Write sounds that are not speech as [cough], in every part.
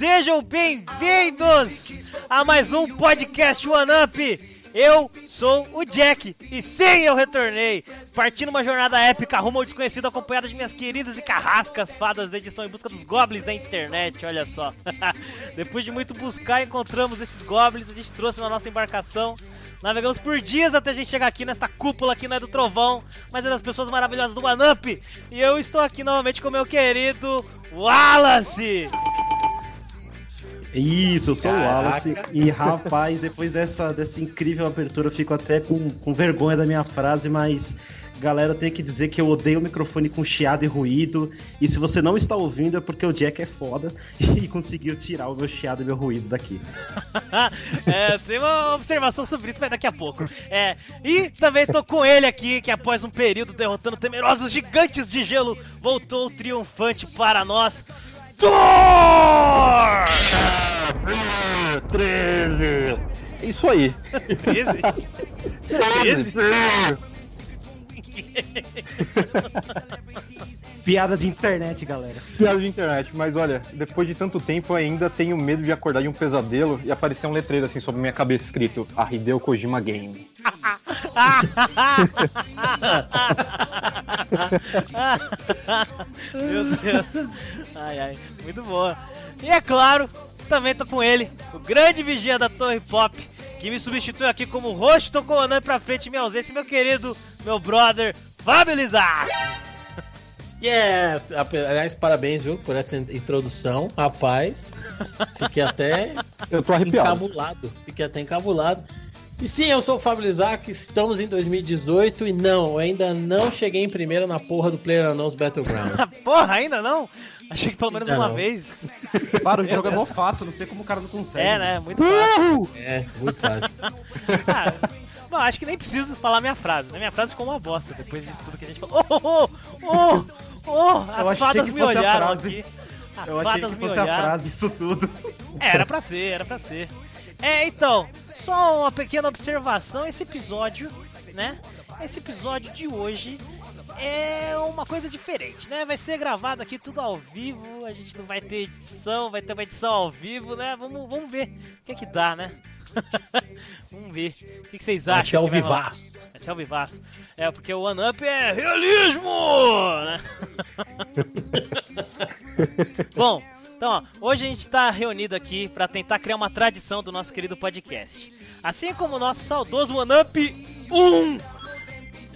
Sejam bem-vindos a mais um podcast One Up. Eu sou o Jack e sim, eu retornei, partindo uma jornada épica rumo ao desconhecido acompanhado de minhas queridas e carrascas fadas da edição em busca dos goblins da internet, olha só. [laughs] Depois de muito buscar, encontramos esses goblins, a gente trouxe na nossa embarcação. Navegamos por dias até a gente chegar aqui nesta cúpula que não é do trovão, mas é das pessoas maravilhosas do One Up. E eu estou aqui novamente com meu querido Wallace. Isso, eu sou Caraca. o Wallace. E rapaz, depois dessa, dessa incrível abertura, eu fico até com, com vergonha da minha frase, mas. Galera, eu tenho que dizer que eu odeio o microfone com chiado e ruído. E se você não está ouvindo é porque o Jack é foda [laughs] e conseguiu tirar o meu chiado e meu ruído daqui. [laughs] é, tem uma observação sobre isso, mas daqui a pouco. É, e também tô com ele aqui, que após um período derrotando temerosos gigantes de gelo, voltou triunfante para nós. Thor! 13! Isso aí. 13? 13? [laughs] [laughs] Piada de internet, galera. Piada de internet, mas olha, depois de tanto tempo ainda tenho medo de acordar de um pesadelo e aparecer um letreiro assim sobre minha cabeça escrito A Hideo Kojima Game. [laughs] Meu Deus. Ai, ai. Muito boa. E é claro, também tô com ele, o grande vigia da Torre Pop, que me substitui aqui como rosto, tocou andando pra frente minha ausência, meu querido, meu brother, Fábio Lizar. Yes! Aliás, parabéns, viu, por essa introdução, rapaz. Fiquei até [laughs] Eu tô arrepiado. encabulado. Fiquei até encabulado. E sim, eu sou o Fábio Lizac, estamos em 2018 e não, eu ainda não cheguei em primeiro na porra do PlayerUnknown's Battleground. [laughs] porra, ainda não? Achei que pelo menos uma vez. [laughs] Para, o jogo é mó fácil, não sei como o cara não consegue. É, né? Muito fácil. É, muito fácil. ah, bom, acho que nem preciso falar minha frase, né? Minha frase ficou uma bosta depois disso tudo que a gente falou. Oh, oh, oh, oh, as fadas me olharam aqui. As eu fadas me olharam. a frase, isso tudo. Era pra ser, era pra ser. É, então, só uma pequena observação, esse episódio, né? Esse episódio de hoje é uma coisa diferente, né? Vai ser gravado aqui tudo ao vivo, a gente não vai ter edição, vai ter uma edição ao vivo, né? Vamos, vamos ver o que é que dá, né? Vamos ver. O que, que vocês acham? Vai ser ao vivaço. Vai ser ao vivaço. É, porque o One Up é realismo! Né? [laughs] Bom, então, ó, hoje a gente está reunido aqui para tentar criar uma tradição do nosso querido podcast. Assim como o nosso saudoso One Up 1,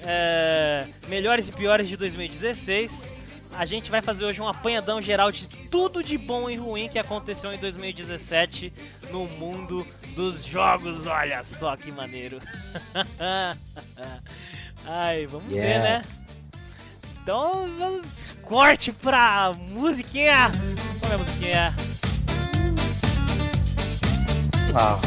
é, melhores e piores de 2016, a gente vai fazer hoje um apanhadão geral de tudo de bom e ruim que aconteceu em 2017 no mundo dos jogos. Olha só que maneiro. [laughs] Ai, vamos yeah. ver, né? Então, vamos corte pra musiquinha. Qual é a musiquinha? Ah.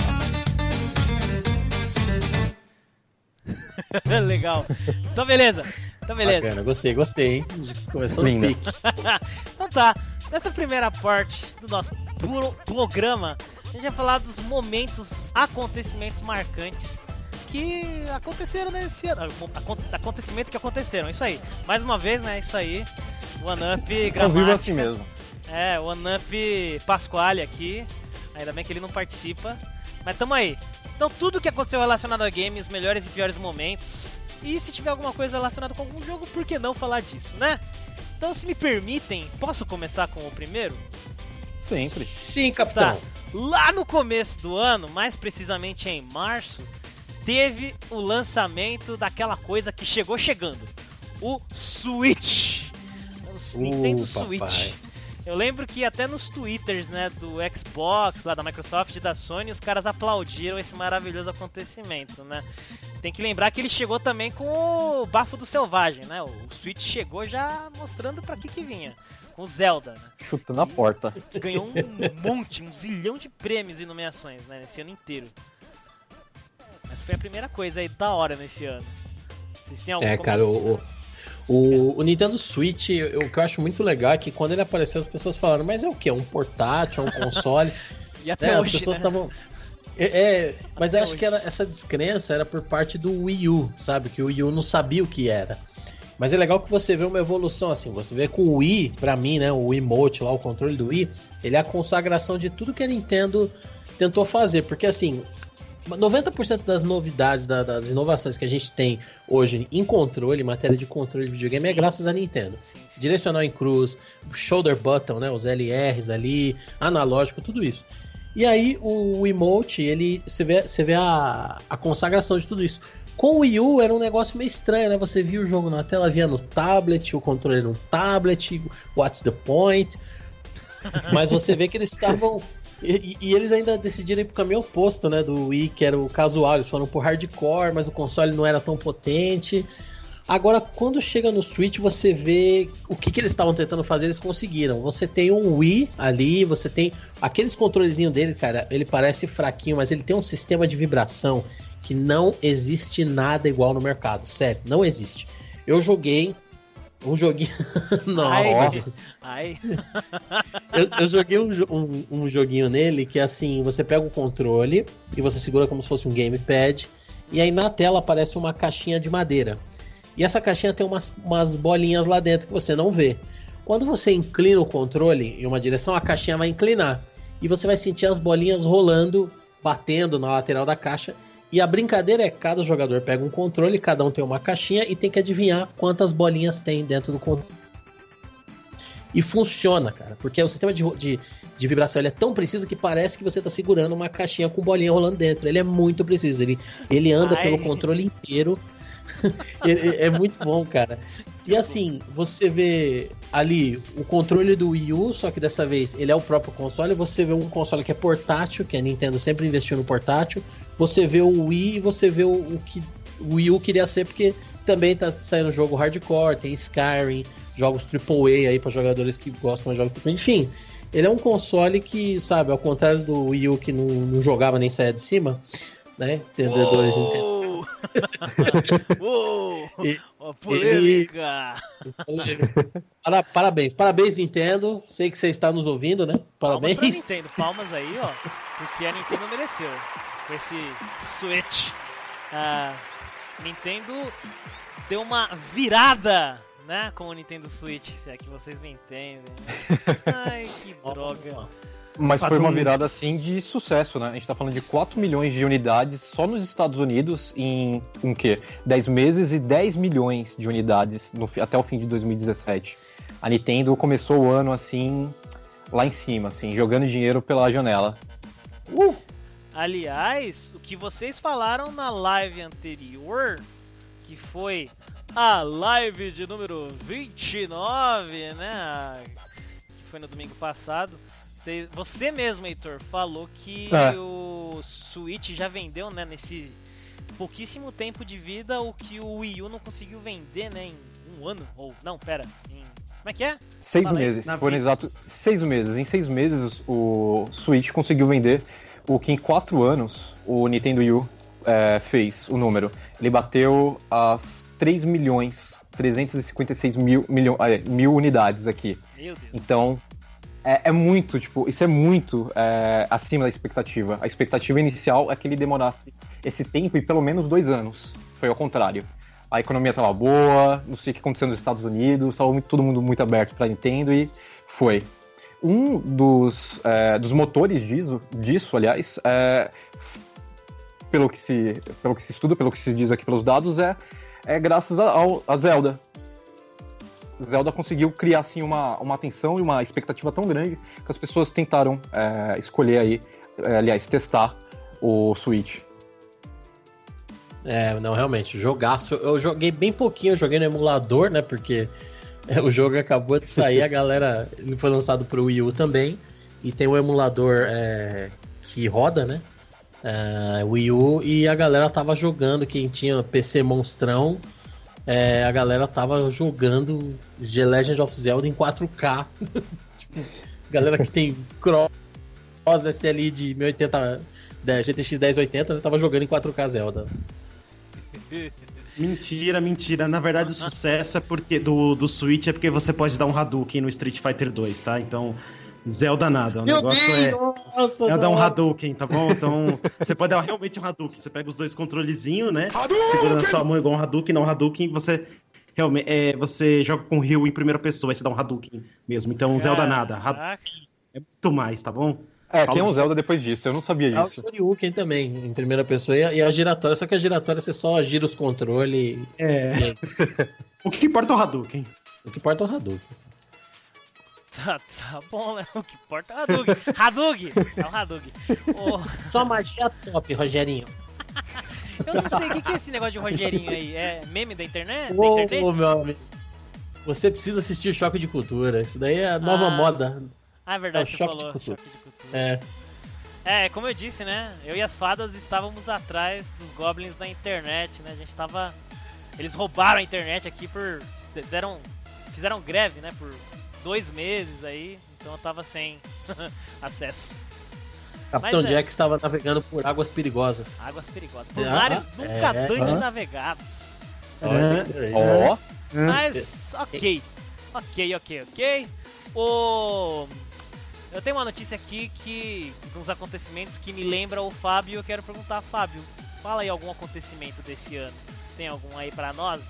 [laughs] Legal. Então, beleza. Então, beleza. Bacana, gostei, gostei, hein? Começou no pique. [laughs] então tá. Nessa primeira parte do nosso programa, a gente vai falar dos momentos, acontecimentos marcantes que aconteceram nesse ano. Acontecimentos que aconteceram, isso aí. Mais uma vez, né? Isso aí. One Up gramática. assim mesmo. É, One Up Pasquale aqui. Ainda bem que ele não participa. Mas tamo aí. Então tudo que aconteceu relacionado a games, melhores e piores momentos. E se tiver alguma coisa relacionada com algum jogo, por que não falar disso, né? Então se me permitem, posso começar com o primeiro? Sempre. Sim, capitão. Tá. Lá no começo do ano, mais precisamente em março, teve o lançamento daquela coisa que chegou chegando. O Switch. O Nintendo uh, Switch. Eu lembro que até nos twitters, né, do Xbox, lá da Microsoft e da Sony, os caras aplaudiram esse maravilhoso acontecimento, né? Tem que lembrar que ele chegou também com o bafo do selvagem, né? O Switch chegou já mostrando para que que vinha. Com o Zelda, né? Chutando a porta. Que ganhou um [laughs] monte, um zilhão de prêmios e nomeações, né, nesse ano inteiro. Essa foi a primeira coisa aí da hora nesse ano. Vocês têm algum É, cara, o, o, o, Nintendo Switch, eu, o que eu acho muito legal é que quando ele apareceu, as pessoas falaram, mas é o que? Um portátil, um console? [laughs] e até é, hoje, as pessoas estavam. Né? É, é, mas eu acho que era, essa descrença era por parte do Wii U, sabe? Que o Wii U não sabia o que era. Mas é legal que você vê uma evolução assim. Você vê com o Wii, pra mim, né? O emote lá, o controle do Wii, ele é a consagração de tudo que a Nintendo tentou fazer. Porque assim, 90% das novidades, da, das inovações que a gente tem hoje em controle, em matéria de controle de videogame, é sim. é graças à Nintendo. Sim, sim. Direcional em cruz, shoulder button, né? Os LRs ali, analógico, tudo isso. E aí o emote, ele você vê, você vê a, a consagração de tudo isso. Com o Wii U era um negócio meio estranho, né? Você via o jogo na tela, via no tablet, o controle no tablet, what's the point? Mas você vê que eles estavam. E, e, eles ainda decidiram ir pro caminho oposto, né? Do Wii, que era o casual. Eles foram pro hardcore, mas o console não era tão potente. Agora, quando chega no Switch, você vê o que, que eles estavam tentando fazer, eles conseguiram. Você tem um Wii ali, você tem aqueles controlezinhos dele, cara, ele parece fraquinho, mas ele tem um sistema de vibração que não existe nada igual no mercado. Sério, não existe. Eu joguei um joguinho. [laughs] Nossa. Ai. [laughs] eu, eu, joguei um, um, um, joguinho nele que é assim: você pega o controle e você segura como se fosse um gamepad, e aí na tela aparece uma caixinha de madeira. E essa caixinha tem umas, umas bolinhas lá dentro que você não vê. Quando você inclina o controle em uma direção, a caixinha vai inclinar. E você vai sentir as bolinhas rolando, batendo na lateral da caixa. E a brincadeira é cada jogador pega um controle, cada um tem uma caixinha e tem que adivinhar quantas bolinhas tem dentro do controle. E funciona, cara, porque o sistema de, de, de vibração é tão preciso que parece que você está segurando uma caixinha com bolinha rolando dentro. Ele é muito preciso, ele, ele anda Ai. pelo controle inteiro [laughs] é muito bom, cara. E assim, você vê ali o controle do Wii U, só que dessa vez ele é o próprio console. Você vê um console que é portátil, que a Nintendo sempre investiu no portátil. Você vê o Wii e você vê o, o que o Wii U queria ser, porque também tá saindo jogo hardcore, tem Skyrim, jogos AAA aí para jogadores que gostam de jogos AAA. Enfim, ele é um console que, sabe, ao contrário do Wii U que não, não jogava nem saia de cima, né? Entendedores entendem Uou! [laughs] Oh, polêmica! [laughs] Para, parabéns, parabéns, Nintendo. Sei que você está nos ouvindo, né? Parabéns. Palmas Nintendo, palmas aí, ó. Porque a Nintendo mereceu. Com esse Switch. A Nintendo deu uma virada né, com o Nintendo Switch, se é que vocês me entendem. [laughs] Ai, que droga. Mas foi uma virada assim de sucesso, né? A gente tá falando de 4 milhões de unidades só nos Estados Unidos em um quê? 10 meses e 10 milhões de unidades no, até o fim de 2017. A Nintendo começou o ano assim, lá em cima, assim, jogando dinheiro pela janela. Uh! Aliás, o que vocês falaram na live anterior, que foi a live de número 29, né? Que foi no domingo passado você, você mesmo, Heitor, falou que é. o Switch já vendeu, né, nesse pouquíssimo tempo de vida o que o Wii U não conseguiu vender, né, em um ano. Ou, não, pera, em, como é que é? Seis Fala meses, foram exatos seis meses. Em seis meses o Switch conseguiu vender o que em quatro anos o Nintendo Wii U é, fez, o número. Ele bateu as 3 milhões, 356 mil, milhão, é, mil unidades aqui. Meu Deus. Então, é, é, muito, tipo, isso é muito é, acima da expectativa. A expectativa inicial é que ele demorasse esse tempo e pelo menos dois anos. Foi ao contrário. A economia estava boa, não sei o que aconteceu nos Estados Unidos, estava todo mundo muito aberto para Nintendo e foi. Um dos, é, dos motores disso, disso aliás, é, pelo, que se, pelo que se estuda, pelo que se diz aqui pelos dados, é, é graças a, a Zelda. Zelda conseguiu criar assim uma, uma atenção e uma expectativa tão grande que as pessoas tentaram é, escolher aí, é, aliás, testar o Switch. É, não, realmente, jogaço. Eu joguei bem pouquinho, eu joguei no emulador, né? Porque [laughs] o jogo acabou de sair, a galera. Foi lançado pro Wii U também. E tem um emulador é, que roda, né? É, Wii U, e a galera tava jogando, quem tinha PC monstrão é, a galera tava jogando The Legend of Zelda em 4K. [laughs] tipo, galera que tem Cross SLI de 1080, da GTX 1080, né, tava jogando em 4K Zelda. [laughs] Mentira, mentira. Na verdade, o sucesso é porque do, do Switch é porque você pode dar um Hadouken no Street Fighter 2, tá? Então, Zelda nada. O Meu negócio Deus, é, nossa, é dar um Hadouken, tá bom? Então, você pode dar realmente um Hadouken. Você pega os dois controlezinhos, né? Hadouken! Segura na sua mão igual um Hadouken, não um Hadouken, você realmente, é, você joga com o Ryu em primeira pessoa, aí você dá um Hadouken mesmo. Então, Zelda nada. Hadouken é muito mais, tá bom? É, tem um Zelda depois disso, eu não sabia É o disso. Shoryuken também, em primeira pessoa. E a, giratória, só que a giratória você só gira os controles. É. E, [laughs] O que importa é o Hadouken. o que importa é o Hadouken. Tá, tá bom, né? O que importa é o Hadouken. Hadouken! É o Hadouken. Ô, [laughs] Só magia top, Rogerinho. eu não sei, o que, que é esse negócio de Rogerinho aí? É meme da internet? Da Ô, internet? ô, meu amigo. Você precisa assistir o Choque de Cultura. Isso daí é a nova Ah. moda. Ah, é verdade, É o você de falou. cultura. Choque de cultura. É. É, como eu disse, né? Eu e as fadas estávamos atrás dos goblins da internet, né? A gente tava. Eles roubaram a internet aqui por. deram. fizeram greve, né? Por dois meses aí. Então eu tava sem [laughs] acesso. Capitão Mas é. Jack estava navegando por águas perigosas. Águas perigosas. Por Ah, mares nunca é. antes Ah. navegados. É. Ó, Mas, ok. Ok, ok, ok. O... Eu tenho uma notícia aqui que. uns acontecimentos que me lembra o Fábio. Eu quero perguntar, Fábio, fala aí algum acontecimento desse ano. Tem algum aí pra nós?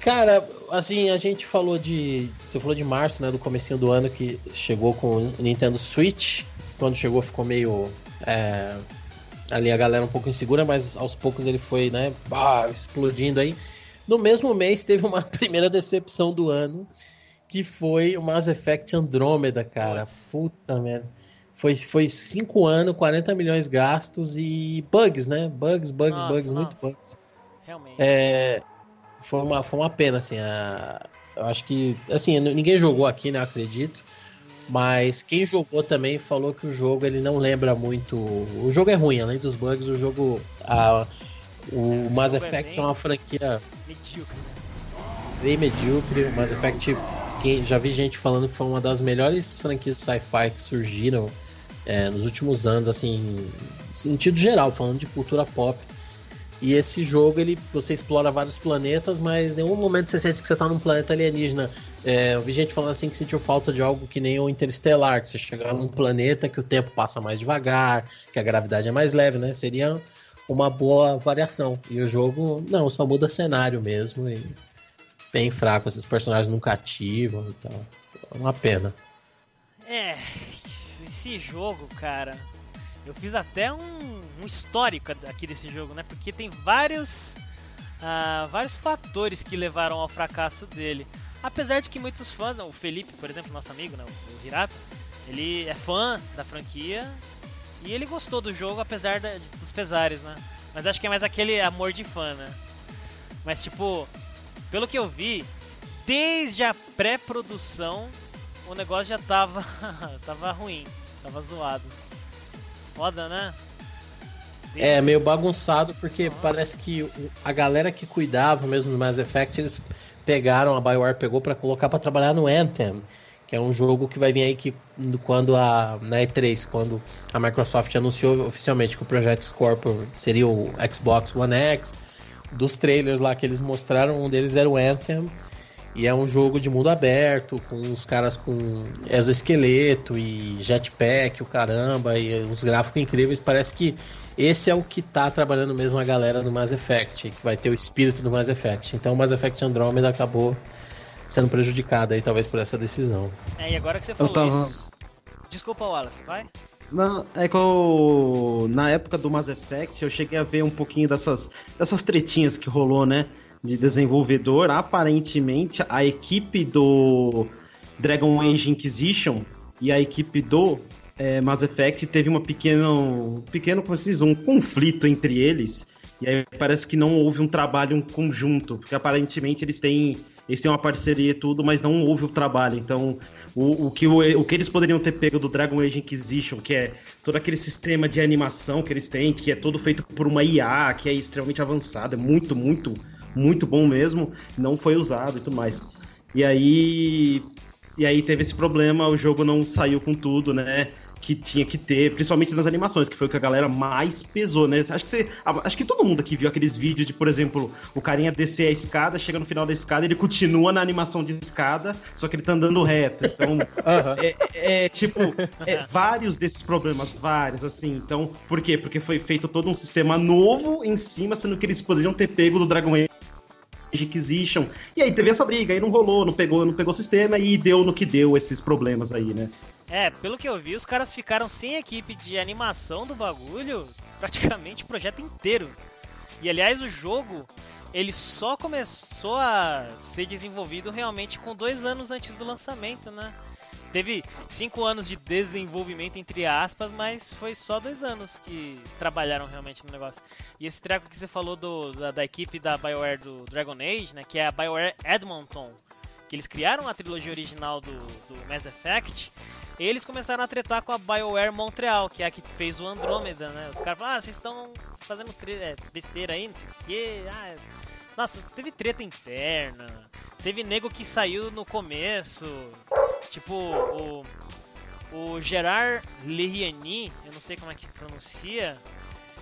Cara, assim, a gente falou de. Você falou de março, né? Do comecinho do ano que chegou com o Nintendo Switch. Quando chegou ficou meio. é, ali a galera um pouco insegura, mas aos poucos ele foi, né? bah, explodindo aí. No mesmo mês teve uma [laughs] primeira decepção do ano, que foi o Mass Effect Andromeda, cara. Puta merda. Foi, foi cinco anos, 40 milhões gastos e bugs, né? Bugs, bugs, Nossa, bugs, muito nossa. bugs. Realmente. É, foi, uma, foi uma pena, assim. a- eu acho que. Assim, ninguém jogou aqui, né? eu Acredito. Mas quem jogou também falou que o jogo ele não lembra muito. O jogo é ruim, além dos bugs, o jogo. a- o Mass jogo é Effect é, bem- uma franquia Medíocre, né? bem medíocre. O Mass Effect, já vi gente falando que foi uma das melhores franquias sci-fi que surgiram é, nos últimos anos, assim, sentido geral, falando de cultura pop. E esse jogo, ele, você explora vários planetas, mas em nenhum momento você sente que você tá num planeta alienígena. É, eu vi gente falando assim que sentiu falta de algo que nem o Interestelar, que você chegar num planeta que o tempo passa mais devagar, que a gravidade é mais leve, né? Seria uma boa variação. E o jogo, não, só muda cenário mesmo. E bem fraco, esses personagens não cativam e tal. É uma pena. É, esse jogo, cara. Eu fiz até um, um histórico aqui desse jogo, né? Porque tem vários, ah, vários fatores que levaram ao fracasso dele. Apesar de que muitos fãs, o Felipe, por exemplo, nosso amigo, né, o Hirata, ele é fã da franquia e ele gostou do jogo, apesar dos pesares, né? Mas acho que é mais aquele amor de fã, né? Mas, tipo, pelo que eu vi, desde a pré-produção o negócio já tava, [laughs] tava ruim, tava zoado. Foda, né? É meio bagunçado porque parece que a galera que cuidava mesmo do Mass Effect, eles pegaram, a BioWare pegou pra colocar pra trabalhar no Anthem, que é um jogo que vai vir aí que quando a na E3, quando a Microsoft anunciou oficialmente que o Project Scorpio seria o Xbox One X, dos trailers lá que eles mostraram, um deles era o Anthem. E é um jogo de mundo aberto, com os caras com exoesqueleto e jetpack, o caramba, e uns gráficos incríveis. Parece que esse é o que tá trabalhando mesmo a galera do Mass Effect, que vai ter o espírito do Mass Effect. Então o Mass Effect Andromeda acabou sendo prejudicado aí, talvez, por essa decisão. É, e agora que você falou tava- isso. Desculpa, Wallace, vai? Não, é que eu, na época do Mass Effect eu cheguei a ver um pouquinho dessas, dessas tretinhas que rolou, né? De desenvolvedor. Aparentemente, a equipe do Dragon Age Inquisition e a equipe do é, Mass Effect teve uma pequena, um pequeno, como se diz, um conflito entre eles. E aí parece que não houve um trabalho em conjunto, porque aparentemente eles têm, eles têm uma parceria e tudo, mas não houve o trabalho. Então, o, o, que, o, o que eles poderiam ter pego do Dragon Age Inquisition, que é todo aquele sistema de animação que eles têm, que é todo feito por uma IA, que é extremamente avançado, é muito, muito, muito bom mesmo, não foi usado e tudo mais. E aí. E aí teve esse problema, o jogo não saiu com tudo, né? Que tinha que ter, principalmente nas animações, que foi o que a galera mais pesou, né? Acho que você. Acho que todo mundo aqui viu aqueles vídeos de, por exemplo, o carinha descer a escada, chega no final da escada, ele continua na animação de escada, só que ele tá andando reto. Então, [laughs] é, é, tipo, é, vários desses problemas, vários, assim. Então, por quê? Porque foi feito todo um sistema novo em cima, sendo que eles poderiam ter pego do Dragon Age Inquisition. E aí teve essa briga, aí não rolou, não pegou, não pegou o sistema e deu no que deu esses problemas aí, né? É, pelo que eu vi, os caras ficaram sem equipe de animação do bagulho praticamente o projeto inteiro. E aliás, o jogo ele só começou a ser desenvolvido realmente com dois anos antes do lançamento, né? Teve cinco anos de desenvolvimento, entre aspas, mas foi só dois anos que trabalharam realmente no negócio. E esse treco que você falou do, da, da, equipe da BioWare do Dragon Age, né, que é a BioWare Edmonton, que eles criaram a trilogia original do, do Mass Effect, eles começaram a tretar com a BioWare Montreal, que é a que fez o Andromeda, né? Os caras falaram, ah, vocês estão fazendo é, besteira aí, não sei o quê. Ah, nossa, teve treta interna, teve nego que saiu no começo, Tipo, o, o Gerard Leriani, eu não sei como é que pronuncia,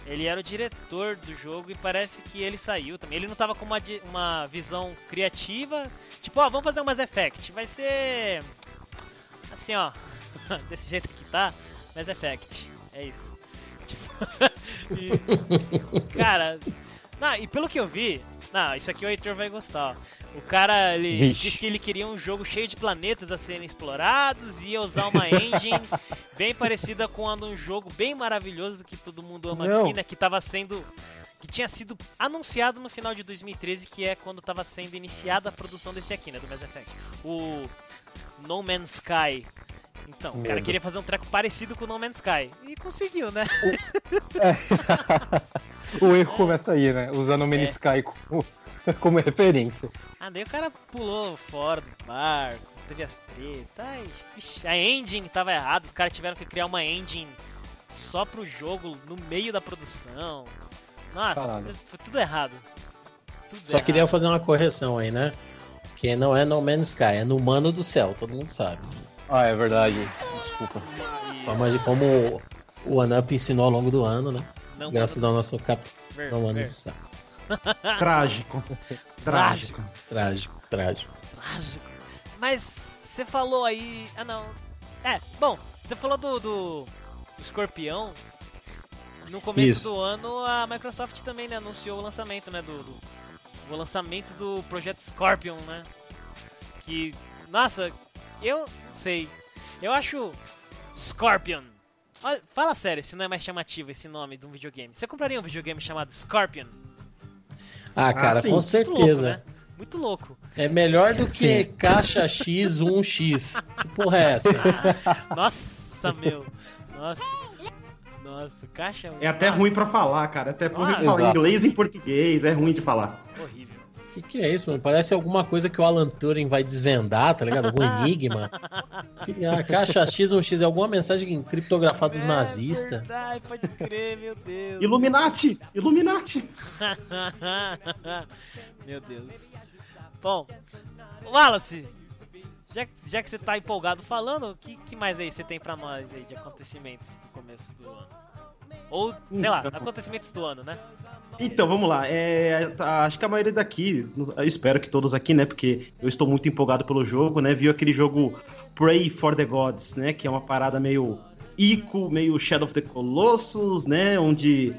ele era o diretor do jogo e parece que ele saiu também. Ele não tava com uma, uma visão criativa, tipo, ó, vamos fazer um Mass Effect. Vai ser assim, ó, [laughs] desse jeito que tá, Mass Effect. É isso. [laughs] Tipo, e, cara, não, e pelo que eu vi, não, isso aqui o Heitor vai gostar, ó. O cara, ele Vixe. disse que ele queria um jogo cheio de planetas a serem explorados e ia usar uma engine [laughs] bem parecida com a de um jogo bem maravilhoso que todo mundo ama Não. aqui, né? Que tava sendo... Que tinha sido anunciado no final de 2013, que é quando estava sendo iniciada a produção desse aqui, né? Do Mass Effect. O No Man's Sky. Então, Medo. o cara queria fazer um treco parecido com o No Man's Sky. E conseguiu, né? O, é. [laughs] o erro começa aí, né? Usando o Man's é. Sky como como referência. Ah, daí o cara pulou fora do barco, teve as tretas. a engine tava errada, os caras tiveram que criar uma engine só pro jogo no meio da produção. Nossa, Caralho. foi tudo errado. Tudo só errado. queria fazer uma correção aí, né? Que não é No Man's Sky, é no Mano do Céu, todo mundo sabe. Ah, é verdade. Desculpa. Mas como o Anup ensinou ao longo do ano, né? Não Graças ao nosso cap... Ver, no Mano do Céu. Trágico. [laughs] Trágico. Trágico. Trágico. Trágico. Mas você falou aí. Ah, não. É, bom, você falou do, do, do Escorpião. No começo Isso. do ano, a Microsoft também né, anunciou o lançamento, né? Do, do, o lançamento do projeto Scorpion, né? Que, nossa, eu não sei. Eu acho Scorpion. Fala sério, se não é mais chamativo esse nome de um videogame. Você compraria um videogame chamado Scorpion? Ah, cara, ah, com certeza. Muito louco, né? Muito louco. É melhor do que caixa X 1X. Que porra é essa? [laughs] Nossa, meu. Nossa. Nossa, caixa. É até ah. ruim para falar, cara. Até ruim ah, falar inglês em português, é ruim de falar. Horrível. O que, que é isso, mano? Parece alguma coisa que o Alan Turing vai desvendar, tá ligado? Algum [laughs] enigma. a caixa X ou X é alguma mensagem criptografada dos é nazistas. Verdade, pode crer, meu Deus. Illuminati! Illuminati! [laughs] meu Deus. Bom, Wallace, já, já que você tá empolgado falando, o que, que mais aí você tem pra nós aí de acontecimentos do começo do ano? Ou, sei lá, então. acontecimentos do ano, né? Então, vamos lá. É, acho que a maioria daqui, espero que todos aqui, né? Porque eu estou muito empolgado pelo jogo, né? Viu aquele jogo Pray for the Gods, né? Que é uma parada meio Ico, meio Shadow of the Colossus, né? Onde,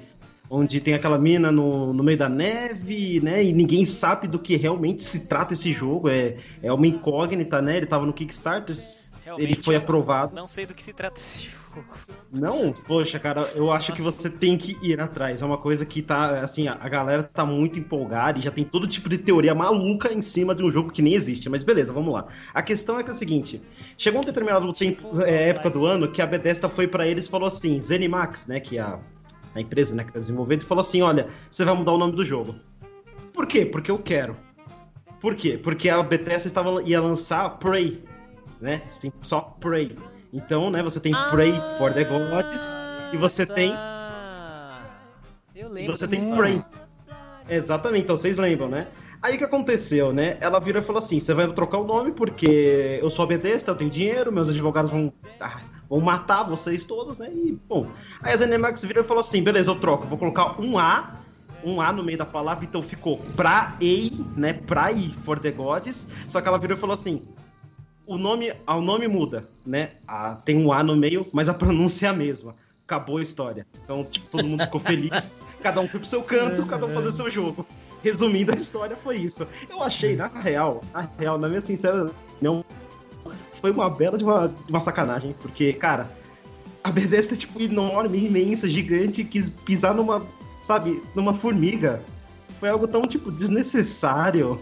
onde tem aquela mina no, no meio da neve, né? E ninguém sabe do que realmente se trata esse jogo. É, é uma incógnita, né? Ele estava no Kickstarter, Realmente, ele foi aprovado. Não sei do que se trata esse jogo. Não, poxa, cara, eu acho Nossa. que você tem que ir atrás. É uma coisa que tá, assim, a galera tá muito empolgada e já tem todo tipo de teoria maluca em cima de um jogo que nem existe. Mas beleza, vamos lá. A questão é que é o seguinte: chegou um determinado tipo, tempo, é, época do ano que a Bethesda foi para eles e falou assim: Zenimax, né, que é a, a empresa né, que tá desenvolvendo, falou assim: olha, você vai mudar o nome do jogo. Por quê? Porque eu quero. Por quê? Porque a Bethesda estava, ia lançar Prey, né? Só Prey. Então, né, você tem ah, Pray for the Gods e você tá. tem. Eu lembro. Você tem Pray. Exatamente, então vocês lembram, né? Aí o que aconteceu, né? Ela virou e falou assim: você vai trocar o nome porque eu sou obedesta, eu tenho dinheiro, meus advogados vão, ah, vão matar vocês todos, né? E, bom. Aí a ZeniMax virou e falou assim: beleza, eu troco, vou colocar um A um A no meio da palavra, então ficou pra Ei, né? Pray for the Gods. Só que ela virou e falou assim: o nome, o nome muda, né? A, tem um A no meio, mas a pronúncia é a mesma. Acabou a história. Então, tipo, todo mundo ficou feliz. [laughs] cada um foi pro seu canto, cada um fazer o seu jogo. resumindo a história, foi isso. Eu achei, na real, na real, na minha sincera opinião, foi uma bela de uma, de uma sacanagem, porque, cara, a Bethesda é tipo enorme, imensa, gigante, quis pisar numa, sabe, numa formiga. Foi algo tão, tipo, desnecessário.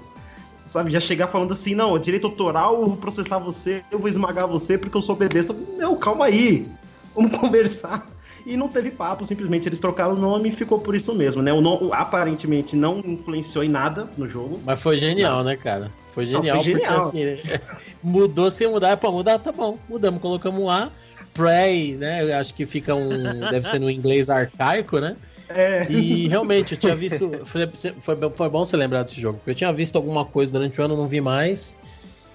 Sabe, já chegar falando assim, não, direito autoral, eu vou processar você, eu vou esmagar você porque eu sou Bethesda. Não, calma aí. Vamos [laughs] conversar. E não teve papo, simplesmente eles trocaram o nome e ficou por isso mesmo, né? O nome aparentemente não influenciou em nada no jogo. Mas foi genial, não. né, cara? Foi genial, não, foi genial. porque assim, [laughs] mudou sem mudar, é pra mudar, tá bom. Mudamos, colocamos um A, Prey, né? Eu acho que fica um. deve ser no inglês arcaico, né? É. E realmente, eu tinha visto. Foi, foi, foi bom você lembrar desse jogo, porque eu tinha visto alguma coisa durante o ano, não vi mais.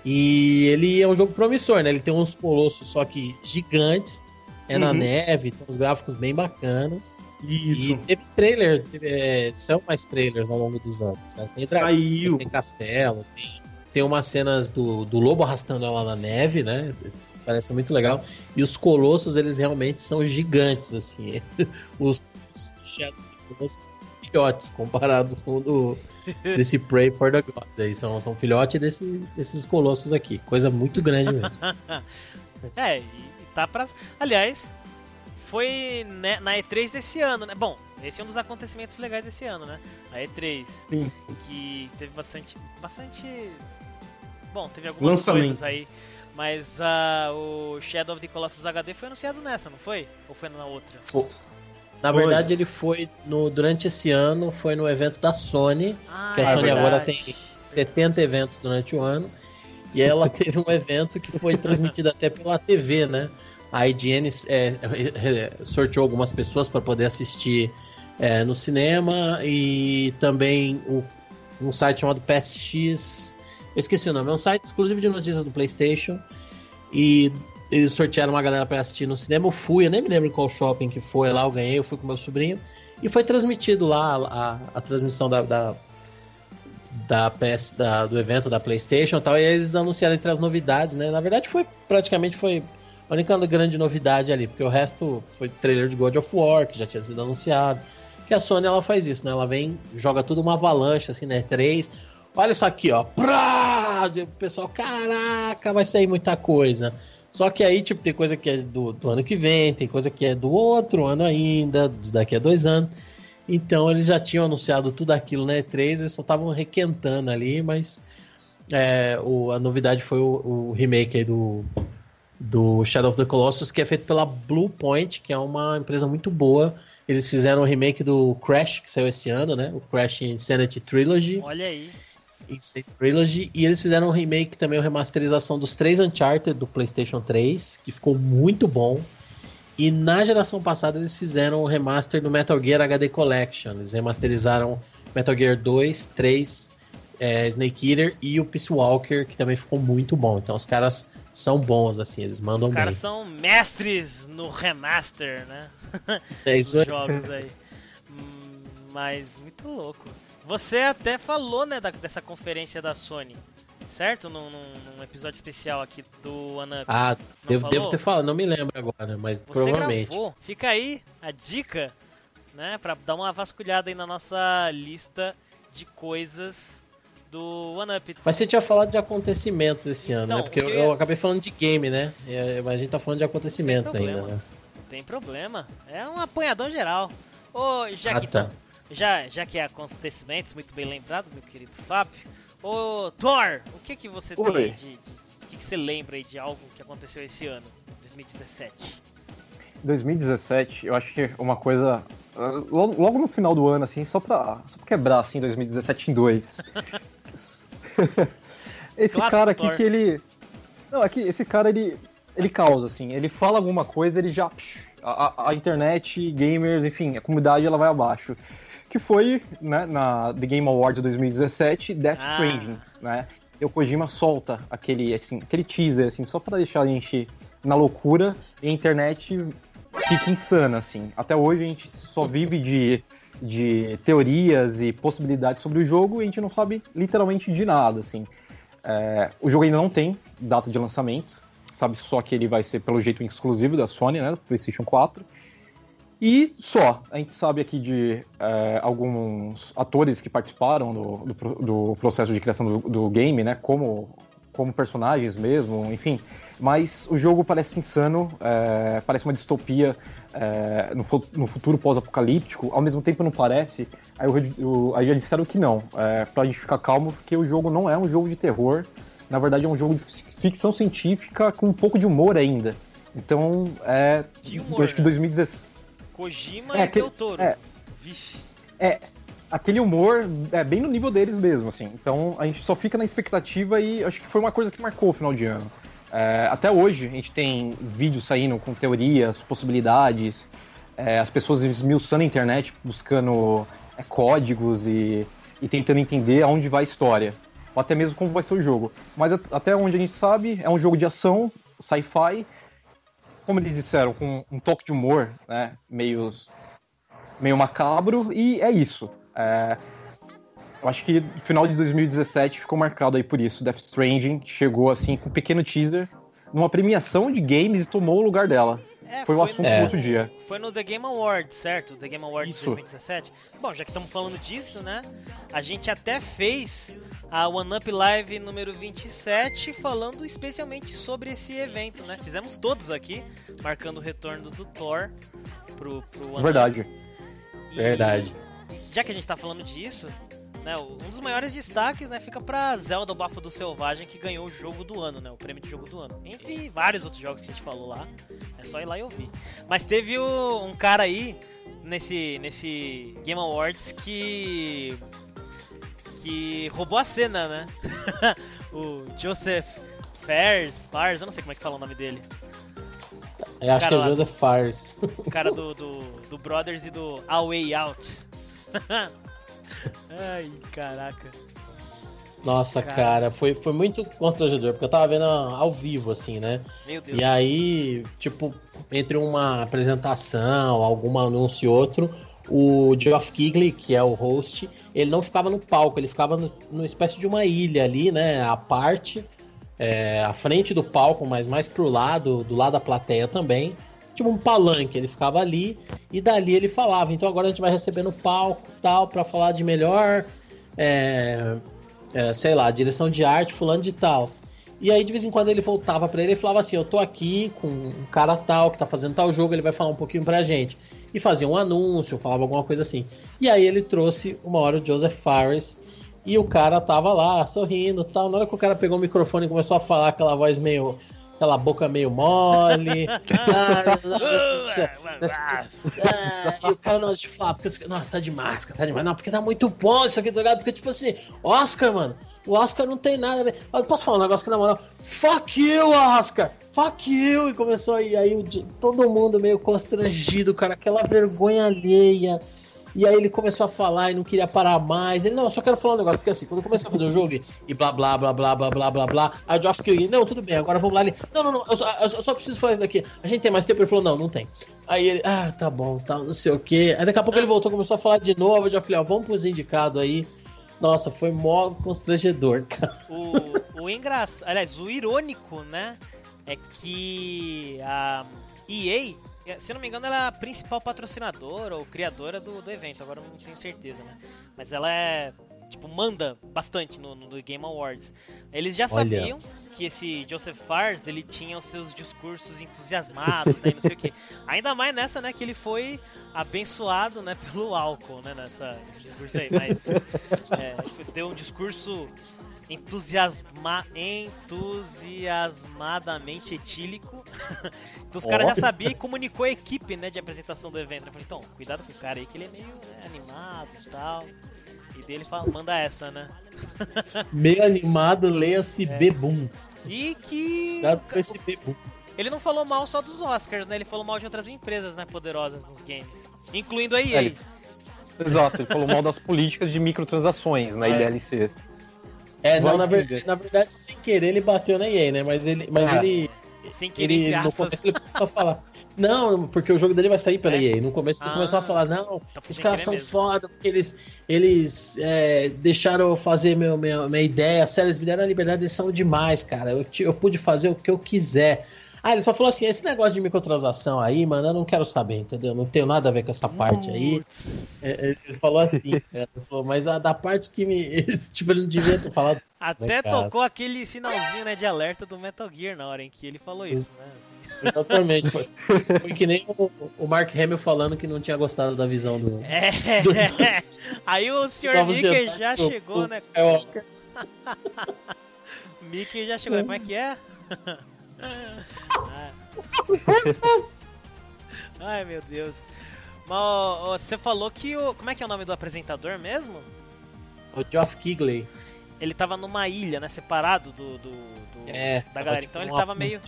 E ele é um jogo promissor, né? Ele tem uns colossos só que gigantes é uhum. na neve, tem uns gráficos bem bacanas. Isso. E teve trailer, teve, é, são mais trailers ao longo dos anos. Né? Tem, Saiu. tem castelo, tem, tem umas cenas do, do lobo arrastando ela na neve, né? Parece muito legal. E os colossos, eles realmente são gigantes, assim. [laughs] os, os filhotes comparados com o do, desse Prey for the God. Aí são, são filhotes desse, desses colossos aqui. Coisa muito grande mesmo. [laughs] é, e tá pra. Aliás, foi né, na E3 desse ano, né? Bom, esse é um dos acontecimentos legais desse ano, né? A E3. Sim. Que teve bastante. Bastante. Bom, teve algumas coisas aí. Mas uh, o Shadow of the Colossus HD foi anunciado nessa, não foi? Ou foi na outra? Foi. Na foi. verdade, ele foi no, durante esse ano, foi no evento da Sony. Ah, que a é Sony verdade. agora tem 70 eventos durante o ano. E ela [laughs] teve um evento que foi transmitido até pela TV, né? A IGN é, sorteou algumas pessoas para poder assistir é, no cinema e também o, um site chamado PSX. Eu esqueci o nome, é um site exclusivo de notícias do PlayStation. E eles sortearam uma galera para assistir no cinema. Eu fui, eu nem me lembro em qual shopping que foi lá, eu ganhei, eu fui com meu sobrinho. E foi transmitido lá a, a transmissão da, da, da PS da, do evento da PlayStation e tal, e eles anunciaram entre as novidades, né? Na verdade, foi praticamente foi a única grande novidade ali, porque o resto foi trailer de God of War, que já tinha sido anunciado. Que a Sony ela faz isso, né? Ela vem, joga tudo uma avalanche, assim, né? Três. Olha isso aqui, ó. Prá! O pessoal, caraca, vai sair muita coisa. Só que aí, tipo, tem coisa que é do, do ano que vem, tem coisa que é do outro ano ainda, daqui a dois anos. Então eles já tinham anunciado tudo aquilo na né? E3, eles só estavam requentando ali, mas é, o, a novidade foi o, o remake do, do Shadow of the Colossus, que é feito pela Blue Point, que é uma empresa muito boa. Eles fizeram o remake do Crash, que saiu esse ano, né? O Crash Insanity Trilogy. Olha aí. Insanity Trilogy. E eles fizeram um remake também, uma remasterização dos três Uncharted do PlayStation 3, que ficou muito bom. E na geração passada eles fizeram o remaster do Metal Gear HD Collection. Eles remasterizaram Metal Gear 2, 3, é, Snake Eater e o Peace Walker, que também ficou muito bom. Então os caras são bons, assim, eles mandam bem. Os caras bem. são mestres no remaster, né? É isso [laughs] aí. jogos aí. Hum, mas muito louco. Você até falou, né, da, dessa conferência da Sony certo? Num, num, episódio especial aqui do Ana. Ah, devo, devo, ter falado, não me lembro agora, mas Você provavelmente. Gravou. Fica aí a dica, né, pra dar uma vasculhada aí na nossa lista de coisas do One Up. Mas você tinha falado de acontecimentos esse então, ano, né? Porque eu, eu, acabei falando de game, né? Mas a gente tá falando de acontecimentos ainda, né? Não tem problema. É um apanhadão geral. Ô, já ah, tá. Já, já que é acontecimentos, muito bem lembrado, meu querido Fábio. Ô, Thor, o que que você Oi. tem de, de, O que, que você lembra aí de algo que aconteceu esse ano, 2017? 2017, eu acho que uma coisa. Logo, logo no final do ano, assim, só pra, só pra quebrar, assim, 2017 em dois. [laughs] esse Clássico cara aqui Thor. que ele. Não, aqui, esse cara ele. Ele causa, assim, ele fala alguma coisa, ele já. A, a, internet, gamers, enfim, a comunidade ela vai abaixo que foi né, na The Game Awards 2017, Death ah. Stranding, né? E o Kojima solta aquele, assim, aquele teaser, assim, só para deixar a gente na loucura e a internet fica insana, assim. Até hoje a gente só vive de, de teorias e possibilidades sobre o jogo e a gente não sabe literalmente de nada, assim. É, o jogo ainda não tem data de lançamento, sabe só que ele vai ser, pelo jeito, exclusivo da Sony, né, do PlayStation 4. E só, a gente sabe aqui de é, alguns atores que participaram do, do, do processo de criação do, do, game, né? Como, como personagens mesmo, enfim. Mas o jogo parece insano, é, parece uma distopia é, no, no, futuro pós-apocalíptico, ao mesmo tempo não parece. Aí, aí já disseram que não, é, pra gente ficar calmo, porque o jogo não é um jogo de terror, na verdade é um jogo de ficção científica com um pouco de humor ainda. Então, é. Humor, eu acho que 2016. Kojima é, e Del Toro. É, Vixe. É, aquele humor é bem no nível deles mesmo, assim. Então a gente só fica na expectativa e acho que foi uma coisa que marcou o final de ano. É, até hoje a gente tem vídeos saindo com teorias, possibilidades, é, as pessoas esmiuçando a internet, buscando é, códigos e, e tentando entender aonde vai a história, ou até mesmo como vai ser o jogo. Mas até onde a gente sabe, é um jogo de ação, sci-fi, como eles disseram, com um toque de humor, né? Meio, meio macabro, e é isso. É, eu acho que no final de 2017 ficou marcado aí por isso. Death Stranding chegou assim com um pequeno teaser numa premiação de games e tomou o lugar dela. É, foi o assunto no, do outro dia. Foi no The Game Awards, certo? The Game Awards Isso. 2017. Bom, já que estamos falando disso, né? A gente até fez a One Up Live número 27 falando especialmente sobre esse evento, né? Fizemos todos aqui, marcando o retorno do Thor pro, pro One Verdade. Up. E, Verdade. Já que a gente tá falando disso, né, um dos maiores destaques né, fica para Zelda o Bafo do Selvagem, que ganhou o jogo do ano, né, o prêmio de jogo do ano. Entre vários outros jogos que a gente falou lá, é só ir lá e ouvir. Mas teve o, um cara aí nesse, nesse Game Awards que que roubou a cena, né? [laughs] o Joseph Fairs, Fars, eu não sei como é que fala o nome dele. Eu acho que é lá, Joseph Fars. O cara [laughs] do, do, do Brothers e do A Way Out. [laughs] Ai, caraca. Nossa, cara. cara, foi, foi muito constrangedor, porque eu tava vendo ao vivo, assim, né? Meu Deus. E aí, tipo, entre uma apresentação, algum anúncio e outro, o Geoff Keighley, que é o host, ele não ficava no palco, ele ficava no, numa espécie de uma ilha ali, né? A parte, é, à frente do palco, mas mais pro lado, do lado da plateia também tipo um palanque, ele ficava ali e dali ele falava. Então agora a gente vai receber no palco tal para falar de melhor, é, é, sei lá, direção de arte, fulano de tal. E aí de vez em quando ele voltava para ele e falava assim: Eu tô aqui com um cara tal que tá fazendo tal jogo, ele vai falar um pouquinho pra gente. E fazia um anúncio, falava alguma coisa assim. E aí ele trouxe uma hora o Joseph Fares e o cara tava lá sorrindo tal. Na hora que o cara pegou o microfone e começou a falar aquela voz meio aquela boca meio mole. [laughs] e o cara não eu falar, porque nossa, tá demais, cara, tá demais. Não, porque tá muito bom isso aqui, tá ligado? Porque, tipo assim, Oscar, mano, o Oscar não tem nada a ver. Eu posso falar um negócio que na moral, fuck you, Oscar! Fuck you! E começou aí, aí todo mundo meio constrangido, cara, aquela vergonha alheia. E aí ele começou a falar e não queria parar mais. Ele, não, eu só quero falar um negócio. Porque assim, quando eu comecei a fazer o jogo e blá blá blá blá blá blá blá blá, aí o Geoff Keighley, não, tudo bem, agora vamos lá. Ele, não, não, não, eu só, eu só preciso falar isso daqui. A gente tem mais tempo? Ele falou, não, não tem. Aí ele, ah, tá bom, tá, não sei o quê. Aí daqui a pouco ele voltou, começou a falar de novo. O Geoff Keighley, vamos pros indicados aí. Nossa, foi mó constrangedor, [laughs] cara. O, o engraçado, aliás, o irônico, né, é que a EA se eu não me engano, ela é a principal patrocinadora ou criadora do, do evento, agora não tenho certeza, né? Mas ela é. Tipo, manda bastante no, no Game Awards. Eles já Olha. sabiam que esse Joseph Fars, ele tinha os seus discursos entusiasmados, né, não sei o que. [laughs] Ainda mais nessa, né, que ele foi abençoado, né, pelo álcool, né, nessa, nesse discurso aí. Mas é, deu um discurso entusiasma, entusiasmadamente etílico. [laughs] então os oh. caras já sabiam e comunicou a equipe né, de apresentação do evento. Eu falei, então, cuidado com o cara aí, que ele é meio né, animado e tal. E dele fala, manda essa, né? [laughs] meio animado, leia-se é. Bebum. E que. esse Bebum. Ele não falou mal só dos Oscars, né? Ele falou mal de outras empresas, né, poderosas nos games. Incluindo a EA. É, exato, ele falou mal das políticas de microtransações na né, é. DLCs. É, não, na verdade, na verdade, sem querer ele bateu na EA, né? Mas ele. Mas ah. ele. Sem querer, ele, no começo ele começou a falar. Não, porque o jogo dele vai sair pela é? EA. No começo ele ah, começou a falar, não, tá os caras são mesmo. foda, porque eles, eles é, deixaram eu fazer meu, minha, minha ideia, sério, eles me deram a liberdade, eles são demais, cara. Eu, eu pude fazer o que eu quiser. Ah, ele só falou assim: esse negócio de microtransação aí, mano, eu não quero saber, entendeu? Não tenho nada a ver com essa parte aí. É, ele falou assim, [laughs] ele falou, mas a da parte que me. [laughs] tipo, ele não devia ter falado. [laughs] Até tocou aquele sinalzinho né, de alerta do Metal Gear na hora em que ele falou isso, né? Exatamente. Foi, foi que nem o, o, Mark Hamill falando que não tinha gostado da visão do. É. Do... Aí o Sr. Mickey já chegou, né? Mickey já chegou, como é que é? [laughs] Ai meu Deus. Mas você falou que o. Como é que é o nome do apresentador mesmo? O Geoff Kigley. Ele tava numa ilha, né? Separado do. do, do é, da galera. Tipo então ele tava meio.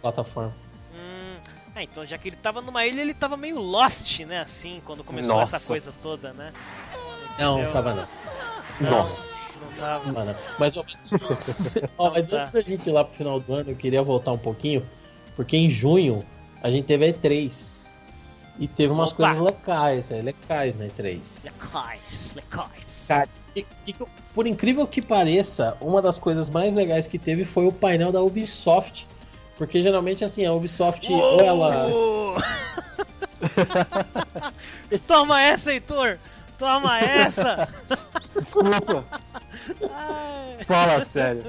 Plataforma. Hum, é, então já que ele tava numa ilha, ele tava meio lost, né? Assim, quando começou Nossa. essa coisa toda, né? Não, não tava não. não. Nossa. Tava. Mano, mas, ó, mas antes da gente ir lá pro final do ano, eu queria voltar um pouquinho, porque em junho a gente teve a E3. E teve umas Opa. coisas legais, é, legais na E3. Legais, legais. Cara, e, e, por incrível que pareça, uma das coisas mais legais que teve foi o painel da Ubisoft. Porque geralmente assim, a Ubisoft oh! ou ela. [laughs] Toma essa, Heitor! Toma essa! Desculpa. Fala sério.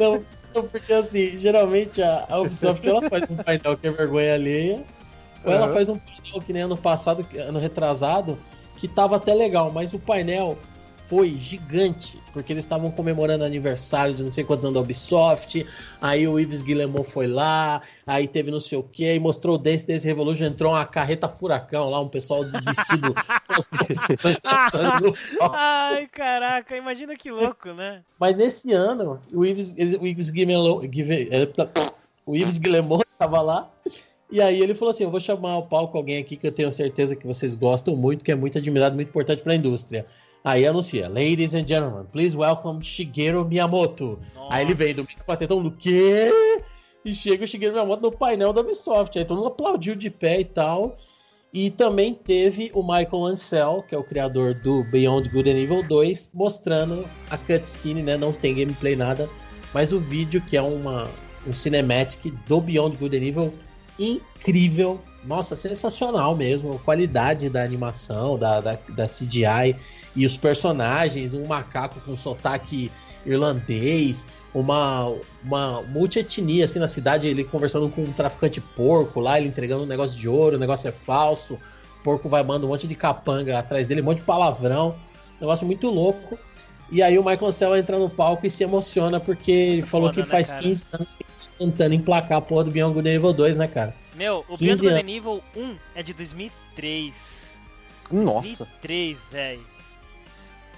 Não, não, porque assim, geralmente a, a Ubisoft ela faz um painel que é vergonha alheia, ou ela faz um painel que nem ano passado, ano retrasado, que tava até legal, mas o painel foi gigante, porque eles estavam comemorando aniversário de não sei quantos anos da Ubisoft, aí o Yves Guillemot foi lá, aí teve não sei o que, e mostrou o Dance Dance Revolution, entrou uma carreta furacão lá, um pessoal vestido... [laughs] Ai, caraca, imagina que louco, né? Mas nesse ano, o Yves, o Yves Guillemot... O Yves Guillemot tava lá, e aí ele falou assim: Eu vou chamar ao palco alguém aqui que eu tenho certeza que vocês gostam muito, que é muito admirado, muito importante para a indústria. Aí anuncia, Ladies and gentlemen, please welcome Shigeru Miyamoto. Nossa. Aí ele vem do Mix Patetão do quê? E chega o Shigeru Miyamoto no painel da Ubisoft. Aí todo mundo aplaudiu de pé e tal. E também teve o Michael Ansel, que é o criador do Beyond Good and Evil 2, mostrando a cutscene, né? Não tem gameplay nada, mas o vídeo que é uma, um cinematic do Beyond Good and Evil incrível, nossa, sensacional mesmo. A qualidade da animação, da, da, da CGI e os personagens, um macaco com sotaque irlandês, uma, uma multietnia assim na cidade, ele conversando com um traficante porco lá, ele entregando um negócio de ouro, o negócio é falso, o porco vai mandando um monte de capanga atrás dele, um monte de palavrão, negócio muito louco. E aí o Michael Cell entra no palco e se emociona porque ele falou Foda, que né, faz cara? 15 anos que tentando emplacar a porra do Beyond Good Evil 2, né, cara? Meu, o Beyond Good Evil 1 é de 2003. Nossa. 2003, velho.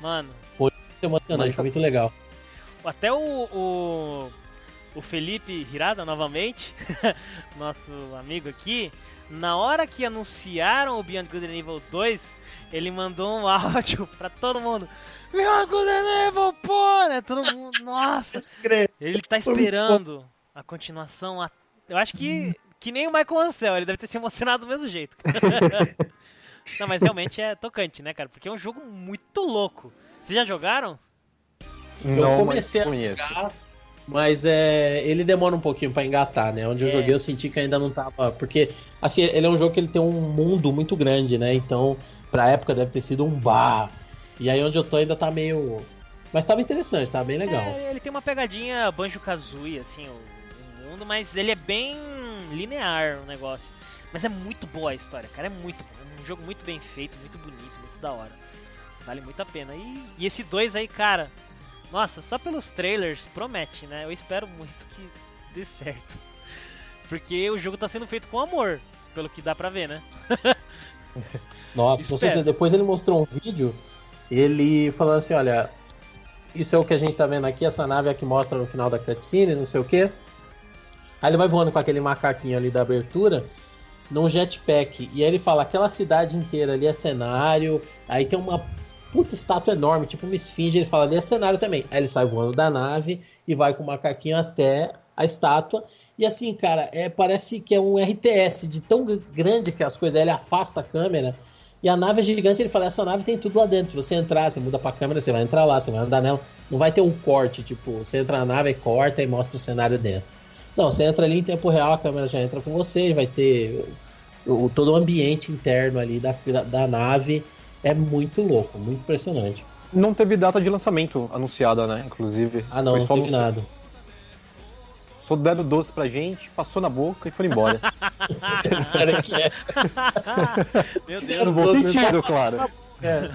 Mano. Foi emocionante, foi muito legal. Até o, o, o Felipe Hirada, novamente, [laughs] nosso amigo aqui, na hora que anunciaram o Beyond Good and Evil 2, ele mandou um [laughs] áudio pra todo mundo. Beyond Good and Evil, pô! Né? Todo mundo, nossa! Ele tá esperando a continuação. A... Eu acho que, que nem o Michael Ansel, ele deve ter se emocionado do mesmo jeito. [laughs] Não, mas realmente é tocante, né, cara? Porque é um jogo muito louco. Vocês já jogaram? Não, eu comecei a jogar, mas é, ele demora um pouquinho para engatar, né? Onde eu é. joguei eu senti que ainda não tava. Porque, assim, ele é um jogo que ele tem um mundo muito grande, né? Então, pra época deve ter sido um bar. E aí onde eu tô ainda tá meio. Mas tava interessante, tava bem legal. É, ele tem uma pegadinha Banjo Kazooie, assim, o mundo, mas ele é bem linear o negócio. Mas é muito boa a história, cara. É muito bom. Um jogo muito bem feito, muito bonito, muito da hora. Vale muito a pena. E, e esse 2 aí, cara. Nossa, só pelos trailers promete, né? Eu espero muito que dê certo. [laughs] Porque o jogo tá sendo feito com amor, pelo que dá pra ver, né? [laughs] Nossa, você, depois ele mostrou um vídeo, ele falando assim, olha, isso é o que a gente tá vendo aqui, essa nave é que mostra no final da cutscene, não sei o que. Aí ele vai voando com aquele macaquinho ali da abertura num jetpack. E aí ele fala: aquela cidade inteira ali é cenário. Aí tem uma puta estátua enorme, tipo uma esfinge. Ele fala: ali é cenário também. Aí ele sai voando da nave e vai com o macaquinho até a estátua. E assim, cara, é, parece que é um RTS de tão grande que as coisas. Ele afasta a câmera. E a nave é gigante, ele fala, essa nave tem tudo lá dentro. Se você entrar, você muda pra câmera, você vai entrar lá, você vai andar nela. Não vai ter um corte, tipo, você entra na nave corta e mostra o cenário dentro. Não, você entra ali em tempo real, a câmera já entra com você, vai ter o, todo o ambiente interno ali da, da, da nave. É muito louco, muito impressionante. Não teve data de lançamento anunciada, né? Inclusive. Ah, não, não teve nada. Só deram doce pra gente, passou na boca e foi embora. [laughs] [laughs] Meu Deus, no bom sentido, claro. É.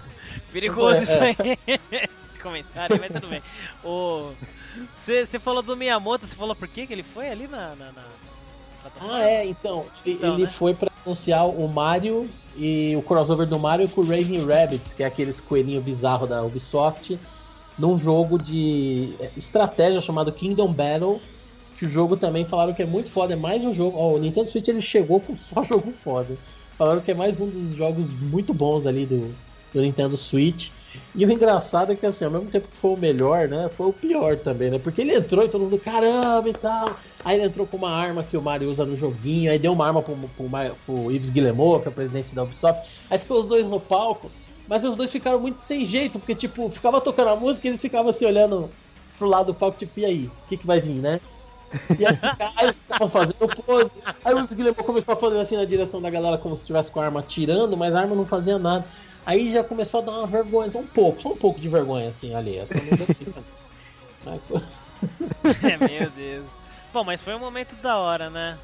Perigoso é, isso aí. [laughs] Esse comentário, mas tudo bem. Você falou do Miyamoto, você falou por que ele foi ali na. na, na... Ah, é, então. então ele né? foi pra anunciar o Mario e o crossover do Mario com o Raven Rabbits, que é aqueles coelhinho bizarro da Ubisoft, num jogo de estratégia chamado Kingdom Battle que o jogo também falaram que é muito foda, é mais um jogo. Ó, o Nintendo Switch ele chegou com [laughs] só jogo foda. Falaram que é mais um dos jogos muito bons ali do, do Nintendo Switch. E o engraçado é que assim, ao mesmo tempo que foi o melhor, né? Foi o pior também, né? Porque ele entrou e todo mundo, caramba e tal. Aí ele entrou com uma arma que o Mario usa no joguinho, aí deu uma arma pro, pro, pro Yves Guillemot, que é o presidente da Ubisoft. Aí ficou os dois no palco, mas os dois ficaram muito sem jeito, porque tipo, ficava tocando a música e eles ficavam assim olhando pro lado do palco, tipo, e aí? O que, que vai vir, né? E aí, [laughs] eles estavam fazendo pose. Aí o Guilherme começou a fazer assim na direção da galera, como se estivesse com a arma tirando, mas a arma não fazia nada. Aí já começou a dar uma vergonha, só um pouco, só um pouco de vergonha assim ali. Só [laughs] é, meu Deus. Bom, mas foi um momento da hora, né?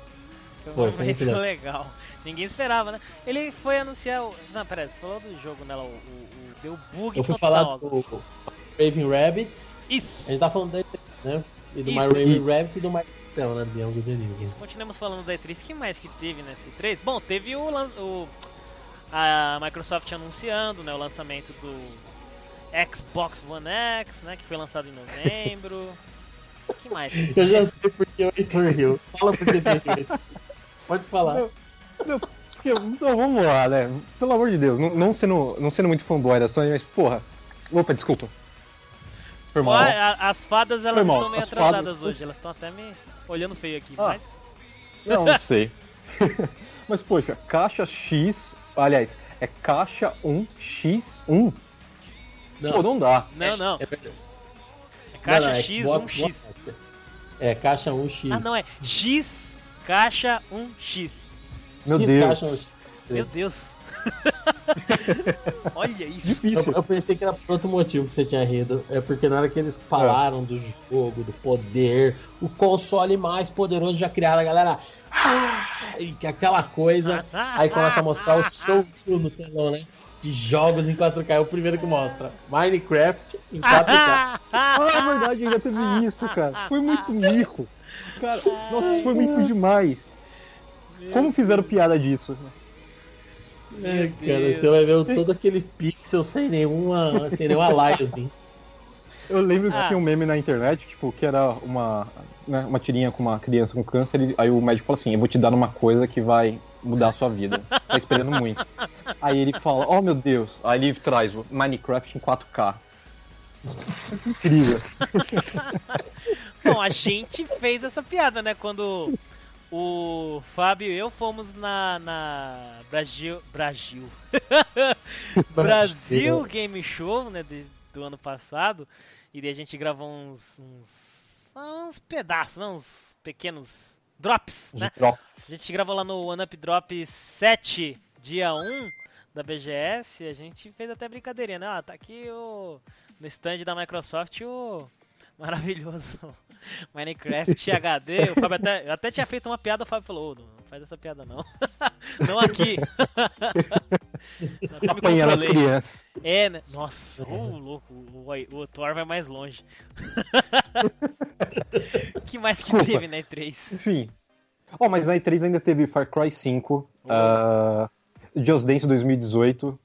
Foi um foi, momento foi legal. Ninguém esperava, né? Ele foi anunciar o. Não, peraí, você falou do jogo, né? O, o, o... Deu bug Eu fui total. falar do Raven Rabbits. Isso. A gente tá falando dele, né? E do My Raven Rabbit e do My Cell, né? Bianco Isso, continuamos falando da E3. O que mais que teve nessa E3? Bom, teve o, o a Microsoft anunciando né, o lançamento do Xbox One X, né? Que foi lançado em novembro. O [laughs] que mais? Eu já sei porque o Heitor riu. Fala porque você riu. Pode falar. Meu, meu, então, vamos lá, né? Pelo amor de Deus, não, não, sendo, não sendo muito fanboy da Sony, mas porra. Opa, desculpa. Foi mal. as fadas elas estão meio as atrasadas fadas... hoje, elas estão até me olhando feio aqui, ah. mas. Não, não sei. [laughs] mas poxa, caixa X. Aliás, é caixa 1X1? Não. Pô, não dá. Não, não. É, é, é caixa não, não, X, Xbox, 1X. É, caixa 1X. Ah, não, é X, caixa 1X. Meu X, Deus. Caixa 1X. Meu Deus. [laughs] Olha isso. Eu, eu, pensei que era por outro motivo que você tinha rido. É porque na hora que eles falaram é. do jogo, do poder, o console mais poderoso já criado, a galera. Que aquela coisa. Aí começa a mostrar o show no telão, né? De jogos em 4K. É o primeiro que mostra. Minecraft em 4K. ah, é verdade, ainda teve isso, cara. Foi muito mico. Cara, nossa, foi mico demais. Como fizeram piada disso? É, cara, você vai ver todo aquele pixel sem nenhuma, sem nenhuma light, assim. Eu lembro que ah. tinha um meme na internet, tipo, que era uma, né, uma tirinha com uma criança com câncer, e aí o médico falou assim, eu vou te dar uma coisa que vai mudar a sua vida. Você tá esperando muito. Aí ele fala, oh meu Deus. Aí ele traz o Minecraft em 4K. Incrível. Bom, a gente fez essa piada, né? Quando o Fábio e eu fomos na, na Brasil Brasil [laughs] Brasil Game Show né de, do ano passado e daí a gente gravou uns uns, uns pedaços, não, uns pequenos drops, né? Drops. A gente gravou lá no One Up Drop 7, dia 1 da BGS, e a gente fez até brincadeirinha, né? Ah, tá aqui o no stand da Microsoft o maravilhoso [laughs] Minecraft HD. O Fábio até, eu até tinha feito uma piada, o Fábio falou: oh, não faz essa piada não. [laughs] não aqui. [laughs] Apanhando as crianças. É, né? Nossa, oh, louco, o, o, Thor vai mais longe. [laughs] que mais que Desculpa. teve na E3? Enfim. Oh, mas na E3 ainda teve Far Cry 5, oh. uh, Just Dance 2018,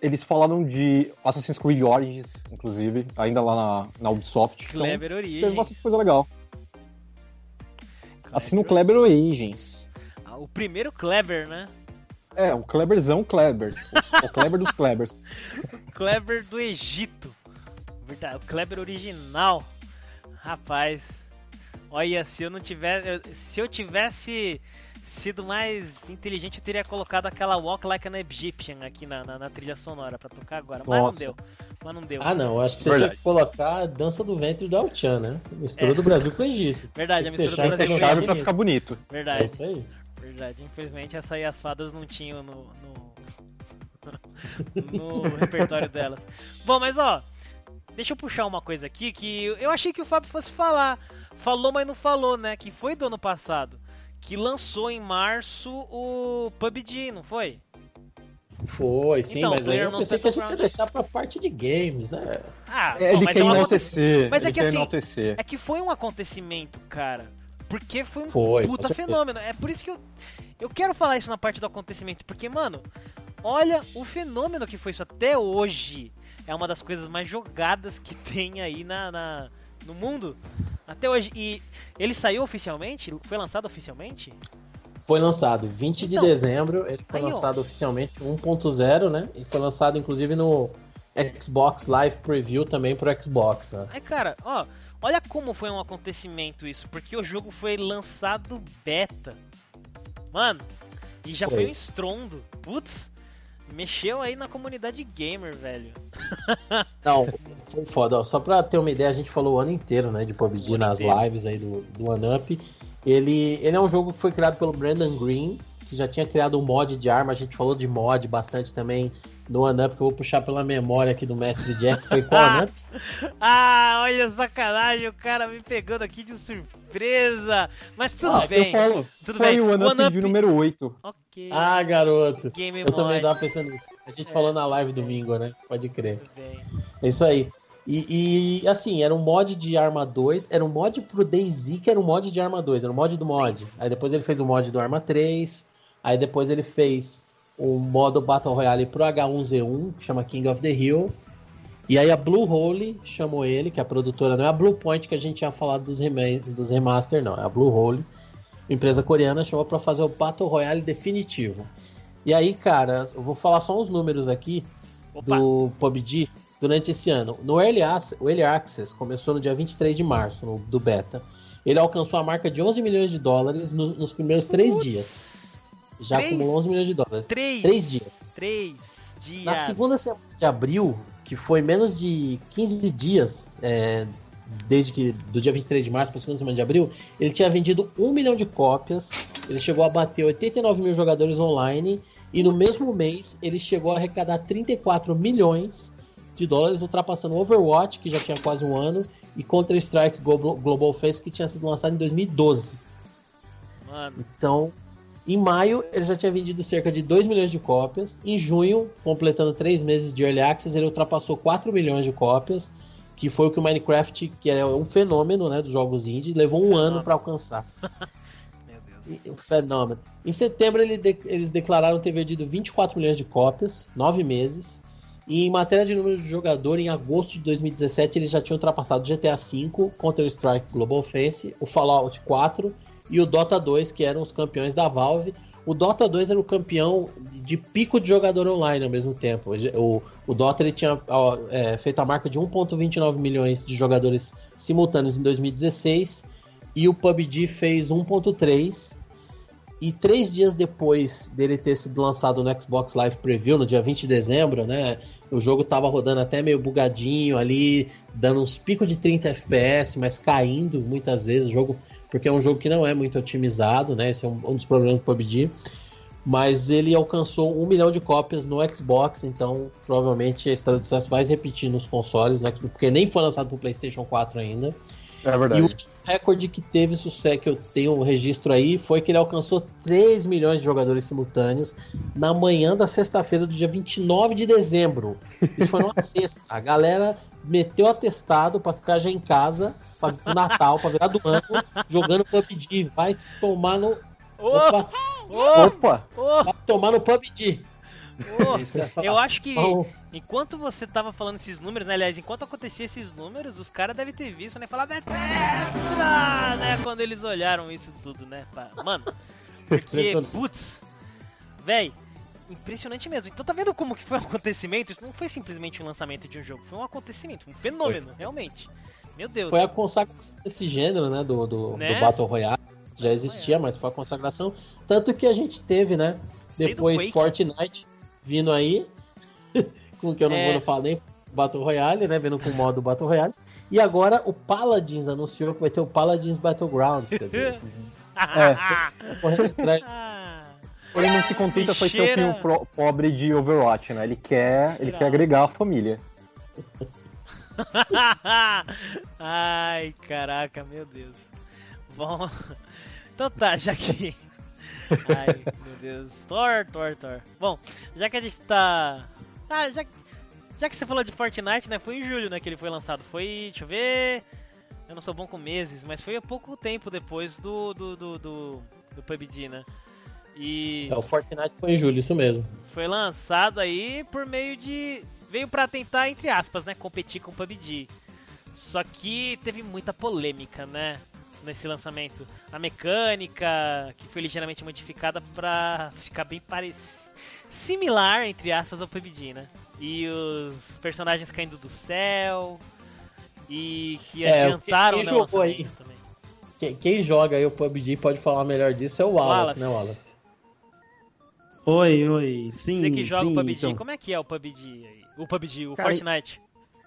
eles falaram de Assassin's Creed Origins, inclusive, ainda lá na, na Ubisoft. Então, Kleber então, Origins. Teve bastante coisa legal. Kleber... Assina o Kleber Origins. O primeiro Kleber, né? É, o Kleberzão Kleber. O Kleber dos Klebers. [laughs] Kleber do Egito. Verdade, o Kleber original. Rapaz, olha, se eu não tivesse. Se eu tivesse sido mais inteligente, eu teria colocado aquela Walk Like an Egyptian aqui na, na, na trilha sonora pra tocar agora. Mas Nossa. não deu. Mas não deu. Ah, não, acho que você Verdade. tinha que colocar a dança do ventre do Al-Chan, né? Mistura É. do Brasil com o Egito. Verdade, a mistura do Brasil com o Chave pra ficar bonito. É Verdade, isso aí. Verdade. Infelizmente essa aí as fadas não tinham no, no, [laughs] no repertório delas. Bom, mas ó, deixa eu puxar uma coisa aqui que eu achei que o Fábio fosse falar. Falou, mas não falou, né? Que foi do ano passado. Que lançou em março o PUBG, não foi? Foi, sim, Então, mas aí eu pensei que a gente ia deixar pra parte de games, né? Ah, É, bom, ele mas quer é um enaltecer. Mas é que assim. É que foi um acontecimento, cara. Porque foi um Foi, puta fenômeno. É por isso que eu, eu quero falar isso na parte do acontecimento. Porque, mano, olha o fenômeno que foi isso até hoje. É uma das coisas mais jogadas que [laughs] tem aí na, na- no mundo. Até hoje. E ele saiu oficialmente? Foi lançado oficialmente? Foi lançado 20 de Então, dezembro, ele foi aí, ó. lançado oficialmente 1.0, né? E foi lançado inclusive no Xbox Live Preview também pro Xbox, né? Aí, cara, ó, olha como foi um acontecimento isso, porque o jogo foi lançado beta. Mano, e já foi, Foi. um estrondo. Putz, mexeu aí na comunidade gamer, velho. [laughs] Não, foi foda. Ó, só pra ter uma ideia, a gente falou o ano inteiro, né, de PUBG nas inteiro. lives aí do, do OneUp. Ele, ele é um jogo que foi criado pelo Brandon Green, que já tinha criado um mod de arma. A gente falou de mod bastante também no OneUp, que eu vou puxar pela memória aqui do Mestre Jack. Foi qual OneUp? [laughs] Ah, olha a sacanagem, o cara me pegando aqui de surpresa. Mas tudo Ah, bem, Eu falo, tudo foi bem. o One Up One Review número 8. Ok, Ah, garoto. Game Eu também tava pensando nisso. A gente É. falou na live domingo, né? Pode crer. Tudo bem. É isso aí. E, e, assim, era um mod de Arma 2, era um mod pro DayZ que era um mod de Arma 2, era um mod do mod. Aí depois ele fez o mod do Arma 3, aí depois ele fez um modo Battle Royale pro H1Z1, que chama King of the Hill. E aí a Blue Hole chamou ele, que é a produtora, não é a Blue Point que a gente tinha falado dos, rema dos remaster, não, é a Blue Hole, empresa coreana, chamou pra fazer o Battle Royale definitivo. E aí, cara, eu vou falar só uns números aqui Opa, do PUBG durante esse ano. No Early Access, o Early Access começou no dia 23 de março, no- do beta. Ele alcançou a marca de 11 milhões de dólares no- nos primeiros três Putz, dias. Já Três? acumulou 11 milhões de dólares. Três. Três dias. Três dias. Na segunda semana de abril, que foi menos de 15 dias, é, desde que do dia 23 de março para a segunda semana de abril, ele tinha vendido um milhão de cópias. Ele chegou a bater 89 mil jogadores online. E no mesmo mês, ele chegou a arrecadar 34 milhões de dólares, ultrapassando o Overwatch, que já tinha quase um ano, e Counter-Strike Global, Global Face, que tinha sido lançado em 2012. Mano, Então, em maio, ele já tinha vendido cerca de 2 milhões de cópias. Em junho, completando 3 meses de Early Access, ele ultrapassou 4 milhões de cópias, que foi o que o Minecraft, que é um fenômeno né, dos jogos indie, levou um ano para alcançar. [laughs] meu Deus. Um fenômeno. Em setembro, ele de- eles declararam ter vendido 24 milhões de cópias, 9 meses. E em matéria de número de jogador, em agosto de 2017, eles já tinham ultrapassado GTA V, Counter-Strike Global Offensive, o Fallout 4 e o Dota 2, que eram os campeões da Valve. O Dota 2 era o campeão de pico de jogador online ao mesmo tempo. O, o Dota ele tinha ó, é, feito a marca de 1,29 milhões de jogadores simultâneos em 2016 e o PUBG fez 1.3 e três dias depois dele ter sido lançado no Xbox Live Preview, no dia 20 de dezembro, né? O jogo tava rodando até meio bugadinho ali, dando uns picos de 30 FPS, mas caindo muitas vezes o jogo, porque é um jogo que não é muito otimizado, né? Esse é um, um dos problemas do PUBG. Mas ele alcançou um milhão de cópias no Xbox, então provavelmente a história do sucesso vai se repetir nos consoles, né? porque nem foi lançado pro PlayStation 4 ainda. É E o verdade. último recorde que teve sucesso, que eu tenho um registro aí, foi que ele alcançou 3 milhões de jogadores simultâneos na manhã da sexta-feira do dia 29 de dezembro. Isso foi numa [laughs] sexta. A galera meteu atestado pra ficar já em casa, pra, pro Natal, pra virar do ano, jogando PUBG. Vai tomar no. Ô, Opa, ô, Opa! ô, vai tomar no PUBG. É que eu acho que enquanto você tava falando esses números, né? Aliás, enquanto acontecia esses números, os caras devem ter visto, né? Falar Bethesda, né? Quando eles olharam isso tudo, né? Mano, [laughs] porque, putz, véi, impressionante mesmo. Então tá vendo como que foi um [laughs] acontecimento? Isso não foi simplesmente um lançamento de um jogo, foi um acontecimento, um fenômeno, realmente. Meu Deus. Foi a consagração desse gênero, né? Do, do, Né? do Battle Royale. Já existia, mas foi a consagração. Tanto que a gente teve, né? Depois Fortnite vindo aí, [laughs] com que eu não é. vou falar nem Battle Royale, né? Vindo com o modo Battle Royale. E agora o Paladins anunciou que vai ter o Paladins Battlegrounds. Quer dizer, [laughs] é. Ele não se contenta só ser o filme pobre de Overwatch, né? Ele quer, ele quer agregar a família. [laughs] Ai, caraca, meu Deus. Bom, [laughs] então tá, já que. [laughs] Ai, meu Deus. Thor, Thor, Thor. Bom, já que a gente tá. Ah, já, já que você falou de Fortnite, né? Foi em julho, né? Que ele foi lançado. Foi. Deixa eu ver. Eu não sou bom com meses, mas foi há pouco tempo depois do. do, do, do, do PUBG, né? E. É, o Fortnite foi em julho, isso mesmo. Foi lançado aí por meio de veio para tentar, entre aspas, né, competir com o PUBG. Só que teve muita polêmica, né, nesse lançamento. A mecânica, que foi ligeiramente modificada para ficar bem parecido similar, entre aspas, ao PUBG, né? E os personagens caindo do céu e que é, adiantaram quem, quem jogou aí, também. Quem, quem, joga aí o PUBG pode falar melhor disso é o Wallace, Wallace. né, Wallace? Oi, oi. Sim, Você que joga sim, o PUBG, então. como é que é o PUBG aí? O PUBG, o Cara, Fortnite.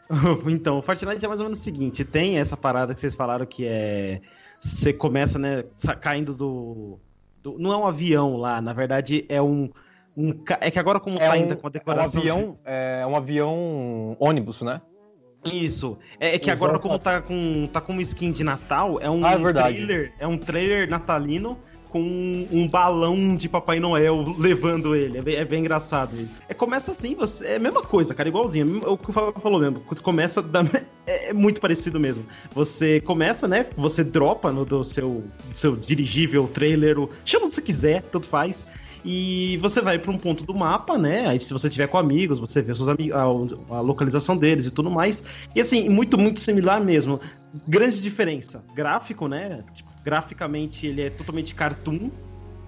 [laughs] então, o Fortnite é mais ou menos o seguinte: tem essa parada que vocês falaram que é. Você começa, né, caindo do, do. Não é um avião lá, na verdade é um. um é que agora, como é tá ainda com a decoração. É um avião, é um avião ônibus, né? Isso. É, é que agora, como tá com, tá com uma skin de Natal, é um ah, é trailer. É um trailer natalino com um balão de Papai Noel levando ele. É bem, é bem engraçado isso. É, começa assim, você, é a mesma coisa, cara, igualzinho. É o que o Fábio falou mesmo. Começa da, é, é, muito parecido mesmo. Você começa, né? Você dropa no do seu, seu dirigível, trailer, chama o que você quiser, tanto faz e você vai para um ponto do mapa, né? Aí se você tiver com amigos, você vê seus amigos, a, a, localização deles e tudo mais. E assim, muito, muito similar mesmo. Grande diferença. Gráfico, né? Tipo, graficamente ele é totalmente cartoon,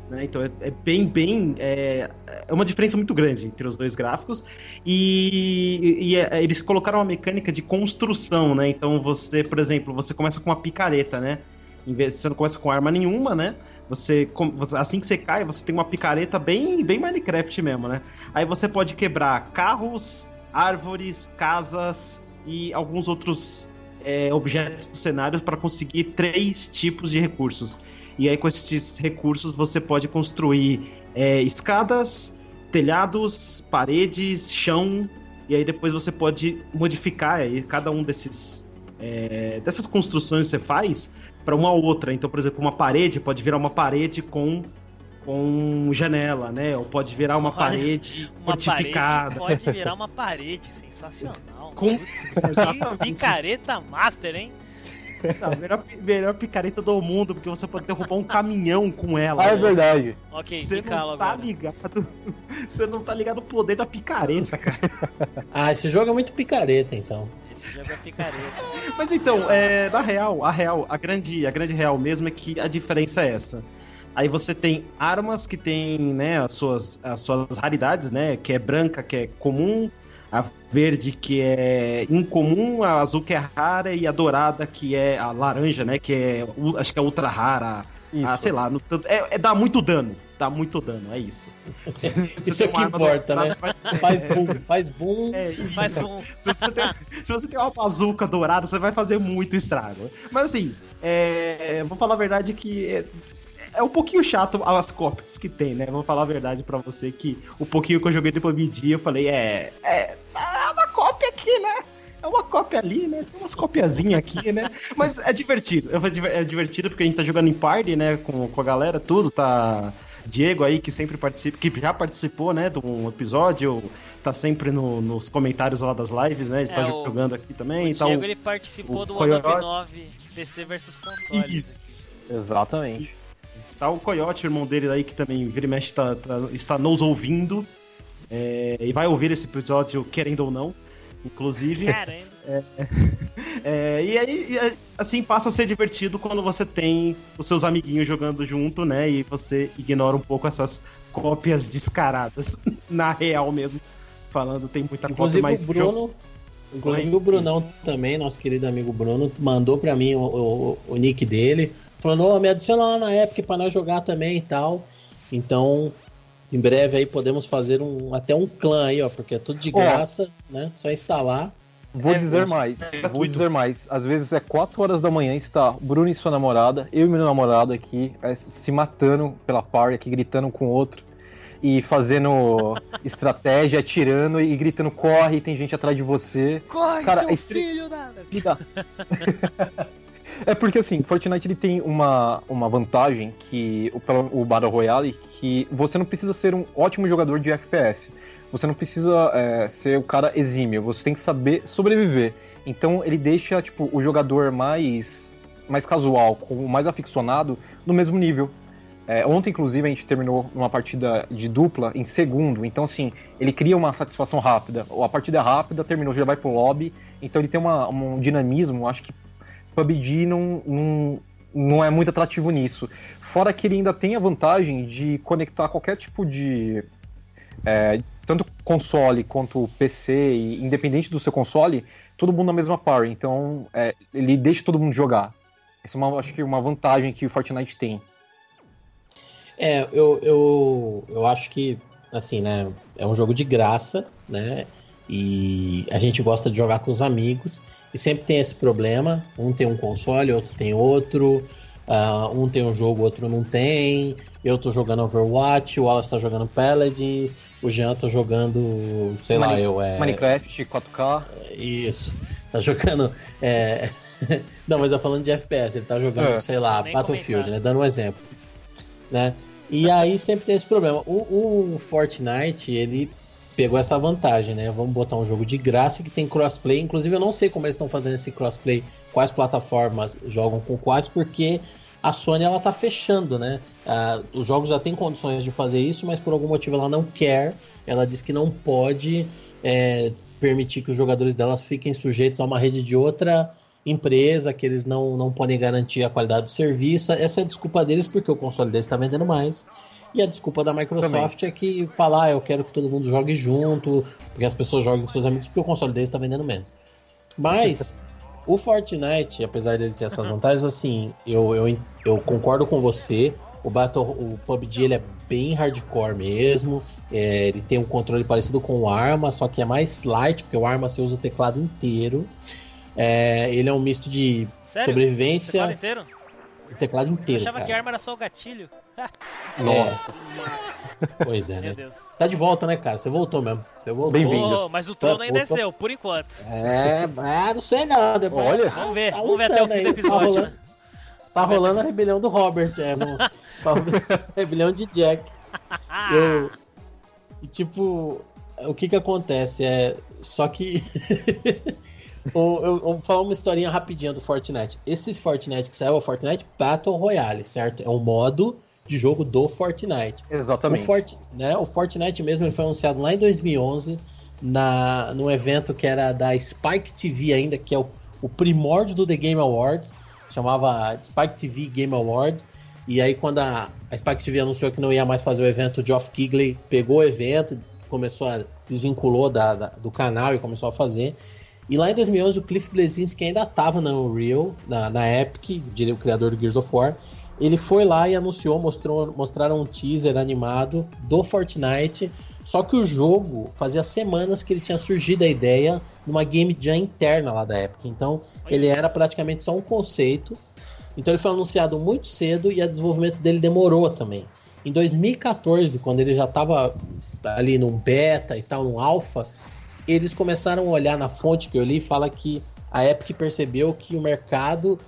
né? Então é, é, bem, bem. É, é uma diferença muito grande entre os dois gráficos. E, e é, eles colocaram uma mecânica de construção, né? Então você, por exemplo, você começa com uma picareta, né? Em vez, você não começa com arma nenhuma, né? Você, assim que você cai, você tem uma picareta bem, bem Minecraft mesmo, né? Aí você pode quebrar carros, árvores, casas e alguns outros é, objetos do cenário para conseguir três tipos de recursos. E aí, com esses recursos, você pode construir é, escadas, telhados, paredes, chão. E aí depois você pode modificar aí, cada um desses é, dessas construções que você faz para uma outra. Então, por exemplo, uma parede pode virar uma parede com com janela, né? Ou pode virar uma [laughs] Olha, parede uma fortificada. Parede pode virar [laughs] uma parede, sensacional. Com... picareta master, hein? Não, melhor, melhor picareta do mundo, porque você pode derrubar um caminhão com ela. Ah, é né? verdade. Ok, você não tá agora. ligado. [laughs] Você não tá ligado no poder da picareta, cara. ah, esse jogo é muito picareta, então. Esse jogo é picareta. Mas então, é, na real, a real, a grande, a grande real mesmo é que a diferença é essa. Aí você tem armas que tem, né, as suas, as suas raridades, né? Que é branca, que é comum, a verde que é incomum, a azul que é rara e a dourada que é a laranja, né? Que é, acho que é ultra rara. A, sei lá, no, é, é dá muito dano. Dá muito dano, é isso. [laughs] isso é o que importa, né? Faz boom, faz boom. É, faz boom. [laughs] Se você, tem, se você tem uma bazuca dourada, você vai fazer muito estrago. Mas assim, é, vou falar a verdade que é, um pouquinho chato as cópias que tem, né? Vou falar a verdade para você que o pouquinho que eu joguei depois de eu falei, é, é. É uma cópia aqui, né? É uma cópia ali, né? Tem umas copiazinhas aqui, né? [laughs] Mas é divertido. É divertido porque a gente tá jogando em party, né? Com, com a galera, tudo. Tá. Diego aí, que sempre participa, que já participou, né, de um episódio, tá sempre no, nos comentários lá das lives, né? Ele é, tá o, jogando aqui também. O tá Diego, o, ele participou o do 199 PC versus console. Isso. Exatamente. Tá o Coyote, irmão dele aí, que também vira e mexe, tá, tá, está nos ouvindo. É, e vai ouvir esse episódio, querendo ou não. Inclusive. Caramba. É, [laughs] é, e aí, assim, passa a ser divertido quando você tem os seus amiguinhos jogando junto, né? E você ignora um pouco essas cópias descaradas. [laughs] Na real mesmo. Falando, tem muita Inclusive, cópia mais. O Bruno, Inclusive o Brunão também, nosso querido amigo Bruno, mandou pra mim o, o, o nick dele, falando, oh, me adiciona lá na Epic pra nós jogar também e tal. Então, em breve aí podemos fazer um, até um clã aí, ó, porque é tudo de graça, oh. né? Só instalar. Vou é, dizer mais, é vou dizer mais. Às vezes é 4 horas da manhã, está Bruno e sua namorada, eu e meu namorado aqui, é, se matando pela party, aqui gritando com o outro e fazendo [laughs] estratégia, atirando e gritando, corre, tem gente atrás de você. Corre, Cara, seu estre... filho da... [laughs] é porque assim, Fortnite ele tem uma, uma vantagem que o, o Battle Royale que você não precisa ser um ótimo jogador de FPS. Você não precisa é, ser o cara exímio, você tem que saber sobreviver. Então ele deixa tipo o jogador mais mais casual, com mais aficionado no mesmo nível. É, ontem, inclusive, a gente terminou uma partida de dupla em segundo, então, assim, ele cria uma satisfação rápida. A partida é rápida, terminou, já vai pro lobby, então ele tem uma, um dinamismo, acho que PUBG não, não, não é muito atrativo nisso. Fora que ele ainda tem a vantagem de conectar qualquer tipo de. É, tanto console quanto PC, independente do seu console, todo mundo na mesma par. Então, é, ele deixa todo mundo jogar. Essa é uma, acho que uma vantagem que o Fortnite tem. É, eu, eu, eu acho que, assim, né? É um jogo de graça, né? E a gente gosta de jogar com os amigos. E sempre tem esse problema: um tem um console, outro tem outro. Uh, um tem um jogo, outro não tem. Eu tô jogando Overwatch, o Wallace tá jogando Paladins, o Jean tá jogando, sei Mani lá, eu é. Minecraft 4K. Isso. Tá jogando. É... [laughs] não, mas eu falando de FPS, ele tá jogando, é. sei lá, Nem Battlefield, comentar. né? Dando um exemplo né? E aí sempre tem esse problema. O, o, Fortnite, ele pegou essa vantagem, né? Vamos botar um jogo de graça que tem crossplay. Inclusive, eu não sei como eles estão fazendo esse crossplay, quais plataformas jogam com quais, porque a Sony ela tá fechando, né? Ah, os jogos já têm condições de fazer isso, mas por algum motivo ela não quer. Ela diz que não pode é, permitir que os jogadores delas fiquem sujeitos a uma rede de outra empresa, que eles não, não podem garantir a qualidade do serviço. Essa é a desculpa deles, porque o console deles está vendendo mais. E a desculpa da Microsoft Também. é que falar, ah, eu quero que todo mundo jogue junto, porque as pessoas joguem com seus amigos, porque o console deles está vendendo menos. Mas [laughs] o Fortnite, apesar dele ter essas vantagens, assim, eu, eu, eu concordo com você. O Battle, o PUBG ele é bem hardcore mesmo. É, ele tem um controle parecido com o Arma, só que é mais light, porque o Arma você usa o teclado inteiro. É, ele é um misto de Sério? sobrevivência. Teclado inteiro? O teclado inteiro. Eu achava cara. que a arma era só o gatilho. [laughs] Nossa. Pois é, né? Você tá de volta, né, cara? Você voltou mesmo. Você voltou. Bem-vindo. Oh, mas o trono ainda desceu, por enquanto. É, mas não sei não. Depois Olha. Vamos ver, tá vamos ver até o fim aí. do episódio. Tá rolando, né? tá rolando a rebelião do Robert, é. a [laughs] rebelião de Jack. [laughs] Eu, e tipo, o que que acontece? É, só que eu, vou falar uma historinha rapidinha do Fortnite. Esse Fortnite que saiu é o Fortnite Battle Royale, certo? É um modo de jogo do Fortnite. Exatamente. O, Fort, né, o Fortnite mesmo ele foi anunciado lá em 2011 na, num evento que era da Spike TV ainda, que é o, o primórdio do The Game Awards. Chamava Spike TV Game Awards. E aí quando a, a Spike TV anunciou que não ia mais fazer o evento, o Geoff Keighley pegou o evento, começou a desvinculou da, da, do canal e começou a fazer. E lá em 2011 o Cliff Bleszinski ainda estava na Unreal, na, na Epic, diria o criador do Gears of War. Ele foi lá e anunciou, mostrou, mostraram um teaser animado do Fortnite. Só que o jogo fazia semanas que ele tinha surgido a ideia numa game jam interna lá da Epic. Então ele era praticamente só um conceito. Então ele foi anunciado muito cedo e o desenvolvimento dele demorou também. Em 2014, quando ele já estava ali num beta e tal, num alpha, eles começaram a olhar na fonte que eu li, fala que a Epic percebeu que o mercado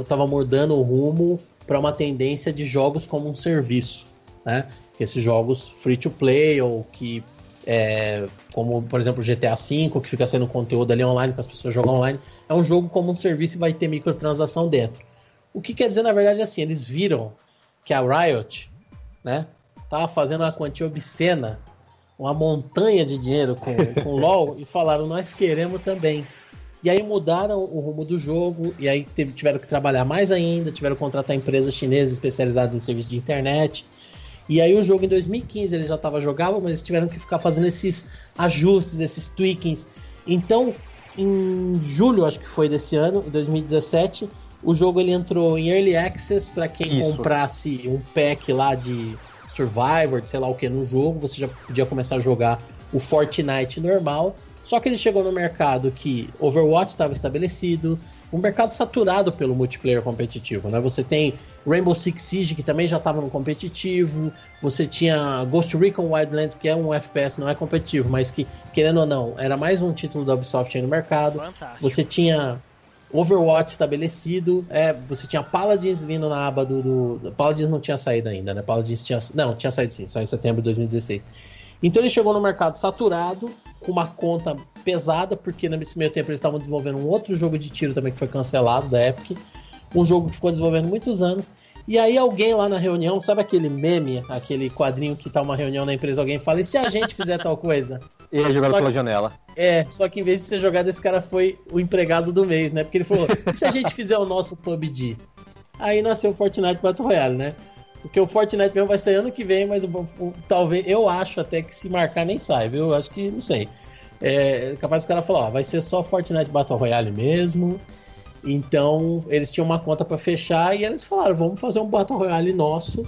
estava é, mordando o rumo para uma tendência de jogos como um serviço, né? Que esses jogos free to play ou que é, como por exemplo GTA V, que fica sendo conteúdo ali online para as pessoas jogar online, é um jogo como um serviço e vai ter microtransação dentro. O que quer dizer na verdade é assim, eles viram que a Riot, né, tava fazendo uma quantia obscena uma montanha de dinheiro com, com o LoL e falaram, nós queremos também. E aí mudaram o rumo do jogo, e aí tiveram que trabalhar mais ainda, tiveram que contratar empresas chinesas especializadas em serviço de internet. E aí o jogo em 2015 ele já estava jogável, mas eles tiveram que ficar fazendo esses ajustes, esses tweakings. Então, em julho, acho que foi desse ano, 2017, o jogo ele entrou em Early Access para quem Isso. comprasse um pack lá de Survivor, sei lá o que no jogo, você já podia começar a jogar o Fortnite normal. Só que ele chegou no mercado que Overwatch estava estabelecido, um mercado saturado pelo multiplayer competitivo, né? Você tem Rainbow Six Siege, que também já estava no competitivo, você tinha Ghost Recon Wildlands, que é um FPS, não é competitivo, mas que, querendo ou não, era mais um título da Ubisoft aí no mercado. Fantástico. Você tinha Overwatch estabelecido, é, você tinha Paladins vindo na aba do, do, Paladins não tinha saído ainda, né? Paladins tinha. Não, tinha saído sim, só em setembro de 2016. Então ele chegou no mercado saturado, com uma conta pesada, porque nesse meio tempo eles estavam desenvolvendo um outro jogo de tiro também que foi cancelado da Epic. Um jogo que ficou desenvolvendo muitos anos. E aí alguém lá na reunião, sabe aquele meme, aquele quadrinho que tá uma reunião na empresa, alguém fala, e se a gente fizer tal coisa? E é jogado pela janela. É, só que em vez de ser jogado, esse cara foi o empregado do mês, né? Porque ele falou, e se a gente fizer o nosso PUBG? Aí nasceu o Fortnite Battle Royale, né? Porque o Fortnite mesmo vai sair ano que vem, mas o, o, talvez eu acho até que se marcar nem sai, viu? Eu acho que não sei. É capaz do cara falar, ó, vai ser só Fortnite Battle Royale mesmo. Então, eles tinham uma conta para fechar e eles falaram, vamos fazer um Battle Royale nosso.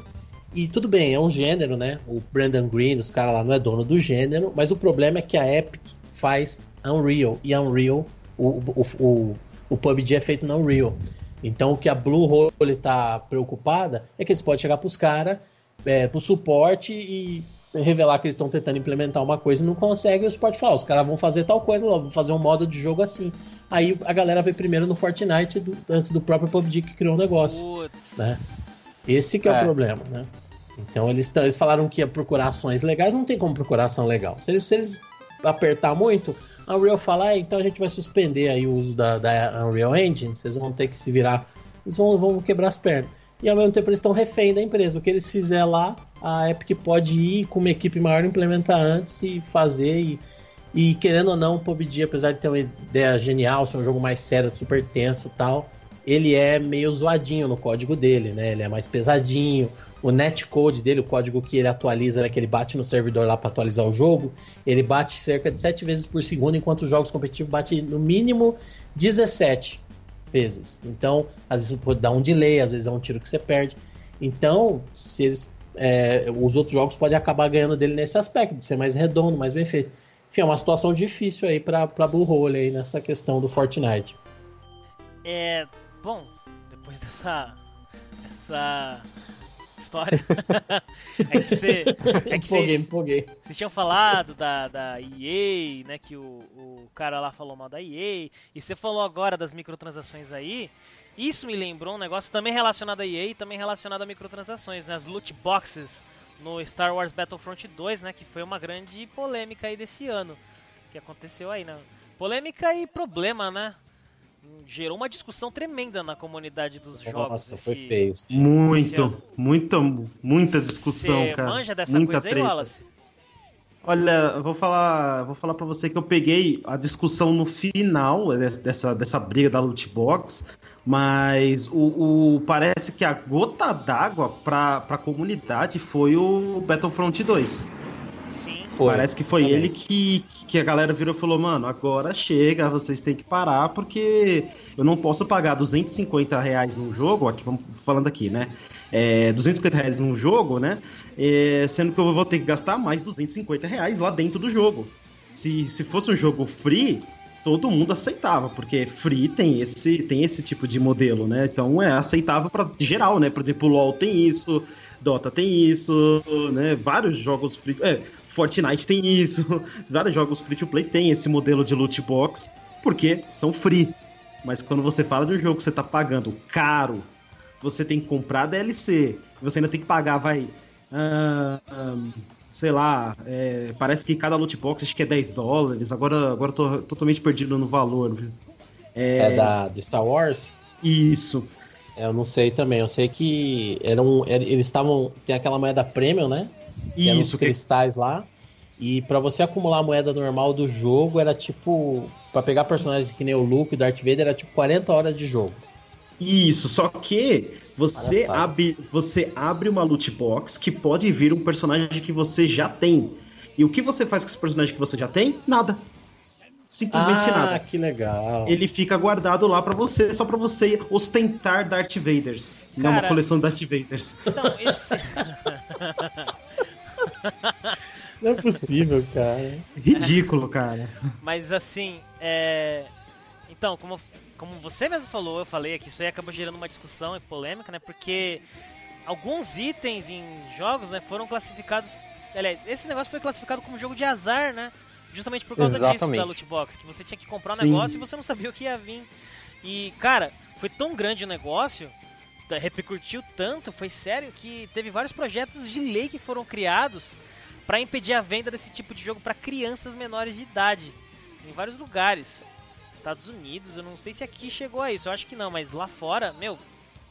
E tudo bem, é um gênero, né? O Brandon Green, os caras lá não é dono do gênero, mas o problema é que a Epic faz Unreal e Unreal, o, o, o, o PUBG é feito no Unreal. Então o que a Blue Hole está preocupada é que eles podem chegar para os caras, é, para o suporte e revelar que eles estão tentando implementar uma coisa e não conseguem, e o suporte fala, os caras vão fazer tal coisa, vão fazer um modo de jogo assim. Aí a galera vê primeiro no Fortnite do, antes do próprio PUBG que criou o um negócio. Putz. Né? Esse que é, é, o problema, né? Então eles, eles falaram que ia procurar ações legais, não tem como procurar ação legal. Se eles, se eles apertar muito, a Unreal fala, ah, então a gente vai suspender aí o uso da, da Unreal Engine, vocês vão ter que se virar, eles vão, vão quebrar as pernas. E ao mesmo tempo eles estão refém da empresa. O que eles fizer lá, a Epic pode ir com uma equipe maior implementar antes e fazer. E, e querendo ou não, o PUBG, apesar de ter uma ideia genial, ser um jogo mais sério, super tenso e tal, ele é meio zoadinho no código dele, né? Ele é mais pesadinho o netcode dele, o código que ele atualiza, né, que ele bate no servidor lá para atualizar o jogo, ele bate cerca de 7 vezes por segundo, enquanto os jogos competitivos bate no mínimo 17 vezes. Então, às vezes pode dar um delay, às vezes é um tiro que você perde. Então, se eles, é, os outros jogos podem acabar ganhando dele nesse aspecto, de ser mais redondo, mais bem feito. Enfim, é uma situação difícil aí para Blue Hole aí nessa questão do Fortnite. É, bom, depois dessa essa história. [laughs] é que você. É que empolguei, empolguei. Vocês tinham falado da, da EA, né? Que o, o cara lá falou mal da EA. E você falou agora das microtransações aí. Isso me lembrou um negócio também relacionado a EA e também relacionado a microtransações, né? As loot boxes no Star Wars Battlefront 2, né? Que foi uma grande polêmica aí desse ano. Que aconteceu aí, né? Polêmica e problema, né? Gerou uma discussão tremenda na comunidade dos Nossa, jogos. Nossa, foi feio. Muito, muita, muita discussão, Cê cara. manja dessa muita coisa treta. aí, Wallace? Olha, vou falar, vou falar para você que eu peguei a discussão no final dessa, dessa briga da loot box, mas o, o parece que a gota d'água para a comunidade foi o Battlefront 2. Foi. Parece que foi ele que, que a galera virou e falou: mano, agora chega, vocês têm que parar, porque eu não posso pagar 250 reais num jogo, aqui vamos falando aqui, né? É, 250 reais num jogo, né? É, sendo que eu vou ter que gastar mais 250 reais lá dentro do jogo. Se, se fosse um jogo free, todo mundo aceitava, porque free tem esse, tem esse tipo de modelo, né? Então é aceitável para geral, né? Por exemplo, o LoL tem isso, Dota tem isso, né? Vários jogos free. É, Fortnite tem isso. [laughs] Vários jogos free to play tem esse modelo de loot box, porque são free. Mas quando você fala de um jogo que você tá pagando caro, você tem que comprar DLC, você ainda tem que pagar, vai. Uh, sei lá, é, parece que cada loot box acho que é 10 dólares. Agora, agora tô totalmente perdido no valor. É, é da de Star Wars? Isso. É, eu não sei também. Eu sei que eram, eles estavam. Tem aquela moeda premium, né? Isso. Que... cristais lá. E para você acumular a moeda normal do jogo era tipo. para pegar personagens que nem o Luke e o Darth Vader era tipo 40 horas de jogo. Isso, só que você abre, você abre uma loot box que pode vir um personagem que você já tem. E o que você faz com esse personagem que você já tem? Nada. simplesmente ah, nada. que legal. Ele fica guardado lá pra você, só pra você ostentar Darth Vaders. não Cara- uma coleção de Darth Vaders. Então, esse... [laughs] [laughs] [laughs] Não é possível, cara. Ridículo, cara. Mas assim, é... Então, como, como você mesmo falou, eu falei aqui, isso aí acabou gerando uma discussão e polêmica, né? Porque alguns itens em jogos, né, foram classificados... Aliás, esse negócio foi classificado como jogo de azar, né? Justamente por causa disso Exatamente. da loot box, que você tinha que comprar um Sim. negócio e você não sabia o que ia vir. E, cara, foi tão grande o negócio, repercutiu tanto, foi sério, que teve vários projetos de lei que foram criados para impedir a venda desse tipo de jogo para crianças menores de idade em vários lugares. Estados Unidos, eu não sei se aqui chegou a isso, eu acho que não, mas lá fora, meu,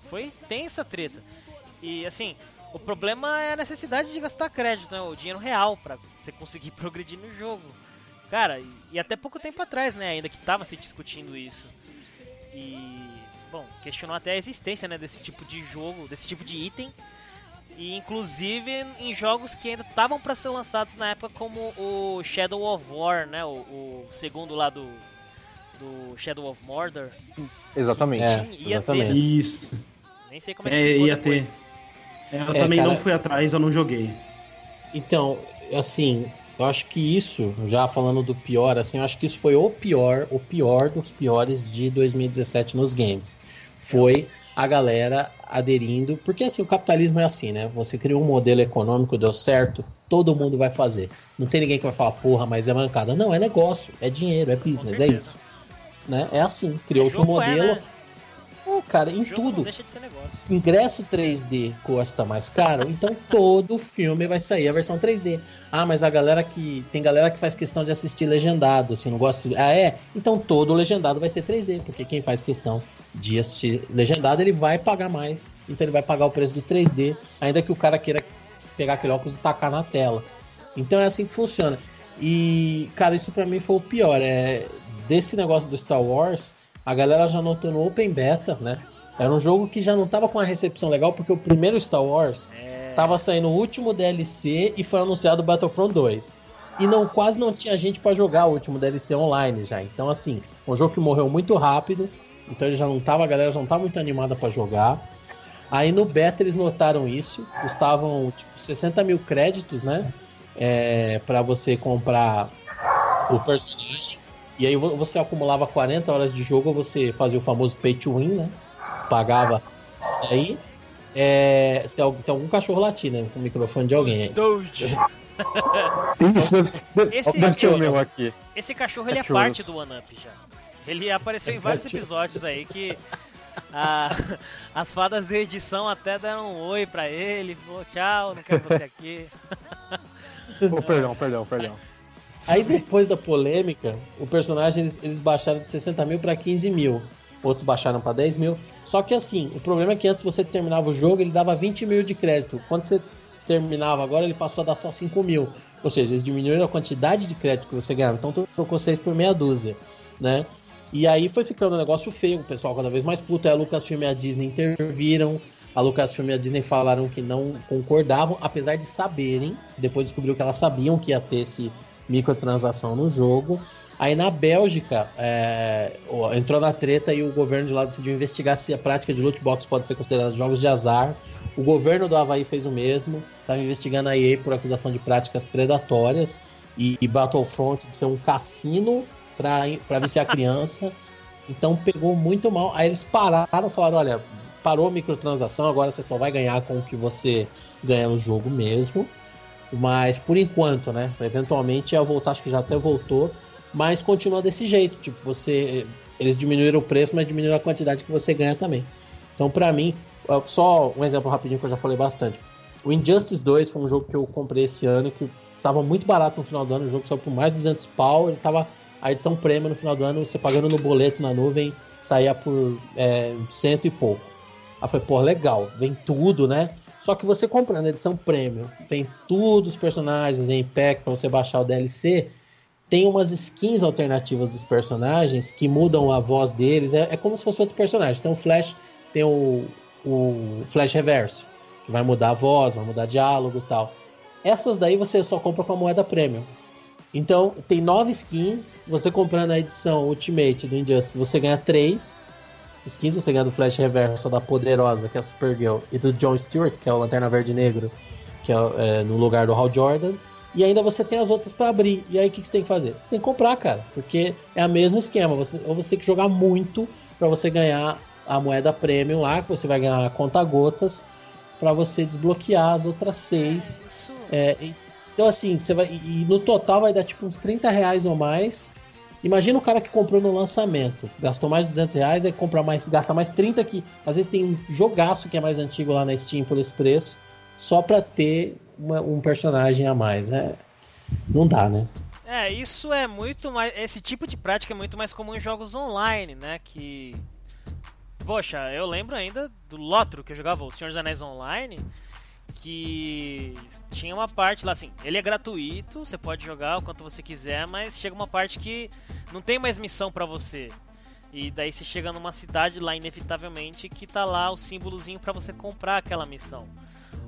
foi tensa a treta. E assim, o problema é a necessidade de gastar crédito, né? O dinheiro real para você conseguir [laughs] progredir no jogo. Cara, e, e até pouco tempo atrás, né, ainda que tava se discutindo isso. E bom, questionou até a existência, né, desse tipo de jogo, desse tipo de item. E inclusive em jogos que ainda estavam para ser lançados na época, como o Shadow of War, né? O, o segundo lá do, do Shadow of Mordor. Exatamente. É, ia exatamente. ter. Isso. Nem sei como é que É, ia depois. Eu É, também cara- não fui atrás, eu não joguei. Então, assim, eu acho que isso, já falando do pior, assim, eu acho que isso foi o pior, o pior dos piores de 2017 nos games. Foi a galera aderindo, porque assim, o capitalismo é assim, né? Você criou um modelo econômico, deu certo, todo mundo vai fazer. Não tem ninguém que vai falar, porra, mas é mancada. Não, é negócio, é dinheiro, é business, é isso. Né? É assim, criou-se um é, modelo. né? É, cara, em tudo ingresso 3D custa mais caro, então [laughs] todo filme vai sair a versão 3D. Ah, mas a galera que. Tem galera que faz questão de assistir legendado, assim, não gosta de. Ah, é? Então todo legendado vai ser 3D, porque quem faz questão de assistir legendado, ele vai pagar mais. Então ele vai pagar o preço do 3D, ainda que o cara queira pegar aquele óculos e tacar na tela. Então é assim que funciona. E, cara, isso pra mim foi o pior. É, desse negócio do Star Wars, a galera já notou no Open Beta, né? Era um jogo que já não tava com a recepção legal, porque o primeiro Star Wars É. tava saindo o último DLC e foi anunciado o Battlefront 2. E não, quase não tinha gente pra jogar o último DLC online já. Então, assim, um jogo que morreu muito rápido. Então ele já não tava, a galera já não tava muito animada pra jogar. Aí no beta eles notaram isso. Custavam tipo 60 mil créditos, né? É, para você comprar o personagem. E aí vo- você acumulava 40 horas de jogo, você fazia o famoso pay to win, né? Pagava isso daí. É, tem, tem algum cachorro latindo, né? Com o microfone de alguém aí. Isso, deve, [laughs] Esse meu aqui. Esse cachorro ele é parte do One Up já. Ele apareceu em vários episódios aí que a- [laughs] as fadas de edição até deram um oi pra ele, falou tchau, não quero você aqui. Oh, perdão, perdão, perdão. Aí depois da polêmica, o personagem eles, eles baixaram de 60 mil pra 15 mil. Outros baixaram pra 10 mil. Só que assim, o problema é que antes você terminava o jogo, ele dava 20 mil de crédito. Quando você terminava agora, ele passou a dar só 5 mil. Ou seja, eles diminuíram a quantidade de crédito que você ganhava. Então trocou 6 por meia dúzia, né? E aí foi ficando um negócio feio, o pessoal cada vez mais puto. Aí a Lucasfilm e a Disney interviram. A Lucasfilm e a Disney falaram que não concordavam, apesar de saberem. Depois descobriu que elas sabiam que ia ter esse microtransação no jogo. Aí na Bélgica é, entrou na treta e o governo de lá decidiu investigar se a prática de loot box pode ser considerada jogos de azar. O governo do Havaí fez o mesmo, estava investigando a EA por acusação de práticas predatórias e, e Battlefront de ser um cassino para viciar [laughs] criança. Então pegou muito mal. Aí eles pararam, falaram: olha, parou a microtransação, agora você só vai ganhar com o que você ganha no jogo mesmo. Mas por enquanto, né? Eventualmente ia voltar, acho que já até voltou. Mas continua desse jeito. Tipo, você. Eles diminuíram o preço, mas diminuíram a quantidade que você ganha também. Então, pra mim, só um exemplo rapidinho que eu já falei bastante. O Injustice 2 foi um jogo que eu comprei esse ano, que tava muito barato no final do ano. O jogo saiu por mais de 200 pau. Ele tava. A edição prêmio no final do ano, você pagando no boleto na nuvem, saía por é, cento e pouco. Aí falei, pô, legal, vem tudo, né? Só que você comprando a edição premium, vem todos os personagens, vem pack pra você baixar o DLC, tem umas skins alternativas dos personagens que mudam a voz deles, é, é como se fosse outro personagem. Tem o Flash, tem o, o Flash Reverso, que vai mudar a voz, vai mudar diálogo e tal. Essas daí você só compra com a moeda premium. Então, tem nove skins. Você comprando a edição Ultimate do Injustice, você ganha três skins. Você ganha do Flash Reverso, da Poderosa, que é a Supergirl, e do John Stewart, que é o Lanterna Verde Negro, que é, é no lugar do Hal Jordan. E ainda você tem as outras para abrir. E aí o que, que, você tem que fazer? Você tem que comprar, cara. Porque é o mesmo esquema. Você, ou você tem que jogar muito para você ganhar a moeda premium lá, que você vai ganhar conta-gotas, para você desbloquear as outras seis. É, então, assim, você vai. E, no total vai dar tipo uns 30 reais ou mais. Imagina o cara que comprou no lançamento, gastou mais de 200 reais, aí compra mais, gasta mais 30 que às vezes tem um jogaço que é mais antigo lá na Steam por esse preço, só pra ter uma, um personagem a mais. É, não dá, né? É, isso é muito mais. Esse tipo de prática é muito mais comum em jogos online, né? Que. Poxa, eu lembro ainda do Lotro que eu jogava, o Senhor dos Anéis Online que tinha uma parte lá assim, ele é gratuito, você pode jogar o quanto você quiser, mas chega uma parte que não tem mais missão para você. E daí você chega numa cidade lá inevitavelmente que tá lá o símbolozinho para você comprar aquela missão.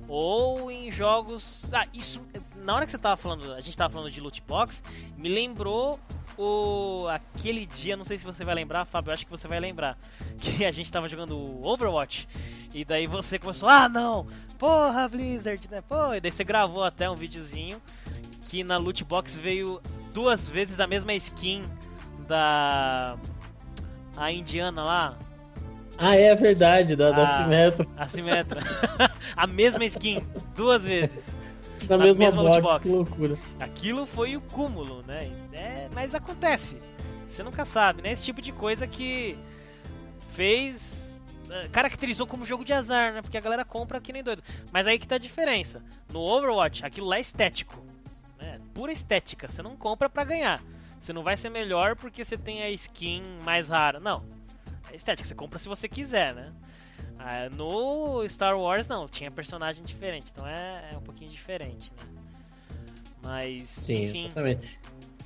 Ou em jogos. Ah, isso. Na hora que você tava falando. A gente tava falando de loot box, me lembrou o. aquele dia, não sei se você vai lembrar, Fábio, acho que você vai lembrar. [laughs] Que a gente tava jogando Overwatch. E daí você começou, ah não! Porra, Blizzard, né? Pô, e daí você gravou até um videozinho que na loot box veio duas vezes a mesma skin da. A indiana lá, ah, é verdade, da, a, da Simetra. A Simetra. [laughs] a mesma skin, duas vezes. Na, na mesma, mesma box, box, que loucura. Aquilo foi o cúmulo, né? É, mas acontece. Você nunca sabe, né? Esse tipo de coisa que fez. Caracterizou como jogo de azar, né? Porque a galera compra que nem doido. Mas aí que tá a diferença. No Overwatch, aquilo lá é estético. Né? Pura estética. Você não compra para ganhar. Você não vai ser melhor porque você tem a skin mais rara. Não é estética, você compra se você quiser, né? Ah, no Star Wars não, tinha personagem diferente, então é, é um pouquinho diferente, né? Mas. Sim, enfim. exatamente.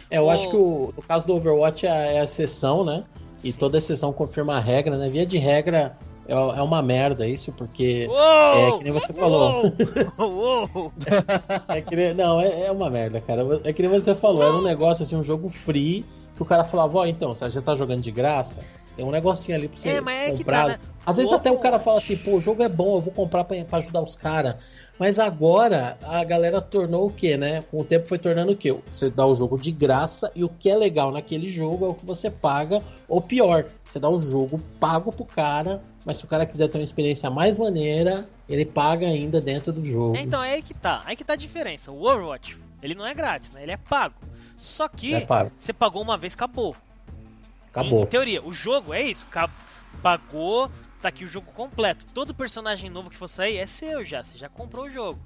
É, eu o... acho que o, no caso do Overwatch é, é a exceção, né? E Sim. toda exceção confirma a regra, né? Via de regra, é, é uma merda isso, porque Uou! é que nem você falou. Uou! [laughs] é que não, é, é, uma merda, cara. É que nem você falou, era um negócio assim, um jogo free, que o cara falava, ó, oh, então, você já tá jogando de graça, tem um negocinho ali pra você é, mas é comprar. Tá, né? Às vezes até o cara fala assim, pô, o jogo é bom, eu vou comprar pra, pra ajudar os caras. Mas agora a galera tornou o que, né? Com o tempo foi tornando o que? Você dá o jogo de graça e o que é legal naquele jogo é o que você paga. Ou pior, você dá o jogo pago pro cara, mas se o cara quiser ter uma experiência mais maneira, ele paga ainda dentro do jogo. É, então é aí que tá. Aí que tá a diferença. O Overwatch, ele não é grátis, né? Ele é pago. Só que é pago. você pagou uma vez, acabou. Acabou. Em teoria, o jogo é isso. Pagou, tá aqui o jogo completo. Todo personagem novo que for sair é seu já. Você já comprou o jogo.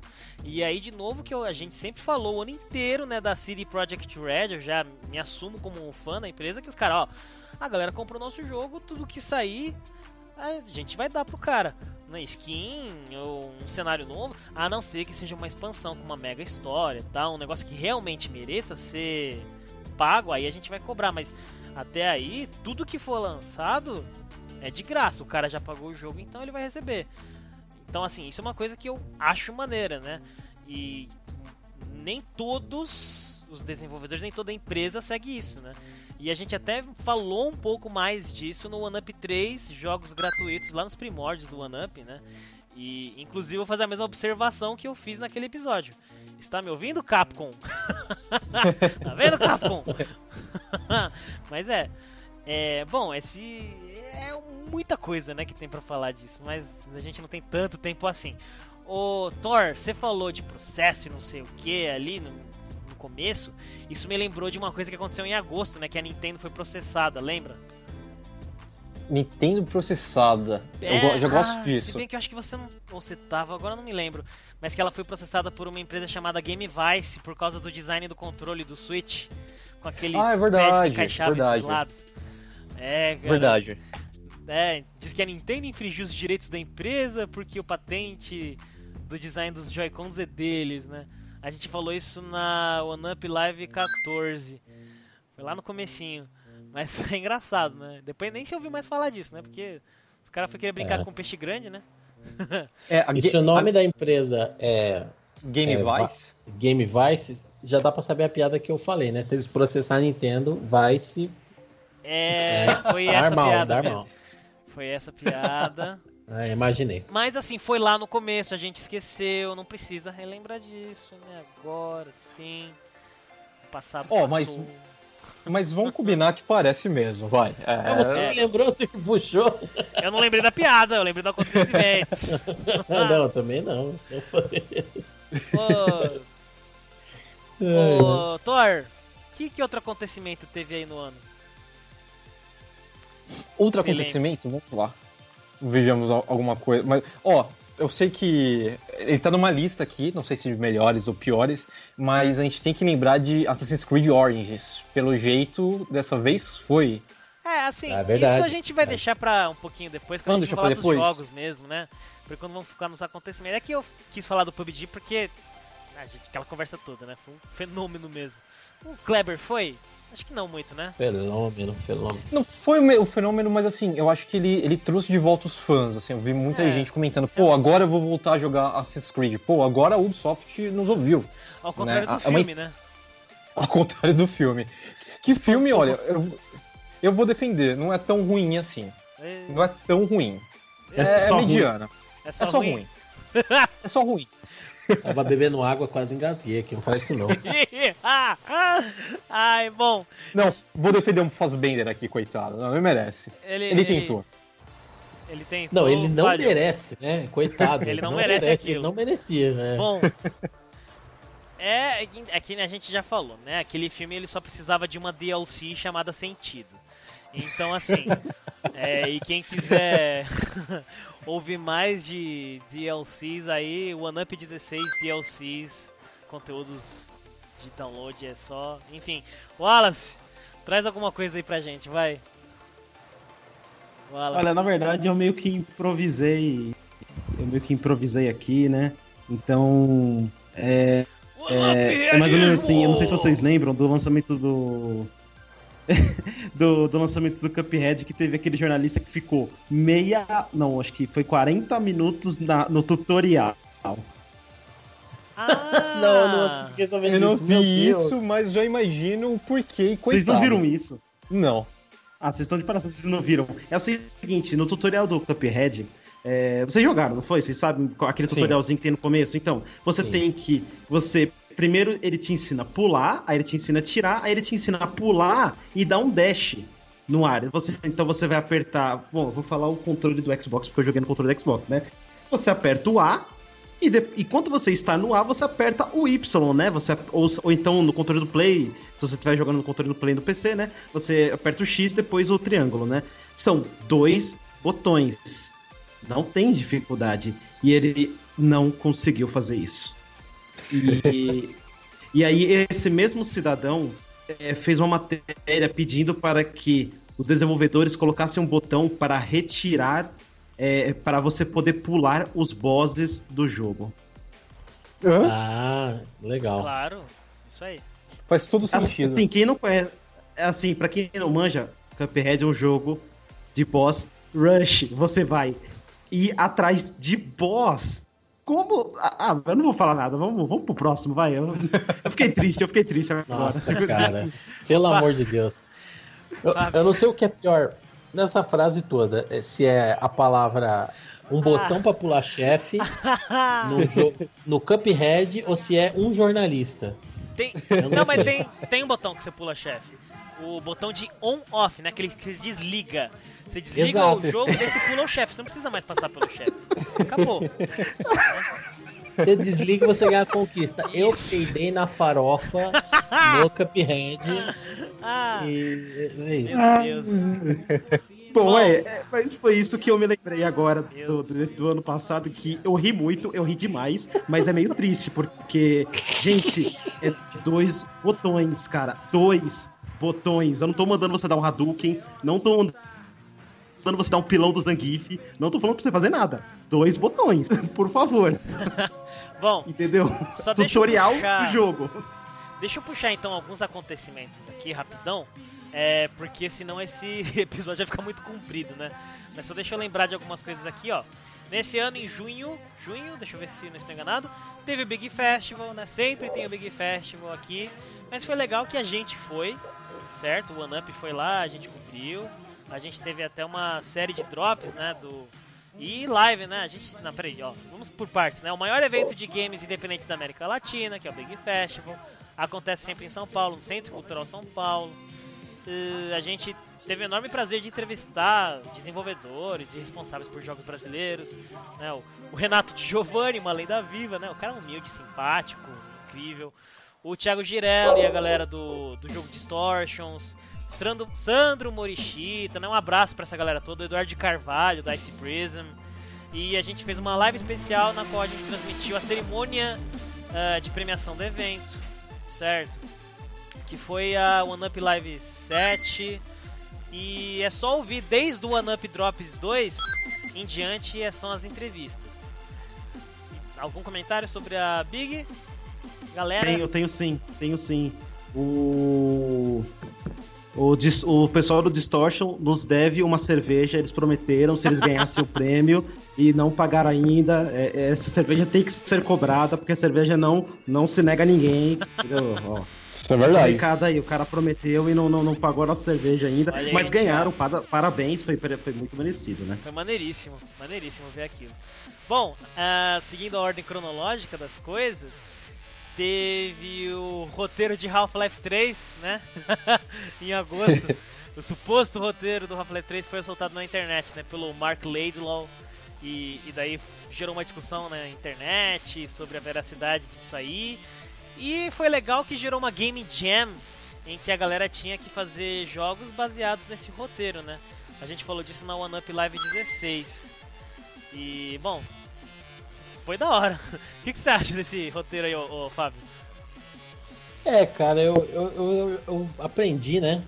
E aí, de novo, que a gente sempre falou o ano inteiro, né, da CD Projekt Red. Eu já me assumo como um fã da empresa. Que os caras, ó, a galera comprou nosso jogo, tudo que sair, a gente vai dar pro cara. Né, skin ou um cenário novo, a não ser que seja uma expansão com uma mega história, tá? Um negócio que realmente mereça ser pago, aí a gente vai cobrar, mas até aí, tudo que for lançado é de graça. O cara já pagou o jogo, então ele vai receber. Então, assim, isso é uma coisa que eu acho maneira, né? E nem todos os desenvolvedores, nem toda empresa segue isso, né? E a gente até falou um pouco mais disso no OneUp 3, jogos gratuitos lá nos primórdios do OneUp, né? E inclusive vou fazer a mesma observação que eu fiz naquele episódio. Está me ouvindo, Capcom? [laughs] tá vendo, Capcom? [laughs] mas é, é. Bom, esse. É muita coisa, né, que tem para falar disso, mas a gente não tem tanto tempo assim. Ô, Thor, você falou de processo e não sei o que ali no, no começo. Isso me lembrou de uma coisa que aconteceu em agosto, né? Que a Nintendo foi processada, lembra? Nintendo processada. É, eu já gosto ah, disso. Se bem que eu acho que você não. Ou você tava, agora eu não me lembro. Mas que ela foi processada por uma empresa chamada Game Vice por causa do design do controle do Switch. Com aqueles ah, é verdade, verdade. lados. É, cara, Verdade. É, diz que a Nintendo infringiu os direitos da empresa porque o patente do design dos Joy-Cons é deles, né? A gente falou isso na One Up Live 14. Foi lá no comecinho. Mas [laughs] é engraçado, né? Depois nem se ouviu mais falar disso, né? Porque os caras foram querer brincar é. com peixe grande, né? É, e se o nome a... da empresa é Game é, Vice? Game Vice, já dá pra saber a piada que eu falei, né? Se eles processar a Nintendo, vai se. É, foi dar essa mal, piada dar mesmo. mal. Foi essa piada. Ah, [laughs] imaginei. Mas assim, foi lá no começo, a gente esqueceu, não precisa relembrar disso, né? Agora sim. O passado Ó, passou. mas- Mas vamos combinar que parece mesmo, vai. É você É. que lembrou, você que puxou. [laughs] Eu não lembrei da piada, eu lembrei do acontecimento. [laughs] Ah, não, também não. Falei. Ô, É. ô, Thor, que, que outro acontecimento teve aí no ano? Outro acontecimento, vamos lá. Vejamos al- alguma coisa. Mas, ó, eu sei que ele tá numa lista aqui, não sei se melhores ou piores, mas a gente tem que lembrar de Assassin's Creed Origins. Pelo jeito, dessa vez foi. É, assim, É verdade. isso a gente vai É. deixar pra um pouquinho depois, quando Vamos a gente falar depois? dos jogos mesmo, né? Porque quando vamos ficar nos acontecimentos. É que eu quis falar do PUBG porque. A gente, aquela conversa toda, né? Foi um fenômeno mesmo. O Kleber foi? Acho que não muito, né? Fenômeno, fenômeno. Não foi o me- o fenômeno, mas assim, eu acho que ele, ele trouxe de volta os fãs. Assim, eu vi muita É. gente comentando, pô, agora eu vou voltar a jogar Assassin's Creed. Pô, agora a Ubisoft nos ouviu. Ao contrário Né? do É uma- filme, né? [laughs] Ao contrário do filme. Que filme, olha, eu, eu vou defender, não é tão ruim assim. É, Não é tão ruim. É É, só ruim. mediana. é só, É só ruim. ruim. É só ruim. Tava bebendo água, quase engasguei aqui. Não faz isso não. [laughs] Ai, bom. Não, vou defender um Fassbender aqui, coitado. Não, ele merece. Ele, Ele tentou. Ele tentou. Não, ele não falhou. merece, né? Coitado. [laughs] Ele não merece aquilo. Ele não merecia, né? Bom. É, é que a gente já falou, né? Aquele filme ele só precisava de uma DLC chamada Sentido. Então, assim, é, e quem quiser [laughs] ouvir mais de DLCs aí, o OneUp 16 DLCs, conteúdos de download é só. Enfim, Wallace, traz alguma coisa aí pra gente, vai. Wallace. Olha, na verdade eu meio que improvisei. Eu meio que improvisei aqui, né? Então. É, é, é mais ou menos assim, eu não sei se vocês lembram do lançamento do. [laughs] do, do lançamento do Cuphead que teve aquele jornalista que ficou meia. Não, acho que foi 40 minutos na, no tutorial. Ah, [laughs] Não, não fiquei sabendo Eu não vi isso, mas já imagino o porquê e coitado. Vocês não viram isso? Não. Ah, vocês estão de palhaçada, vocês não viram. É o seguinte, no tutorial do Cuphead, é, vocês jogaram, não foi? Vocês sabem aquele Sim. tutorialzinho que tem no começo? Então, você Sim. tem que. Você. Primeiro ele te ensina a pular, aí ele te ensina a tirar, aí ele te ensina a pular e dar um dash no ar. Você, então você vai apertar. Bom, eu vou falar o controle do Xbox, porque eu joguei no controle do Xbox, né? Você aperta o A. E, de, e quando você está no A, você aperta o Y, né? Você, ou, ou então no controle do Play, se você estiver jogando no controle do Play no PC, né? Você aperta o X depois o triângulo, né? São dois botões. Não tem dificuldade. E ele não conseguiu fazer isso. E, [laughs] e aí esse mesmo cidadão eh, fez uma matéria pedindo para que os desenvolvedores colocassem um botão para retirar, eh, para você poder pular os bosses do jogo. Hã? Ah, legal. Claro, isso aí. Faz todo sentido. Assim, quem não conhece, é assim, para quem não manja, Cuphead é um jogo de boss rush. Você vai ir atrás de boss. Como? Ah, ah, eu não vou falar nada. Vamos, vamos pro próximo, vai. Eu, eu fiquei triste, eu fiquei triste agora. Nossa, cara. Pelo amor de Deus. Eu, eu não sei o que é pior nessa frase toda. é Se é a palavra um botão pra pular chefe no, [laughs] no Cuphead ou se é um jornalista. Tem... Não Não, mas tem, tem um botão que você pula, chefe. O botão de on-off, né? Aquele que você desliga. Você desliga Exato. o jogo e daí você pula o chefe. Você não precisa mais passar pelo chefe. Acabou. [laughs] Você desliga e você ganha a conquista. Eu peidei na farofa [laughs] no Cuphead Ah, e é isso. meu Deus. Bom, [laughs] Bom. é, é, mas foi isso que eu me lembrei agora do, do, do ano passado, que eu ri muito, eu ri demais, mas é meio triste, porque, gente, é dois botões, cara, dois botões. Eu não tô mandando você dar um Hadouken, não tô mandando você dar um pilão do Zangief, não tô falando pra você fazer nada. Dois botões, [laughs] por favor, [laughs] Bom, entendeu? Só deixa eu Tutorial puxar. do jogo. deixa eu puxar então alguns acontecimentos aqui rapidão. É, porque senão esse [laughs] episódio vai ficar muito comprido, né? Mas só deixa eu lembrar de algumas coisas aqui, ó. Nesse ano, em junho, junho, deixa eu ver se não estou enganado, teve o Big Festival, né? Sempre tem o Big Festival aqui. Mas foi legal que a gente foi, certo? O One Up foi lá, a gente cobriu. A gente teve até uma série de drops, né? Do... E live, né? A gente. Não, peraí, ó. Vamos por partes, né? O maior evento de games independentes da América Latina, que é o Big Festival. Acontece sempre em São Paulo, no Centro Cultural São Paulo. Uh, a gente teve o enorme prazer de entrevistar desenvolvedores e responsáveis por jogos brasileiros. Né? O, Renato Giovanni, uma lenda viva, né? O cara humilde, simpático, incrível. O Thiago Girelli, a galera do, do jogo Distortions. Sandro, Sandro Morishita, né? Um abraço para essa galera toda. Eduardo Carvalho, da Ice Prism. E a gente fez uma live especial na qual a gente transmitiu a cerimônia uh, de premiação do evento, certo? Que foi a One Up Live 7. E é só ouvir desde o One Up Drops 2 em diante são as entrevistas. Algum comentário sobre a Big? Galera? Tenho, tenho sim, tenho sim. O. O, o pessoal do Distortion nos deve uma cerveja, eles prometeram se eles ganhassem o [laughs] prêmio e não pagaram ainda. É, é, essa cerveja tem que ser cobrada, porque a cerveja não, não se nega a ninguém. Ó. Isso é verdade. Cada aí, o cara prometeu e não, não, não pagou a nossa cerveja ainda. Olha mas aí, ganharam, cara. parabéns, foi, foi muito merecido, né? Foi maneiríssimo, maneiríssimo ver aquilo. Bom, uh, seguindo a ordem cronológica das coisas, teve o roteiro de Half-Life 3, né? [laughs] em agosto. [laughs] o suposto roteiro do Half-Life 3 foi soltado na internet, né? Pelo Mark Laidlaw. E, e daí gerou uma discussão na internet sobre a veracidade disso aí. E foi legal que gerou uma Game Jam em que a galera tinha que fazer jogos baseados nesse roteiro, né? A gente falou disso na One Up Live 16. E, bom, foi da hora. [laughs] O que, que você acha desse roteiro aí, ô, ô Fábio? É, cara, eu, eu, eu, eu aprendi, né?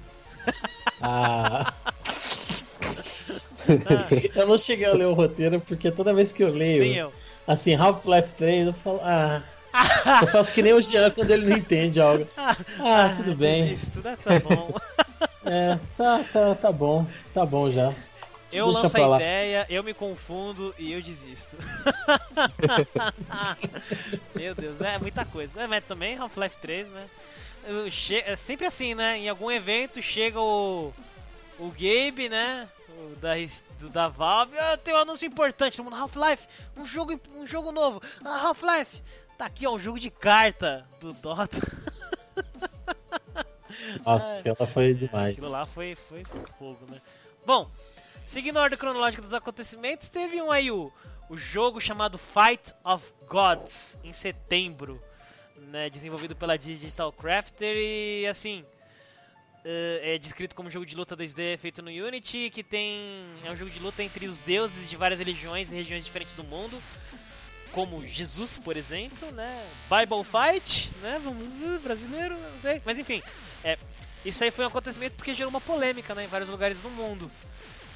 [laughs] ah. [laughs] eu não cheguei a ler o roteiro porque toda vez que eu leio, assim, Half-Life 3, eu falo, ah. eu faço que nem o Jean quando ele não entende algo. Ah, ah tudo bem. Desisto, né? Tá bom. é, tá, tá, tá bom. Tá bom já. Eu Deixa lanço a ideia, eu me confundo e eu desisto. [laughs] Meu Deus, é muita coisa. É, mas também Half-Life 3, né? É sempre assim, né? Em algum evento chega o, o Gabe, né? O da, do, da Valve. Ah, tem um anúncio importante no mundo Half-Life. Um jogo, um jogo novo. Ah, Half-Life. Tá aqui, ó, um jogo de carta do Dota. Nossa, aquela foi demais. Aquilo lá foi, foi fogo, né? Bom, Seguindo a ordem cronológica dos acontecimentos, teve um aí o, o jogo chamado Fight of Gods, em setembro, né, desenvolvido pela Digital Crafter e assim, uh, é descrito como jogo de luta 2D feito no Unity, que tem é um jogo de luta entre os deuses de várias religiões e regiões diferentes do mundo, como Jesus, por exemplo, né, Bible Fight, né, vamos brasileiro, não sei, mas enfim, é, isso aí foi um acontecimento porque gerou uma polêmica, né, em vários lugares do mundo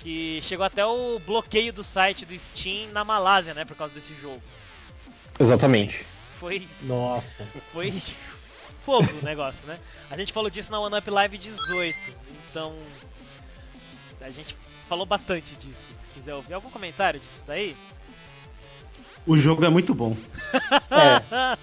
que chegou até o bloqueio do site do Steam na Malásia, né, por causa desse jogo. Exatamente. Foi. Nossa. Foi fogo o negócio, né? A gente falou disso na One Up Live 18, então a gente falou bastante disso. Se quiser ouvir algum comentário disso daí. O jogo é muito bom. [laughs] é.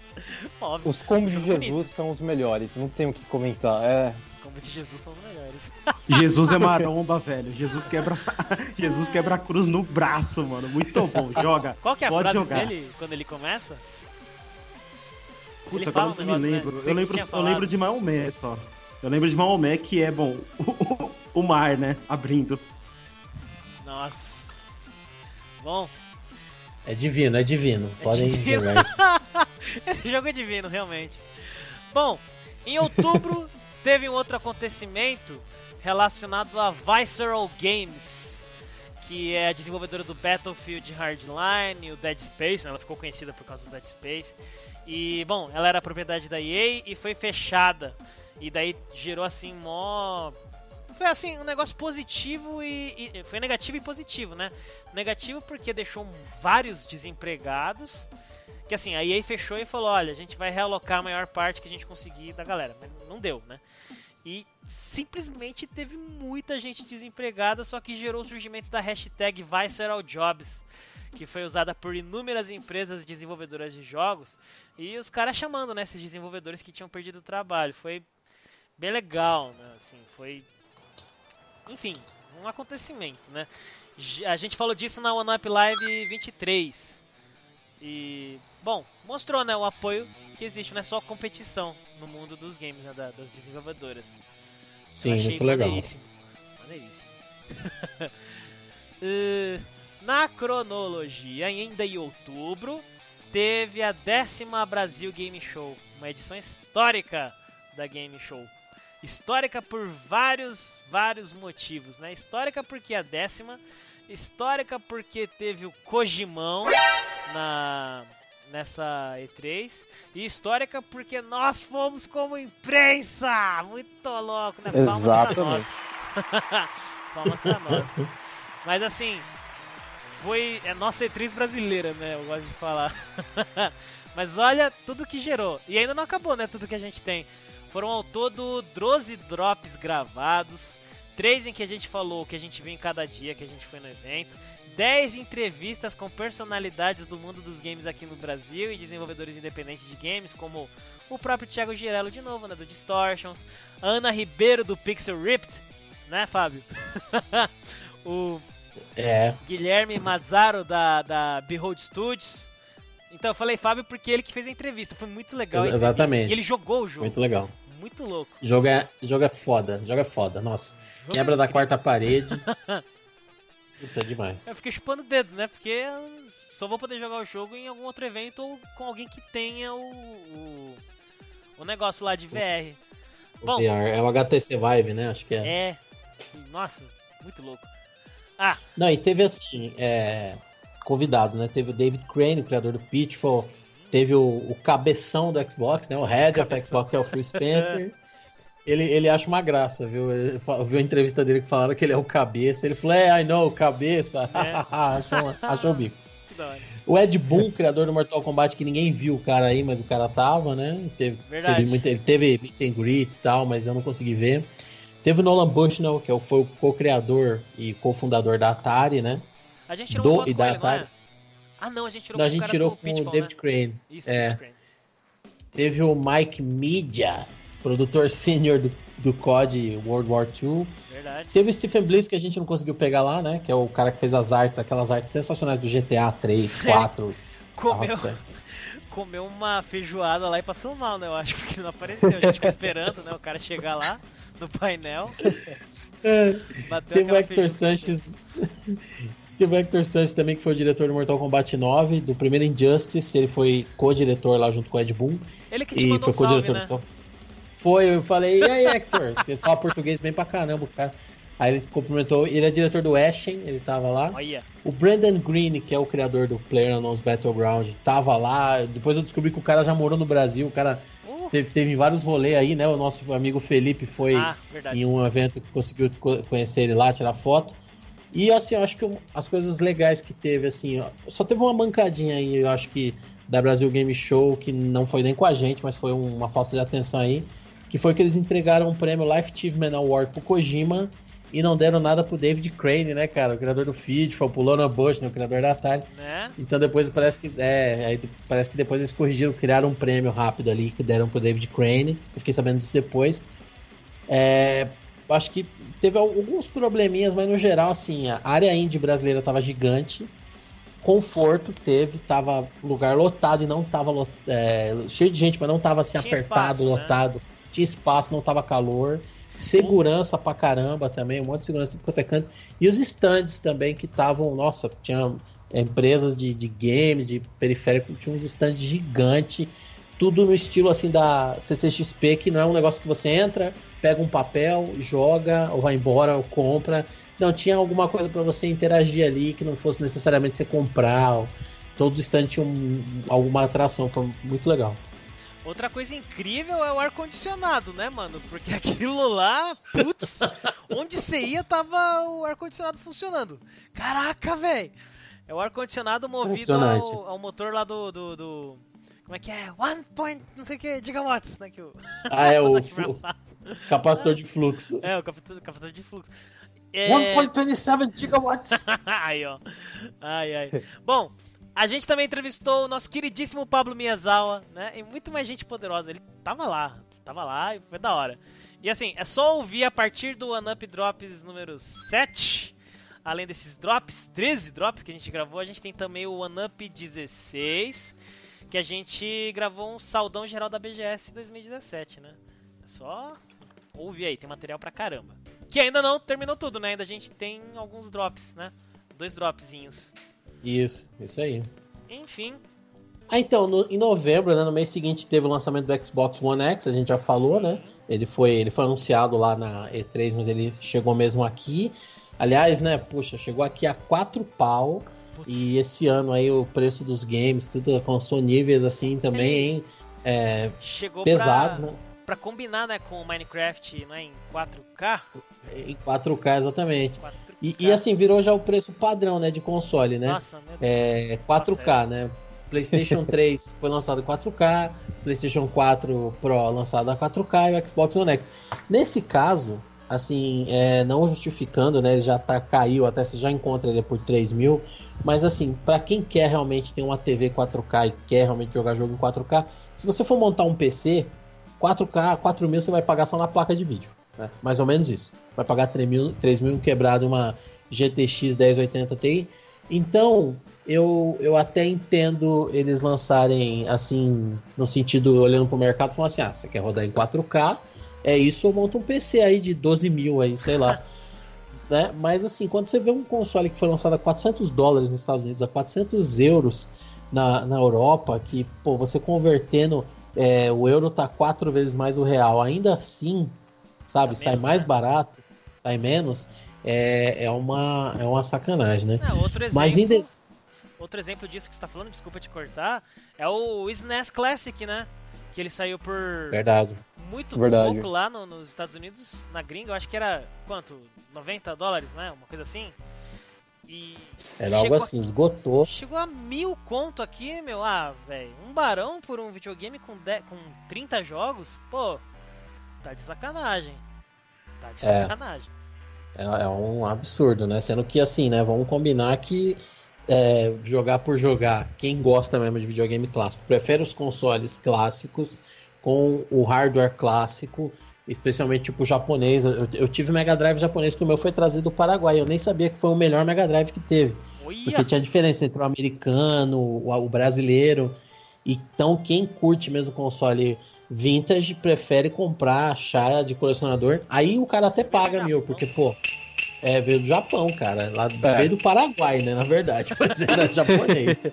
[laughs] Óbvio. Os combos de Jesus bonito. são os melhores, não tenho o que comentar. É combos de Jesus são os melhores. [laughs] Jesus é maromba, velho. Jesus quebra, [laughs] Jesus quebra a cruz no braço, mano. Muito bom. Joga. Qual que é a Pode frase jogar. dele quando ele começa? Putz, agora um negócio, me lembro. Né? Eu, lembro eu lembro de Maomé só. Eu lembro de Maomé que é, bom, o, [laughs] o mar, né? Abrindo. Nossa. Bom. É divino, é divino. É Podem divino. Esse jogo é divino, realmente. Bom, em outubro Teve um outro acontecimento relacionado a Visceral Games, que é a desenvolvedora do Battlefield Hardline, o Dead Space, né? ela ficou conhecida por causa do Dead Space. E, bom, ela era propriedade da EA e foi fechada. E daí gerou assim mó foi assim, um negócio positivo e, e, foi negativo e positivo, né? Negativo porque deixou vários desempregados que assim, a EA fechou e falou: olha, a gente vai realocar a maior parte que a gente conseguir da galera. Mas não deu, né? E simplesmente teve muita gente desempregada, só que gerou o surgimento da hashtag VisceralJobs, que foi usada por inúmeras empresas desenvolvedoras de jogos, e os caras chamando né, esses desenvolvedores que tinham perdido o trabalho. Foi bem legal, né? Assim, foi. Enfim, um acontecimento, né? A gente falou disso na One Up Live 23. E, bom, mostrou né, o apoio que existe, não é só competição no mundo dos games, né, das desenvolvedoras. Sim, muito legal. Maneiríssimo. maneiríssimo. uh, [laughs] na cronologia, ainda em outubro, teve a décima Brasil Game Show, uma edição histórica da Game Show. Histórica por vários, vários motivos, né? Histórica porque a décima, histórica porque teve o Kojimão na nessa E3 e histórica porque nós fomos como imprensa, muito louco, né? Palmas Exatamente. pra nós. [laughs] Palmas pra nós. Mas assim, foi é nossa E3 brasileira, né? Eu gosto de falar. [laughs] Mas olha tudo que gerou. E ainda não acabou, né? Tudo que a gente tem. Foram ao todo 12 drops gravados, três em que a gente falou o que a gente viu em cada dia que a gente foi no evento, 10 entrevistas com personalidades do mundo dos games aqui no Brasil e desenvolvedores independentes de games, como o próprio Thiago Girello de novo, né, do Distortions, Ana Ribeiro do Pixel Ripped, né, Fábio? [laughs] o é. Guilherme Mazzaro da, da Behold Studios. Então eu falei Fábio porque ele que fez a entrevista, foi muito legal. Exatamente. E ele jogou o jogo. Muito legal. Muito louco. Jogo é, jogo é foda, jogo é foda, nossa. Jogo Quebra é da quarta parede. [laughs] Puta demais. Eu fiquei chupando o dedo, né? Porque só vou poder jogar o jogo em algum outro evento ou com alguém que tenha o, o, o negócio lá de VR. O Bom, VR. É o HTC Vive, né? Acho que é. É. Nossa, muito louco. Ah. Não, e teve assim, é, convidados, né? Teve o David Crane, o criador do Pitfall. Sim. Teve o, o, cabeção do Xbox, né? O head cabeção. of Xbox, que é o Phil Spencer. [laughs] Ele, ele acha uma graça, viu? Ele, viu a entrevista dele que falaram que ele é o cabeça. Ele falou, é, I know, cabeça. É. [laughs] achou, achou o bico. O Ed Boon, criador do Mortal Kombat, que ninguém viu o cara aí, mas o cara tava, né? Teve, Verdade. Teve muito, ele teve meet and greets e tal, mas eu não consegui ver. Teve o Nolan Bushnell, que é foi o co-criador e co-fundador da Atari, né? A gente tirou do, e da ele, Atari. Não é? Ah, não, a gente tirou não, a gente tirou com o David né? Crane. Isso, é. David Crane. Teve o Mike Media, produtor sênior do, do COD World War II. Verdade. Teve o Stephen Bliss, que a gente não conseguiu pegar lá, né? Que é o cara que fez as artes, aquelas artes sensacionais do GTA 3, 4. comeu, comeu uma feijoada lá e passou mal, né? Eu acho que não apareceu. A gente ficou esperando, né? O cara chegar lá no painel. [laughs] É, teve o Hector Sanches. Teve o Hector Sanches também, que foi o diretor do Mortal Kombat 9, do primeiro Injustice. Ele foi co-diretor lá junto com o Ed Boon. Ele que te e foi co-diretor. Né? Foi, eu falei, e aí, Hector? [laughs] Ele fala português bem pra caramba, cara. Aí ele cumprimentou, ele é diretor do Ashen, ele tava lá. Olha. O Brandon Green, que é o criador do PlayerUnknown's Battleground, tava lá. Depois eu descobri que o cara já morou no Brasil, o cara uh. teve, teve vários rolês aí, né? O nosso amigo Felipe foi ah, em um evento que conseguiu conhecer ele lá, tirar foto. E assim, eu acho que as coisas legais que teve, assim, ó, só teve uma mancadinha aí, eu acho que da Brasil Game Show, que não foi nem com a gente, mas foi uma falta de atenção aí, que foi que eles entregaram um prêmio Life Achievement Award pro Kojima e não deram nada pro David Crane, né, cara? O criador do Feed, foi pro Lona Bush, né, o criador da Atari. Né? Então depois parece que. É, aí parece que depois eles corrigiram, criaram um prêmio rápido ali que deram pro David Crane. Eu fiquei sabendo disso depois. É, acho que teve alguns probleminhas, mas no geral, assim, a área indie brasileira tava gigante. Conforto teve, tava lugar lotado e não tava é, cheio de gente, mas não tava assim Tinha apertado, espaço, né? lotado. Né? Tinha espaço, não tava calor. Segurança pra caramba também, um monte de segurança tudo quanto é canto. E os stands também que estavam, nossa, tinha empresas de, de games, de periférico, tinha uns stands gigantes tudo no estilo assim da CCXP, que não é um negócio que você entra, pega um papel, joga, ou vai embora, ou compra. Não, tinha alguma coisa para você interagir ali que não fosse necessariamente você comprar. Ou... Todos os stands tinham alguma atração, foi muito legal. Outra coisa incrível é o ar-condicionado, né, mano? Porque [laughs] aquilo lá, putz, onde você ia tava o ar-condicionado funcionando. Caraca, velho! É o ar-condicionado movido ao, ao, motor lá do, do, do como é que é? One point, não sei o que, gigawatts, né? Que o... Ah, é [laughs] o, o capacitor de fluxo. É, o capacitor, de fluxo. É... 1.27 gigawatts. [laughs] ai, ó. Ai, ai. Bom, a gente também entrevistou o nosso queridíssimo Pablo Miyazawa, né? E muito mais gente poderosa. Ele tava lá, tava lá e foi da hora. E assim, é só ouvir a partir do One Up Drops número 7. Além desses drops, 13 drops que a gente gravou, a gente tem também o One Up 16, que a gente gravou um saldão geral da BGS 2017, né? É só ouvir aí, tem material pra caramba. Que ainda não terminou tudo, né? Ainda a gente tem alguns drops, né? Dois dropzinhos. Isso, isso aí. Enfim. Ah, então, no, em novembro, né, no mês seguinte, teve o lançamento do Xbox One X, a gente já falou, Sim. né? Ele foi, ele foi anunciado lá na E3, mas ele chegou mesmo aqui. Aliás, né, puxa, chegou aqui a quatro pau. Putz. E esse ano aí o preço dos games, tudo alcançou níveis assim também, é, chegou pesados, pra... né? Pra combinar, né, com o Minecraft, não é, em 4K? Em 4K, exatamente. 4K. E, e, assim, virou já o preço padrão, né, de console, né? Nossa, meu Deus. É, 4K, Nossa, é. né? PlayStation 3 foi lançado em 4K, PlayStation 4 Pro lançado a 4K e o Xbox One X. Nesse caso, assim, é, não justificando, né? Ele já tá caiu, até você já encontra ele por 3 mil. Mas assim, para quem quer realmente ter uma TV 4K e quer realmente jogar jogo em 4K, se você for montar um PC, 4K, 4 mil você vai pagar só na placa de vídeo. Né? Mais ou menos isso. Vai pagar 3 mil, 3 mil quebrado uma GTX 1080 Ti. Então, eu, eu até entendo eles lançarem assim, no sentido, olhando pro mercado, falando assim: ah, você quer rodar em 4K, é isso, eu monto um PC aí de 12 mil aí, sei lá. [laughs] né? Mas assim, quando você vê um console que foi lançado a 400 dólares nos Estados Unidos, a 400 euros na, na Europa, que, pô, você convertendo, é, o euro tá quatro vezes mais o real, ainda assim, sabe, tá sai menos, mais né? barato, sai menos, é, é, uma, é uma sacanagem, né? Outro exemplo, Mas ainda... outro exemplo disso que você tá falando, desculpa te cortar, é o SNES Classic, né? Que ele saiu por. Verdade. Muito Verdade. pouco lá no, nos Estados Unidos, na gringa, eu acho que era quanto? 90 dólares, né? Uma coisa assim. E. Era algo assim, a, esgotou. Chegou a mil conto aqui, meu. Ah, velho. Um barão por um videogame com, de, com 30 jogos? Pô, tá de sacanagem. Tá de é. sacanagem. É, é, um absurdo, né? Sendo que assim, né? Vamos combinar que é, jogar por jogar, quem gosta mesmo de videogame clássico, prefere os consoles clássicos com o hardware clássico, especialmente tipo japonês. Eu, eu tive Mega Drive japonês que o meu foi trazido do Paraguai. Eu nem sabia que foi o melhor Mega Drive que teve. Porque tinha diferença entre o americano, o, o brasileiro. Então, quem curte mesmo console vintage prefere comprar chá de colecionador. Aí o cara até paga mil, porque, pô, é, veio do Japão, cara. Lá, é. Veio do Paraguai, né? Na verdade, [laughs] mas era japonês.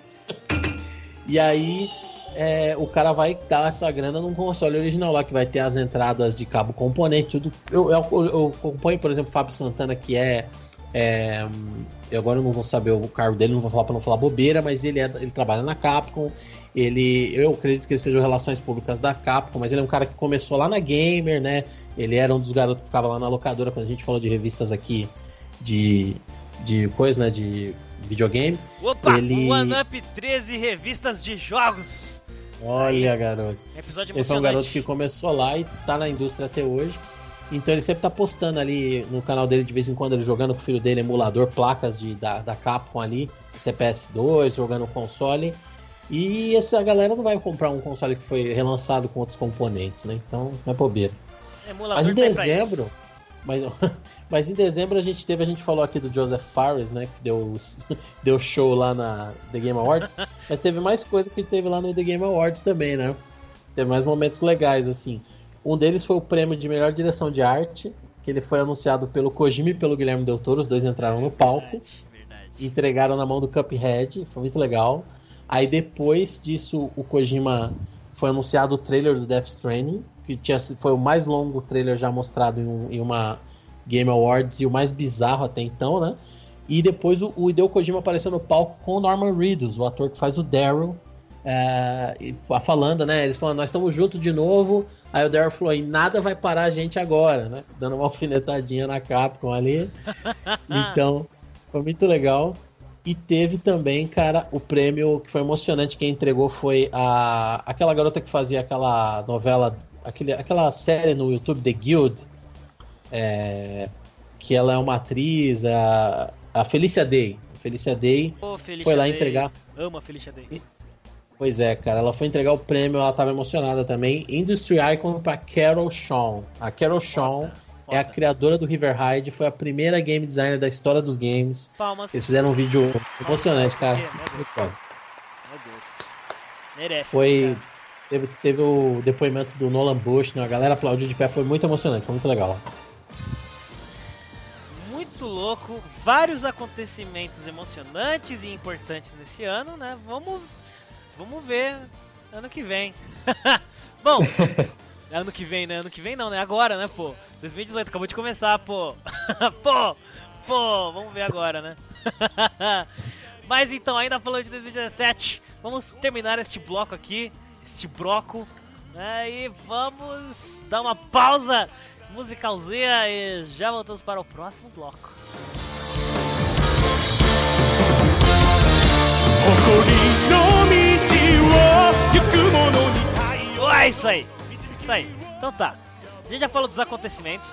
e aí é, o cara vai dar essa grana num console original lá, que vai ter as entradas de cabo componente, tudo. Eu, eu, eu acompanho, por exemplo, o Fábio Santana, que é. é eu agora não vou saber o cargo dele, não vou falar pra não falar bobeira, mas ele, é, ele trabalha na Capcom. Ele, eu acredito que ele seja relações públicas da Capcom, mas ele é um cara que começou lá na Gamer, né? Ele era um dos garotos que ficava lá na locadora quando a gente falou de revistas aqui de, de coisa, né? De videogame. Opa! Ele... One Up 13 revistas de jogos. Olha, garoto. Episódio Ele foi um garoto que começou lá e tá na indústria até hoje. Então ele sempre tá postando ali no canal dele de vez em quando ele jogando com o filho dele emulador, placas de, da, da Capcom ali, CPS2, jogando console. E essa galera não vai comprar um console que foi relançado com outros componentes, né? Então não é bobeira. Emulador mas em dezembro. Mas, [laughs] mas em dezembro a gente teve, a gente falou aqui do Joseph Fares, né? Que deu, [laughs] deu show lá na The Game Awards. [laughs] mas teve mais coisa que teve lá no The Game Awards também, né? Teve mais momentos legais, assim. Um deles foi o prêmio de melhor direção de arte, que ele foi anunciado pelo Kojima e pelo Guilherme Del Toro, os dois entraram no palco. Verdade, verdade. Entregaram na mão do Cuphead, foi muito legal. Aí depois disso, o Kojima foi anunciado o trailer do Death Stranding, que tinha, foi o mais longo trailer já mostrado em, um, em uma Game Awards e o mais bizarro até então, né? E depois o, o Hideo Kojima apareceu no palco com o Norman Reedus, o ator que faz o Daryl, é, falando, né? Eles falando, nós estamos juntos de novo. Aí o Daryl falou, e nada vai parar a gente agora, né? Dando uma alfinetadinha na Capcom ali. [laughs] então, foi muito legal. E teve também, cara, o prêmio que foi emocionante. Quem entregou foi a aquela garota que fazia aquela novela, aquele, aquela série no YouTube, The Guild. É, que ela é uma atriz, a, a Felícia Day. Felícia Day Ô, Felicia foi lá Day. entregar. Amo a Felicia Day. Pois é, cara, ela foi entregar o prêmio, ela tava emocionada também. Industry Icon pra Carol Shawn. A Carol Shawn é a criadora do River Ride, foi a primeira game designer da história dos games. Palmas. Eles fizeram um vídeo emocionante, cara. Meu Deus. Muito foda. Meu Deus. Merece. Foi. cara. Teve, teve o depoimento do Nolan Bush, né? a galera aplaudiu de pé, foi muito emocionante, foi muito legal. Muito louco. Vários acontecimentos emocionantes e importantes nesse ano, né? Vamos, vamos ver ano que vem. [laughs] Bom, [laughs] ano que vem, né? Ano que vem não, né? Agora, né, pô? 2018 acabou de começar, pô. [laughs] pô, pô, vamos ver agora, né? [laughs] Mas então, ainda falando de 2017, vamos terminar este bloco aqui, este bloco, né? E vamos dar uma pausa musicalzinha e já voltamos para o próximo bloco. É isso aí, isso aí. Então tá, a gente já falou dos acontecimentos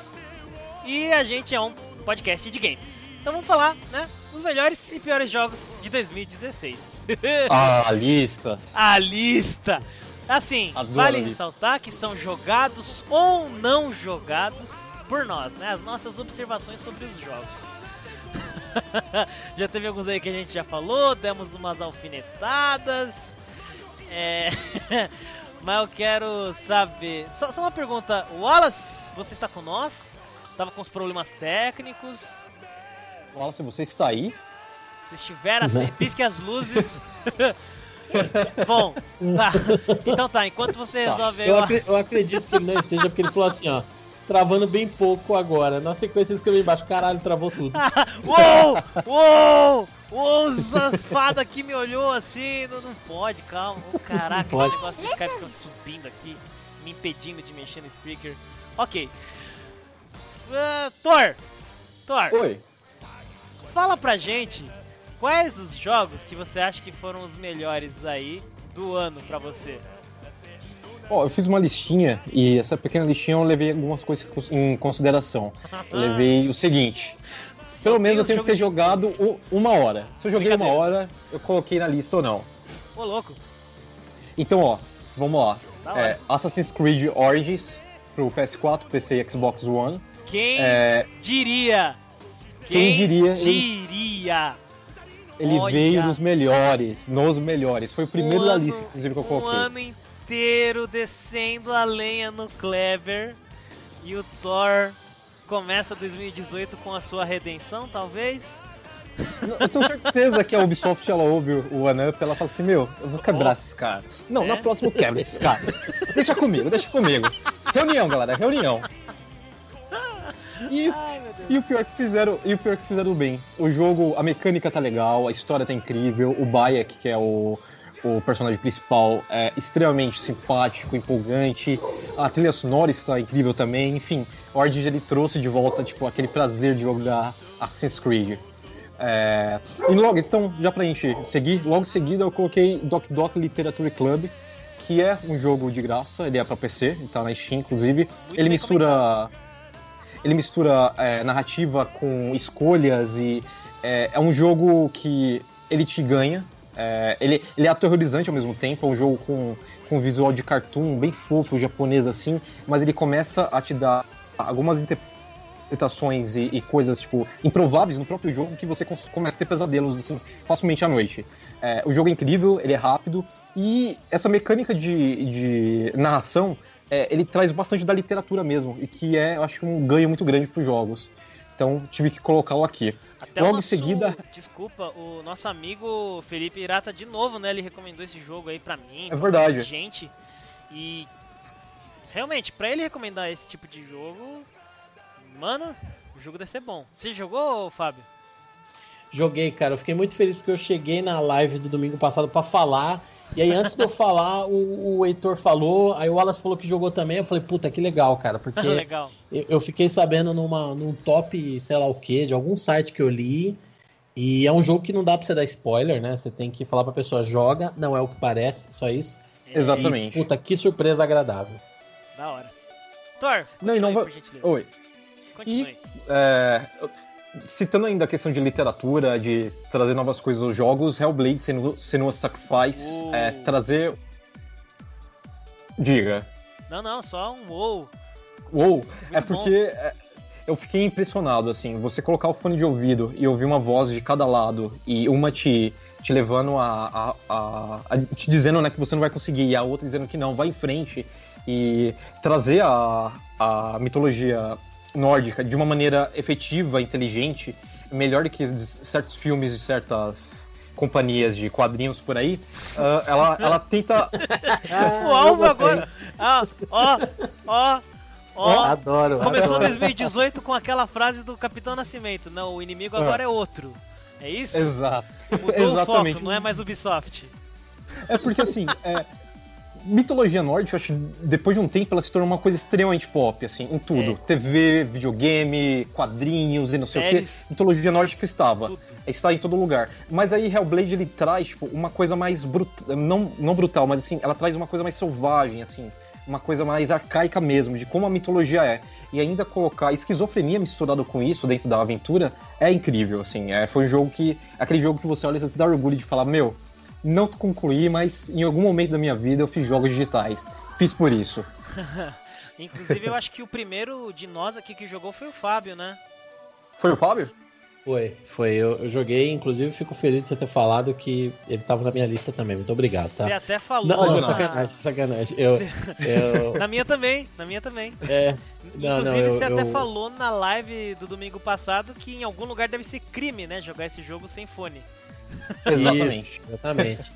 e a gente é um podcast de games. Então vamos falar, né, dos melhores e piores jogos de 2016. [laughs] A lista. a lista. Assim, Adoro vale ressaltar que são jogados ou não jogados por nós, né? As nossas observações sobre os jogos. [laughs] já teve alguns aí que a gente já falou, demos umas alfinetadas. É... [laughs] Mas eu quero saber. Só, só uma pergunta, Wallace, você está com nós? Tava com os problemas técnicos. Wallace, você está aí? Se estiver assim, pisque as luzes. [laughs] Bom, tá. Então tá, enquanto você resolve aí Eu, acre- eu acredito que ele não esteja, porque ele falou assim, ó. Travando bem pouco agora. Na sequência ele escreveu embaixo, caralho, travou tudo. [laughs] Uou! Uou! Uou! As fadas aqui me olhou assim. Não, não pode, calma. Oh, caraca, pode. esse negócio do Skype fica subindo aqui, me impedindo de mexer no speaker. Ok. Ah, Thor! Thor, Oi. fala pra gente quais os jogos que você acha que foram os melhores aí do ano pra você. Ó, eu fiz uma listinha e essa pequena listinha eu levei algumas coisas em consideração. [laughs] Eu levei o seguinte. Só Pelo menos eu tenho que ter de- jogado uma hora. Se eu joguei uma hora, eu coloquei na lista ou não. Ô, louco. Então, ó, vamos lá. Da É. Assassin's Creed Origins pro PS4, PC e Xbox One. Quem É, diria? Quem diria, ele- diria? ele veio dos melhores, nos melhores. Foi o primeiro Um da lista, inclusive, que eu Um coloquei. ano inteiro descendo a lenha no Clever. E o Thor começa 2018 com a sua redenção, talvez? Eu tenho certeza que a Ubisoft ela ouve o One Up ela fala assim: Meu, eu vou quebrar Oh. esses caras. Não, É? na próxima eu quebro esses caras. deixa comigo, deixa comigo. Reunião, galera, reunião. E, Ai, e o pior que fizeram, e o pior que fizeram bem. O jogo, a mecânica tá legal, a história tá incrível, o Bayek, que é o, o personagem principal, é extremamente simpático, empolgante, a trilha sonora está incrível também, enfim, Origins ele trouxe de volta tipo aquele prazer de jogar Assassin's Creed. É, e logo, então, já pra gente seguir, logo em seguida eu coloquei Doc Doc Literature Club, que é um jogo de graça, ele é pra PC, tá na Steam, inclusive. Muito ele mistura. Ele mistura é, narrativa com escolhas e é, é um jogo que ele te ganha. é, ele, ele é aterrorizante ao mesmo tempo, é um jogo com, com visual de cartoon, bem fofo, japonês assim, mas ele começa a te dar algumas interpretações e, e coisas, tipo, improváveis no próprio jogo que você começa a ter pesadelos, assim, facilmente à noite. É, o jogo é incrível, ele é rápido, e essa mecânica de, de narração, é, ele traz bastante da literatura mesmo, e que é, eu acho, um ganho muito grande para os jogos. Então, tive que colocá-lo aqui. Até Logo o em nosso, seguida- Desculpa, o nosso amigo Felipe Irata, de novo, né? Ele recomendou esse jogo aí pra mim. É verdade. Gente. E. Realmente, pra ele recomendar esse tipo de jogo. Mano, o jogo deve ser bom. Você jogou, Fábio? Joguei, cara. Eu fiquei muito feliz porque eu cheguei na live do domingo passado pra falar. E aí, antes de eu [laughs] falar, o, o Heitor falou. Aí o Wallace falou que jogou também. Eu falei, puta, que legal, cara. Porque [laughs] Legal. eu, eu fiquei sabendo numa, num top, sei lá o que, de algum site que eu li. E é um jogo que não dá pra você dar spoiler, né? Você tem que falar pra pessoa, joga, não é o que parece, só isso. É, Exatamente. E, puta, que surpresa agradável. Da hora. Thor, Não, e não vai-. Oi. Continue. É, citando ainda a questão de literatura, de trazer novas coisas aos jogos, Hellblade, Senua, Senua Sacrifice, Uh. é, trazer... Diga. Não, não, só um wow. Uou, é bom. porque é, eu fiquei impressionado, assim, você colocar o fone de ouvido e ouvir uma voz de cada lado e uma te, te levando a, a, a- a- te dizendo né, que você não vai conseguir e a outra dizendo que não, vai em frente e trazer a, a mitologia nórdica de uma maneira efetiva, inteligente, melhor do que certos filmes de certas companhias de quadrinhos por aí, ah, ela, ela tenta [laughs] o Alvo agora. Ah, ó, ó, ó. Adoro. Começou adoro. 2018 com aquela frase do Capitão Nascimento. Não, o inimigo agora é outro. É isso? Exato. Mudou Exatamente. o foco, não é mais Ubisoft. É porque assim, é, mitologia nórdica, acho que depois de um tempo ela se tornou uma coisa extremamente pop, assim, em tudo. É. TV, videogame, quadrinhos e não sei o que. Mitologia nórdica estava. Tudo. Está em todo lugar. Mas aí Hellblade ele traz, tipo, uma coisa mais brutal. Não, não brutal, mas assim, ela traz uma coisa mais selvagem, assim. Uma coisa mais arcaica mesmo, de como a mitologia é. E ainda colocar esquizofrenia misturado com isso dentro da aventura é incrível, assim. É, foi um jogo que. Aquele jogo que você olha e você se dá orgulho de falar, meu, não concluí, mas em algum momento da minha vida eu fiz jogos digitais. Fiz por isso. [laughs] Inclusive, eu acho que o primeiro de nós aqui que jogou foi o Fábio, né? Foi o Fábio? Foi, foi. Eu, eu joguei, inclusive fico feliz de você ter falado que ele tava na minha lista também. Muito obrigado, tá? Você até falou. Não, não, na- sacanagem, sacanagem. Eu, eu, [laughs] Na minha também, na minha também. é, não, Inclusive, não, eu, você até falou na live do domingo passado que em algum lugar deve ser crime, né? Jogar esse jogo sem fone. Exatamente. Isso, exatamente.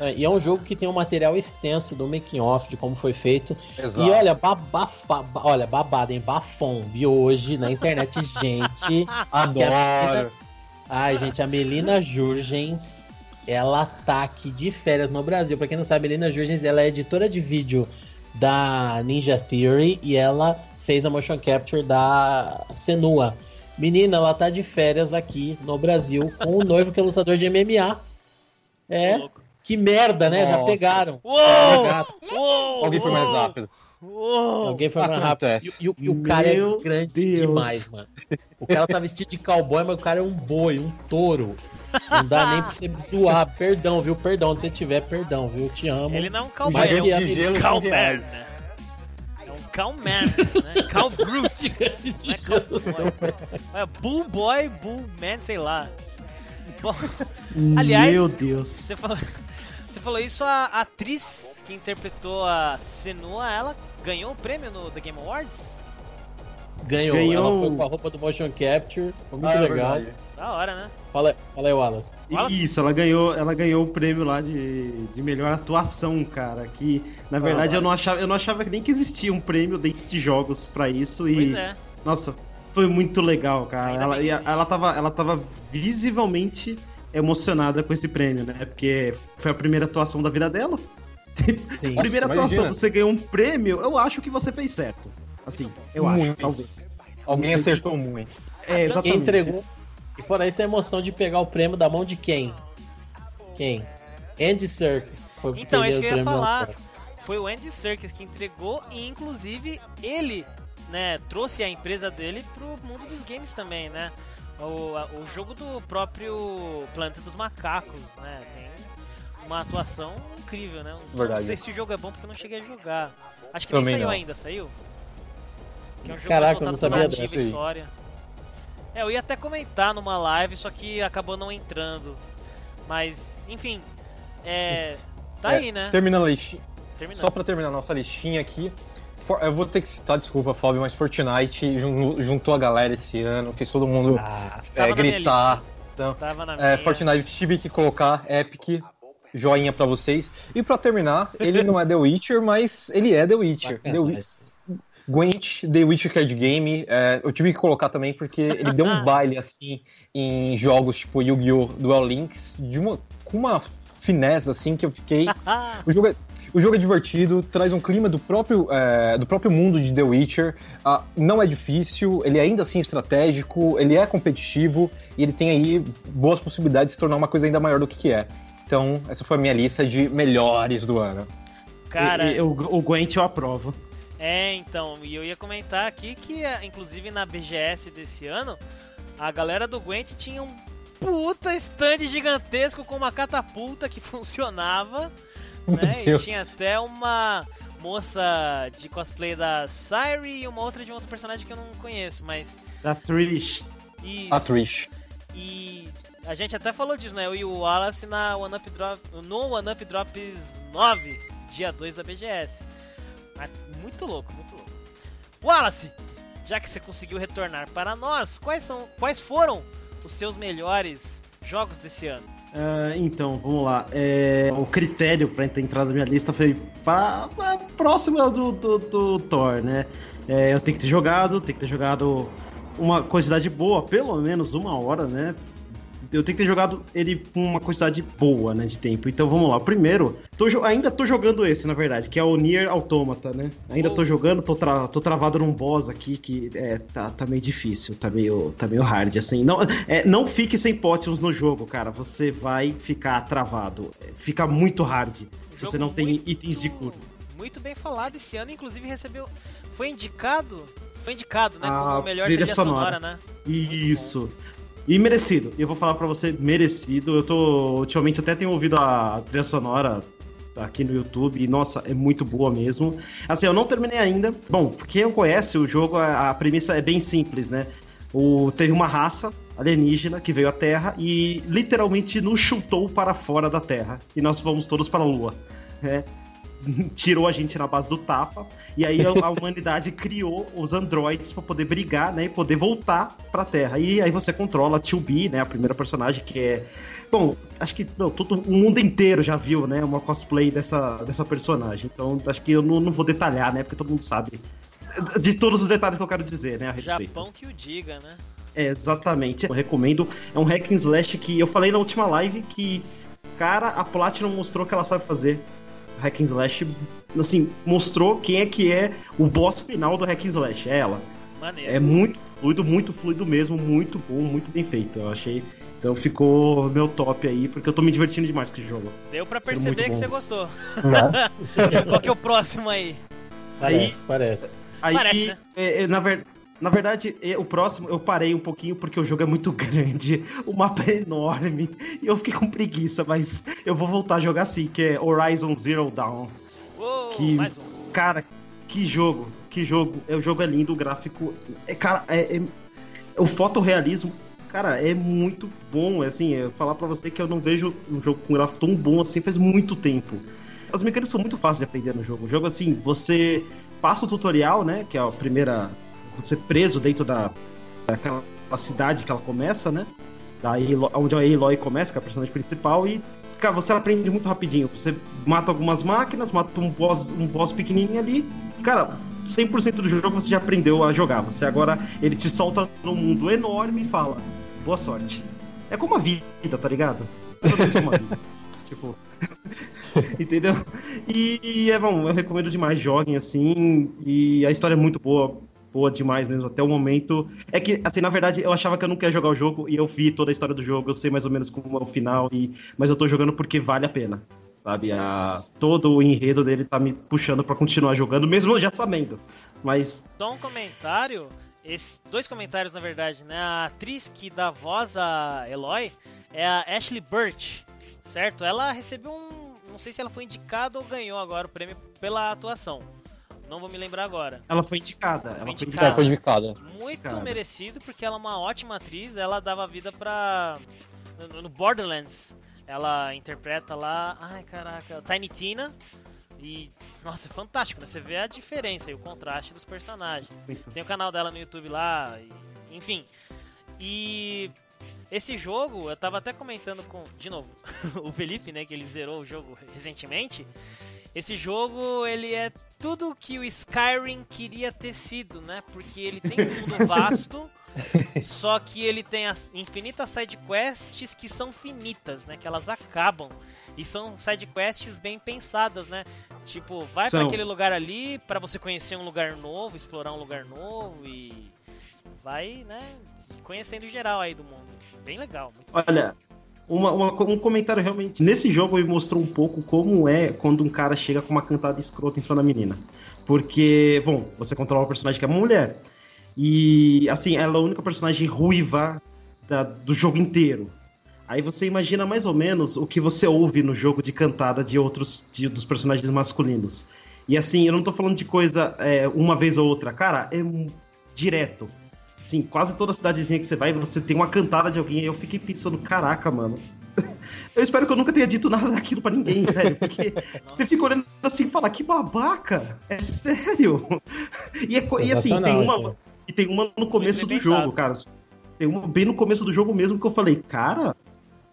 É, E é um jogo que tem um material extenso do making off de como foi feito. Exato. E olha, babafa, ba- olha, babado, hein? Bafom. Vi hoje na internet, [laughs] gente. Adoro. Ai, gente, a Melina Jurgens, ela tá aqui de férias no Brasil. Pra quem não sabe, a Melina Jurgens, ela é editora de vídeo da Ninja Theory e ela fez a motion capture da Senua. Menina, ela tá de férias aqui no Brasil com o noivo que é lutador de MMA. É. que merda, né? Já Nossa. pegaram. Uou! Uou! Alguém foi mais rápido. Uou! Alguém foi mais rápido. E, e o- e o cara é Meu grande Deus. demais, mano. O cara tá vestido de cowboy, mas o cara é um boi, um touro. Não dá nem pra você zoar. Perdão, viu? Perdão, onde você tiver, perdão, viu? Eu te amo. Ele não é um cowboy, Mas é eu- um cowman, reais. né? É um cowman, né? Cow brute. [laughs] Não é cowboy. É bull boy, bull man, sei lá. Bom, Aliás, Meu Deus. você falou, você falou isso, a atriz que interpretou a Senua, ela ganhou o prêmio no The Game Awards? Ganhou. Ganhou. Ela foi com a roupa do motion capture. Foi muito Ah, é legal. verdade. Da hora, né? Fala, fala aí, Wallace. Wallace? Isso, ela ganhou, ela ganhou o prêmio lá de, de melhor atuação, cara. Que na verdade eu não achava, eu não achava nem que existia um prêmio dentro de jogos pra isso e Pois é. nossa, foi muito legal, cara. Ainda Ela, bem que e a- existe. ela tava, ela tava visivelmente emocionada com esse prêmio, né? Porque foi a primeira atuação da vida dela. Sim. [laughs] primeira Nossa, atuação, imagina. você ganhou um prêmio, eu acho que você fez certo. Assim, eu acho, Muito. talvez. Alguém acertou muito. É, Quem exatamente. entregou. E fora isso, a emoção de pegar o prêmio da mão de quem? Quem? Andy Serkis. Foi Então, é isso que eu o ia falar. Foi o Andy Serkis que entregou e, inclusive, ele né, trouxe a empresa dele pro mundo dos games também, né? O, o jogo do próprio Planeta dos Macacos, né? Tem uma atuação incrível, né? Não Verdade. sei se o jogo é bom porque eu não cheguei a jogar. Acho que Também nem saiu não. ainda, saiu? Que é um jogo Caraca, eu não sabia dessa história. É, eu ia até comentar numa live, só que acabou não entrando. Mas, enfim, é... Tá É, aí, né? Terminando a listinha. Terminando. Só pra terminar a nossa listinha aqui. For- Eu vou ter que citar, desculpa, Fábio, mas Fortnite jun- juntou a galera esse ano, fez todo mundo Ah, é, gritar. Então, é. Fortnite tive que colocar Epic, joinha pra vocês. E pra terminar, ele não é The Witcher, mas ele é The Witcher. The Wi- Gwent, The Witcher Card Game, é, eu tive que colocar também porque ele deu um [laughs] baile assim em jogos tipo Yu-Gi-Oh! Duel Links, de uma, com uma finesse assim que eu fiquei. [laughs] O jogo é, O jogo é divertido, traz um clima do próprio, é, do próprio mundo de The Witcher. Uh, não é difícil, ele é ainda assim estratégico, ele é competitivo e ele tem aí boas possibilidades de se tornar uma coisa ainda maior do que, que é. Então, essa foi a minha lista de melhores do ano. Cara, e, e, o, o Gwent eu aprovo. É, então, e eu ia comentar aqui que, inclusive na BGS desse ano, a galera do Gwent tinha um puta stand gigantesco com uma catapulta que [laughs] funcionava, né? E tinha até uma moça de cosplay da Siri e uma outra de um outro personagem que eu não conheço, mas. Da Trish. Isso. A Trish. E a gente até falou disso, né? Eu e o Wallace na One Up Drop, no One Up Drops 9, dia 2 da BGS. Mas muito louco, muito louco. Wallace, já que você conseguiu retornar para nós, quais são, quais foram os seus melhores jogos desse ano? Uh, então, vamos lá. É, o critério para entrar na minha lista foi para próxima do, do, do, Thor, né? É, eu tenho que ter jogado, tenho que ter jogado uma quantidade boa, pelo menos uma hora, né? Eu tenho que ter jogado ele com uma quantidade boa, né, de tempo. Então vamos lá. Primeiro, tô, ainda tô jogando esse, na verdade, que é o Nier Automata, né? Ainda tô jogando, tô, tra, tô travado num boss aqui que é, tá, tá meio difícil, tá meio, tá meio hard, assim. Não, é, não fique sem potions no jogo, cara. Você vai ficar travado. Fica muito hard se você não tem muito, itens de cura. Muito bem falado esse ano, inclusive recebeu. Foi indicado. Foi indicado, né? Como o melhor trilha, trilha sonora. sonora, né? Isso. E merecido. Eu vou falar para você, merecido. Eu tô. Ultimamente até tenho ouvido a trilha sonora aqui no YouTube e, nossa, é muito boa mesmo. Assim, eu não terminei ainda. Bom, quem não conhece o jogo, a, premissa é bem simples, né? O, teve uma raça alienígena que veio à Terra e literalmente nos chutou para fora da Terra. E nós fomos todos para a Lua. Né? [laughs] tirou a gente na base do tapa. E aí a, [laughs] humanidade criou os androides para poder brigar, né? E poder voltar pra Terra. E aí você controla a 2B, né? A primeira personagem que é. Bom, acho que não, todo o mundo inteiro já viu, né? Uma cosplay dessa, dessa personagem. Então acho que eu não, não vou detalhar, né? Porque todo mundo sabe de todos os detalhes que eu quero dizer, né? A respeito. Japão que o diga, né? É, exatamente. Eu recomendo. É um hack and slash que eu falei na última live que, cara, a Platinum mostrou que ela sabe fazer hack and slash, assim, mostrou quem é que é o boss final do hack and slash, é ela. Maneiro. É muito fluido, muito fluido mesmo, muito bom, muito bem feito. Eu achei. Então ficou meu top aí, porque eu tô me divertindo demais com esse jogo. Deu pra perceber que você gostou. [laughs] Qual que é o próximo aí? Parece, aí, parece. Aí, parece, né? é, é, na verdade na verdade, o próximo eu parei um pouquinho porque o jogo é muito [laughs] grande, o mapa é enorme e eu fiquei com preguiça, mas eu vou voltar a jogar assim, que é Horizon Zero Dawn. Uou, que, um. Cara, que jogo, que jogo. É, o jogo é lindo, o gráfico. É, cara, é, é o fotorrealismo, cara, é muito bom. É assim, eu falar para você que eu não vejo um jogo com gráfico tão bom assim faz muito tempo. As mecânicas são muito fáceis de aprender no jogo. O jogo, assim, você passa o tutorial, né? Que é a primeira você preso dentro da, daquela cidade que ela começa, né? Da onde a Aloy começa, que é a personagem principal, e cara, você aprende muito rapidinho. Você mata algumas máquinas, mata um boss, um boss pequenininho ali, cara, 100% do jogo você já aprendeu a jogar. Você agora, ele te solta num mundo enorme e fala, boa sorte. É como a vida, tá ligado? É como a vida. [laughs] tipo... [laughs] Entendeu? E, e, é bom, eu recomendo demais, joguem assim. E a história é muito boa boa demais mesmo, até o momento. É que, assim, na verdade, eu achava que eu não queria jogar o jogo e eu vi toda a história do jogo, eu sei mais ou menos como é o final, e... mas eu tô jogando porque vale a pena. Sabe? A... Todo o enredo dele tá me puxando para continuar jogando, mesmo já sabendo. Mas. Só um comentário. Esse, dois comentários, na verdade, né? A atriz que dá voz a Eloy é a Ashley Burch, certo? Ela recebeu um. Não sei se ela foi indicada ou ganhou agora o prêmio pela atuação. Não vou me lembrar agora. Ela foi indicada. Ela foi indicada. Foi indicada. Muito indicada. merecido, porque ela é uma ótima atriz. Ela dava vida pra. No Borderlands. Ela interpreta lá. Ai, caraca. Tiny Tina. E, nossa, é fantástico, né? Você vê a diferença e o contraste dos personagens. Tem o canal dela no YouTube lá, e, enfim. E esse jogo, eu tava até comentando com, de novo, [laughs] o Felipe, né, que ele zerou o jogo recentemente. Esse jogo, ele é tudo que o Skyrim queria ter sido, né? Porque ele tem um mundo vasto, [laughs] só que ele tem as infinitas side quests que são finitas, né? Que elas acabam e são side quests bem pensadas, né? Tipo, vai São. pra aquele lugar ali pra você conhecer um lugar novo, explorar um lugar novo e vai, né, conhecendo o geral aí do mundo. Bem legal. Muito Olha, uma- uma- um comentário realmente. Nesse jogo me mostrou um pouco como é quando um cara chega com uma cantada escrota em cima da menina. Porque, bom, você controla uma personagem que é uma mulher. E, assim, ela é a única personagem ruiva da- do jogo inteiro. Aí você imagina mais ou menos o que você ouve no jogo de cantada de outros de- dos personagens masculinos. E assim, eu não tô falando de coisa é, uma vez ou outra. Cara, é direto. Sim, quase toda cidadezinha que você vai, você tem uma cantada de alguém. E eu fiquei pensando, caraca, mano. [laughs] Eu espero que eu nunca tenha dito nada daquilo pra ninguém, sério. Porque [laughs] você fica olhando assim e fala, que babaca! É sério! E, é e assim, tem uma, e tem uma no começo do jogo, cara. Tem uma bem no começo do jogo mesmo que eu falei, cara.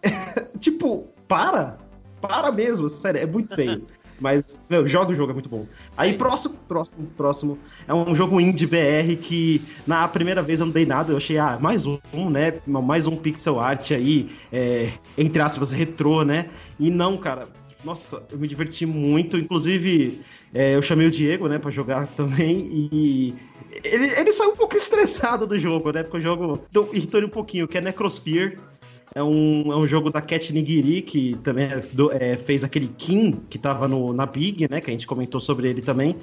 [laughs] tipo, para! Para mesmo, sério, é muito feio. Mas, meu, joga o jogo, é muito bom. Aí, próximo, próximo, próximo. É um jogo indie BR que, na primeira vez eu não dei nada, eu achei, ah, mais um, né? Mais um pixel art aí, é, entre aspas, retrô, né? E não, cara. Nossa, eu me diverti muito. Inclusive, é, eu chamei o Diego, né, pra jogar [laughs] também. E ele, ele saiu um pouco estressado do jogo, né? Porque o jogo então, irritou ele um pouquinho, que é Necrosphere. É um, é um jogo da Cat Nigiri, que também é do- é, fez aquele Kim, que tava no, na Big, né? Que a gente comentou sobre ele também.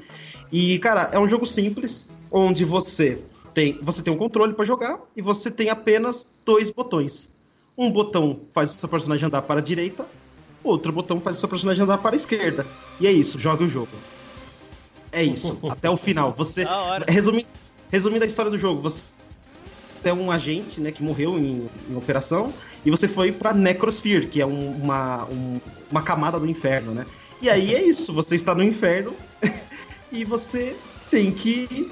E, cara, é um jogo simples, onde você tem, você tem um controle pra jogar e você tem apenas dois botões. Um botão faz o seu personagem andar para a direita, outro botão faz o seu personagem andar para a esquerda. E é isso, joga o jogo. É isso, [laughs] até o final. Você. Resumindo, resumindo a história do jogo, você é um agente né, que morreu em, em operação e você foi pra Necrosphere, que é um- uma, um- uma camada do inferno, né? E aí é isso, você está no inferno [laughs] e você tem que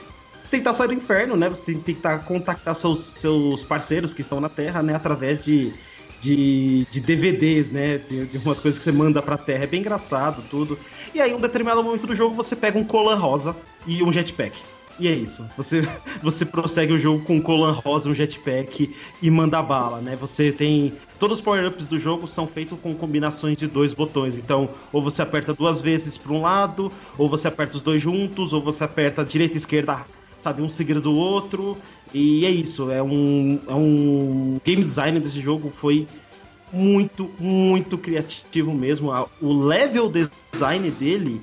tentar sair do inferno, né? Você tem que tentar contactar seus, seus parceiros que estão na Terra, né? Através de, de, de DVDs, né? De, de umas coisas que você manda pra Terra. É bem engraçado, tudo. E aí, em um determinado momento do jogo, você pega um colan rosa e um jetpack. E é isso. Você, [laughs] você prossegue o jogo com colan rosa, um jetpack e manda bala, né? Você tem. Todos os power-ups do jogo são feitos com combinações de dois botões. Então, ou você aperta duas vezes para um lado, ou você aperta os dois juntos, ou você aperta direita e esquerda, sabe, um seguido do outro. E é isso. É um, é um game design desse jogo foi muito, muito criativo mesmo. O level design dele,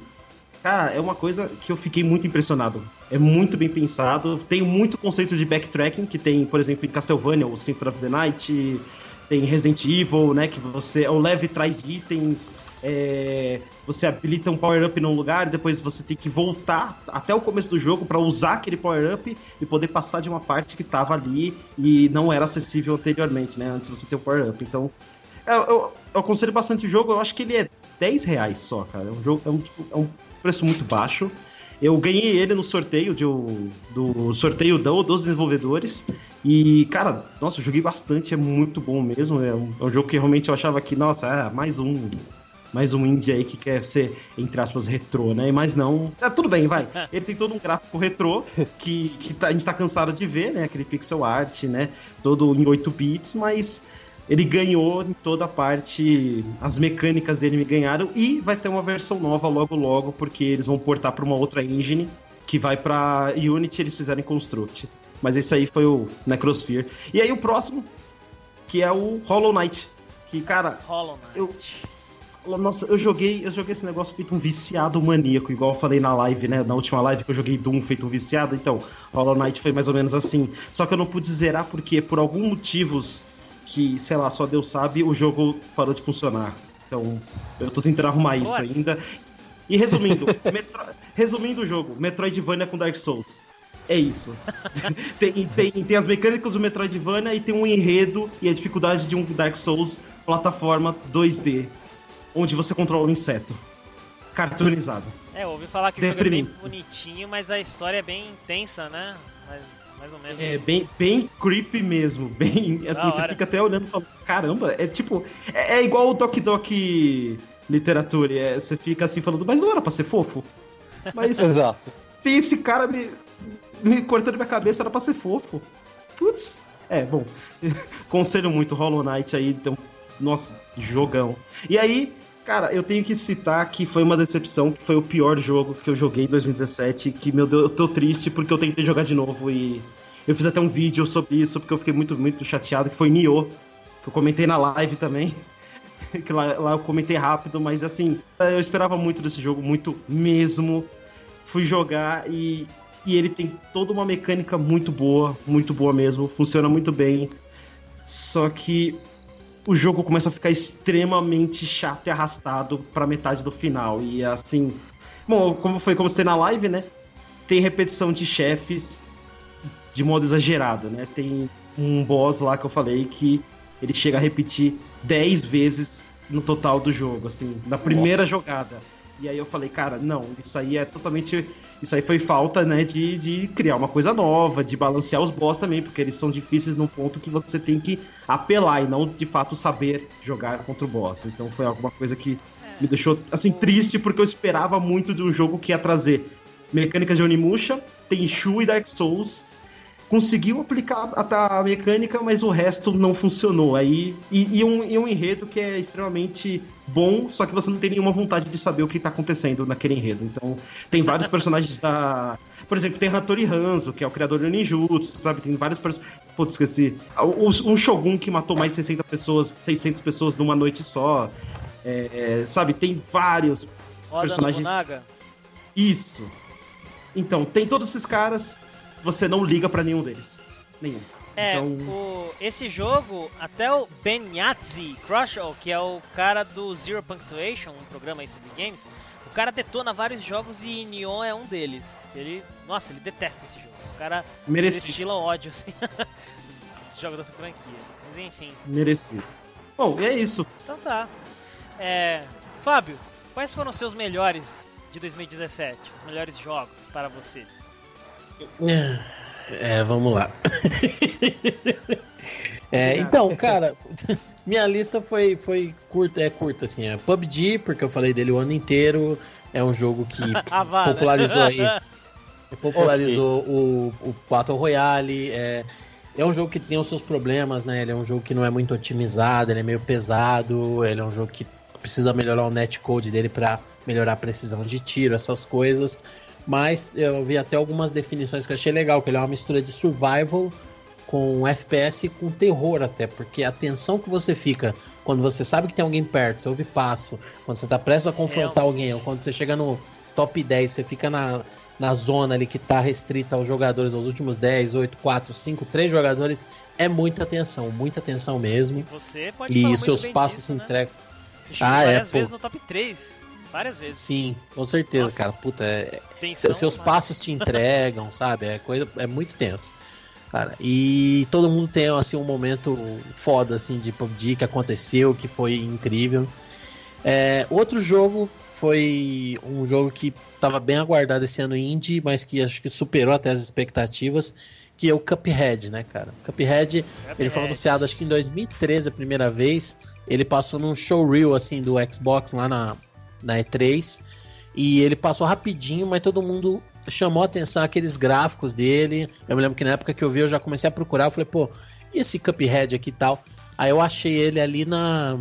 cara, é uma coisa que eu fiquei muito impressionado. É muito bem pensado. Tem muito conceito de backtracking, que tem, por exemplo, em Castlevania, o Symphony of the Night, tem Resident Evil, né? Que você. O leve traz itens. é, você habilita um power-up num lugar e depois você tem que voltar até o começo do jogo para usar aquele power-up e poder passar de uma parte que tava ali e não era acessível anteriormente, né? Antes você ter o power-up. Então, eu, eu, eu aconselho bastante o jogo. Eu acho que ele é 10 reais só, cara. É um, jogo, é um, tipo, é um preço muito baixo. Eu ganhei ele no sorteio de, do sorteio do- dos desenvolvedores. E, cara, nossa, eu joguei bastante, é muito bom mesmo. É um, é um jogo que realmente eu achava que, nossa, é mais um. Mais um indie aí que quer ser, entre aspas, retrô, né? Mas não. É, tudo bem, vai. [laughs] Ele tem todo um gráfico retrô que, que tá- a gente tá cansado de ver, né? Aquele pixel art, né? Todo em 8 bits, mas ele ganhou em toda a parte, as mecânicas dele me ganharam e vai ter uma versão nova logo logo, porque eles vão portar para uma outra engine que vai para Unity, eles fizeram em Construct. Mas esse aí foi o Necrosphere. E aí o próximo, que é o Hollow Knight, que cara, Hollow Knight. Eu- nossa, eu joguei, eu joguei esse negócio feito um viciado maníaco, igual eu falei na live, né? Na última live que eu joguei Doom feito um viciado, então, Hollow Knight foi mais ou menos assim. Só que eu não pude zerar porque, por alguns motivos que, sei lá, só Deus sabe, o jogo parou de funcionar. Então, eu tô tentando arrumar isso What? ainda. E resumindo, [laughs] Metro- resumindo o jogo, Metroidvania com Dark Souls. É isso. [laughs] tem, tem, tem as mecânicas do Metroidvania e tem um enredo e a dificuldade de um Dark Souls plataforma 2D, onde você controla um inseto. Cartoonizado. É, ouvi falar que o jogo é bem bonitinho, mas a história é bem intensa, né? Mais, mais ou menos. É bem, bem creepy mesmo. [laughs] Bem. Assim, Da você hora. fica até olhando e falando, caramba, é tipo. É, é igual o Doc Doc literatura. é, você fica assim falando, mas não era pra ser fofo? Mas [laughs] Exato. tem esse cara me, me cortando minha cabeça, era pra ser fofo. Putz. É, bom. [laughs] Conselho muito Hollow Knight aí, então. Nossa, jogão. E aí, Cara, eu tenho que citar que foi uma decepção, que foi o pior jogo que eu joguei em 2017, que, meu Deus, eu tô triste porque eu tentei jogar de novo e eu fiz até um vídeo sobre isso, porque eu fiquei muito, muito chateado, que foi Nioh, que eu comentei na live também. [laughs] que lá, lá eu comentei rápido, mas assim, eu esperava muito desse jogo, muito mesmo. Fui jogar e, e ele tem toda uma mecânica muito boa, muito boa mesmo, funciona muito bem. Só que o jogo começa a ficar extremamente chato e arrastado pra metade do final. E assim. Bom, como foi como você na live, né? Tem repetição de chefes de modo exagerado, né? Tem um boss lá que eu falei que ele chega a repetir 10 vezes no total do jogo, assim, na primeira Nossa. jogada. E aí eu falei, cara, não, isso aí é totalmente. Isso aí foi falta, né, de, de criar uma coisa nova, de balancear os boss também, porque eles são difíceis num ponto que você tem que apelar e não de fato saber jogar contra o boss. Então foi alguma coisa que me deixou assim triste porque eu esperava muito de um jogo que ia trazer mecânicas de Onimusha, Tenchu e Dark Souls conseguiu aplicar a, a, mecânica, mas o resto não funcionou. Aí, e, e, um, e um enredo que é extremamente bom, só que você não tem nenhuma vontade de saber o que tá acontecendo naquele enredo. Então, tem vários [laughs] personagens da. Por exemplo, tem Hattori Hanzo, que é o criador do Ninjutsu, sabe? Tem vários personagens. Putz, esqueci. Um Shogun que matou mais de 60 pessoas, 600 pessoas numa noite só. É, é, sabe? Tem vários Oda personagens. Nobunaga. Isso. Então, tem todos esses caras você não liga para nenhum deles. Nenhum. É, então... o, esse jogo, até o Ben Yatzi Crushall, que é o cara do Zero Punctuation, um programa aí sobre games, o cara detona vários jogos e Neon é um deles. Ele, nossa, ele detesta esse jogo. O cara Merecido. ódio, assim, [laughs] jogo dessa franquia. Mas enfim. Merecido. Bom, e é isso. Então tá. É, Fábio, quais foram os seus melhores de 2017? Os melhores jogos para você? É, vamos lá. [laughs] é, então, cara, [laughs] minha lista foi, foi curta, é curta, assim. É PUBG, porque eu falei dele o ano inteiro. É um jogo que [laughs] ah, popularizou aí. Popularizou okay. o, o Battle Royale. É, é um jogo que tem os seus problemas, né? Ele é um jogo que não é muito otimizado, ele é meio pesado, ele é um jogo que precisa melhorar o netcode dele para melhorar a precisão de tiro, essas coisas. Mas eu vi até algumas definições que eu achei legal, que ele é uma mistura de survival com FPS e com terror até, porque a tensão que você fica quando você sabe que tem alguém perto, você ouve passo, quando você tá prestes a confrontar é. alguém, ou quando você chega no top 10, você fica na, na zona ali que tá restrita aos jogadores, aos últimos 10, 8, 4, 5, 3 jogadores, é muita tensão, muita tensão mesmo. E você pode E seus passos disso, se né? entregam. Você chegou ah, várias é, vezes pô. no top 3. Várias vezes. Sim, com certeza, Nossa. cara. Puta, é, seus passos te entregam, [laughs] sabe? É coisa, é muito tenso. Cara, e todo mundo tem assim um momento foda assim de PUBG que aconteceu, que foi incrível. É, outro jogo foi um jogo que estava bem aguardado esse ano indie, mas que acho que superou até as expectativas, que é o Cuphead, né, cara? Cuphead, Cuphead. ele foi anunciado acho que em 2013 a primeira vez. Ele passou num showreel assim do Xbox lá na na E3. E ele passou rapidinho, mas todo mundo chamou atenção aqueles gráficos dele. Eu me lembro que na época que eu vi, eu já comecei a procurar. Eu falei, pô, e esse Cuphead aqui e tal? Aí eu achei ele ali na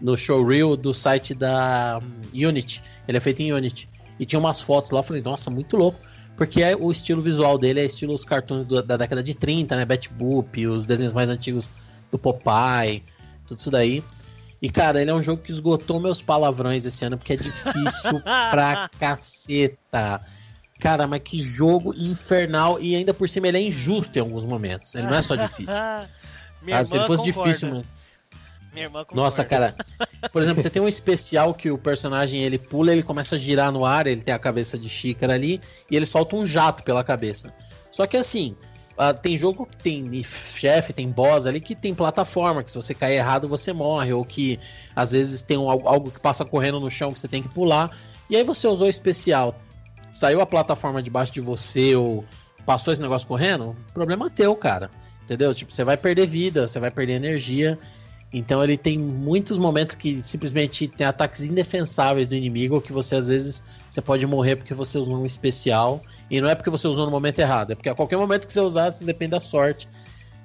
no showreel do site da Unity. Ele é feito em Unity. E tinha umas fotos lá, eu falei, nossa, muito louco. Porque é, o estilo visual dele é estilo os cartoons do, da década de 30, né? Bat Boop, os desenhos mais antigos do Popeye, tudo isso daí. E, cara, ele é um jogo que esgotou meus palavrões esse ano, porque é difícil [laughs] pra caceta. Cara, mas que jogo infernal. E ainda por cima ele é injusto em alguns momentos. Ele não é só difícil. [laughs] Minha Se ele fosse concorda. difícil, mas. Minha irmã Nossa, cara. Por exemplo, você tem um especial que o personagem ele pula, ele começa a girar no ar, ele tem a cabeça de xícara ali, e ele solta um jato pela cabeça. Só que assim, Uh, tem jogo que tem chefe, tem boss ali que tem plataforma, que se você cair errado você morre, ou que às vezes tem um, algo que passa correndo no chão que você tem que pular. E aí você usou especial, saiu a plataforma debaixo de você ou passou esse negócio correndo, problema teu, cara. Entendeu? Tipo, você vai perder vida, você vai perder energia. Então ele tem muitos momentos que simplesmente tem ataques indefensáveis do inimigo que você às vezes você pode morrer porque você usou um especial e não é porque você usou no momento errado, é porque a qualquer momento que você usar, você depende da sorte.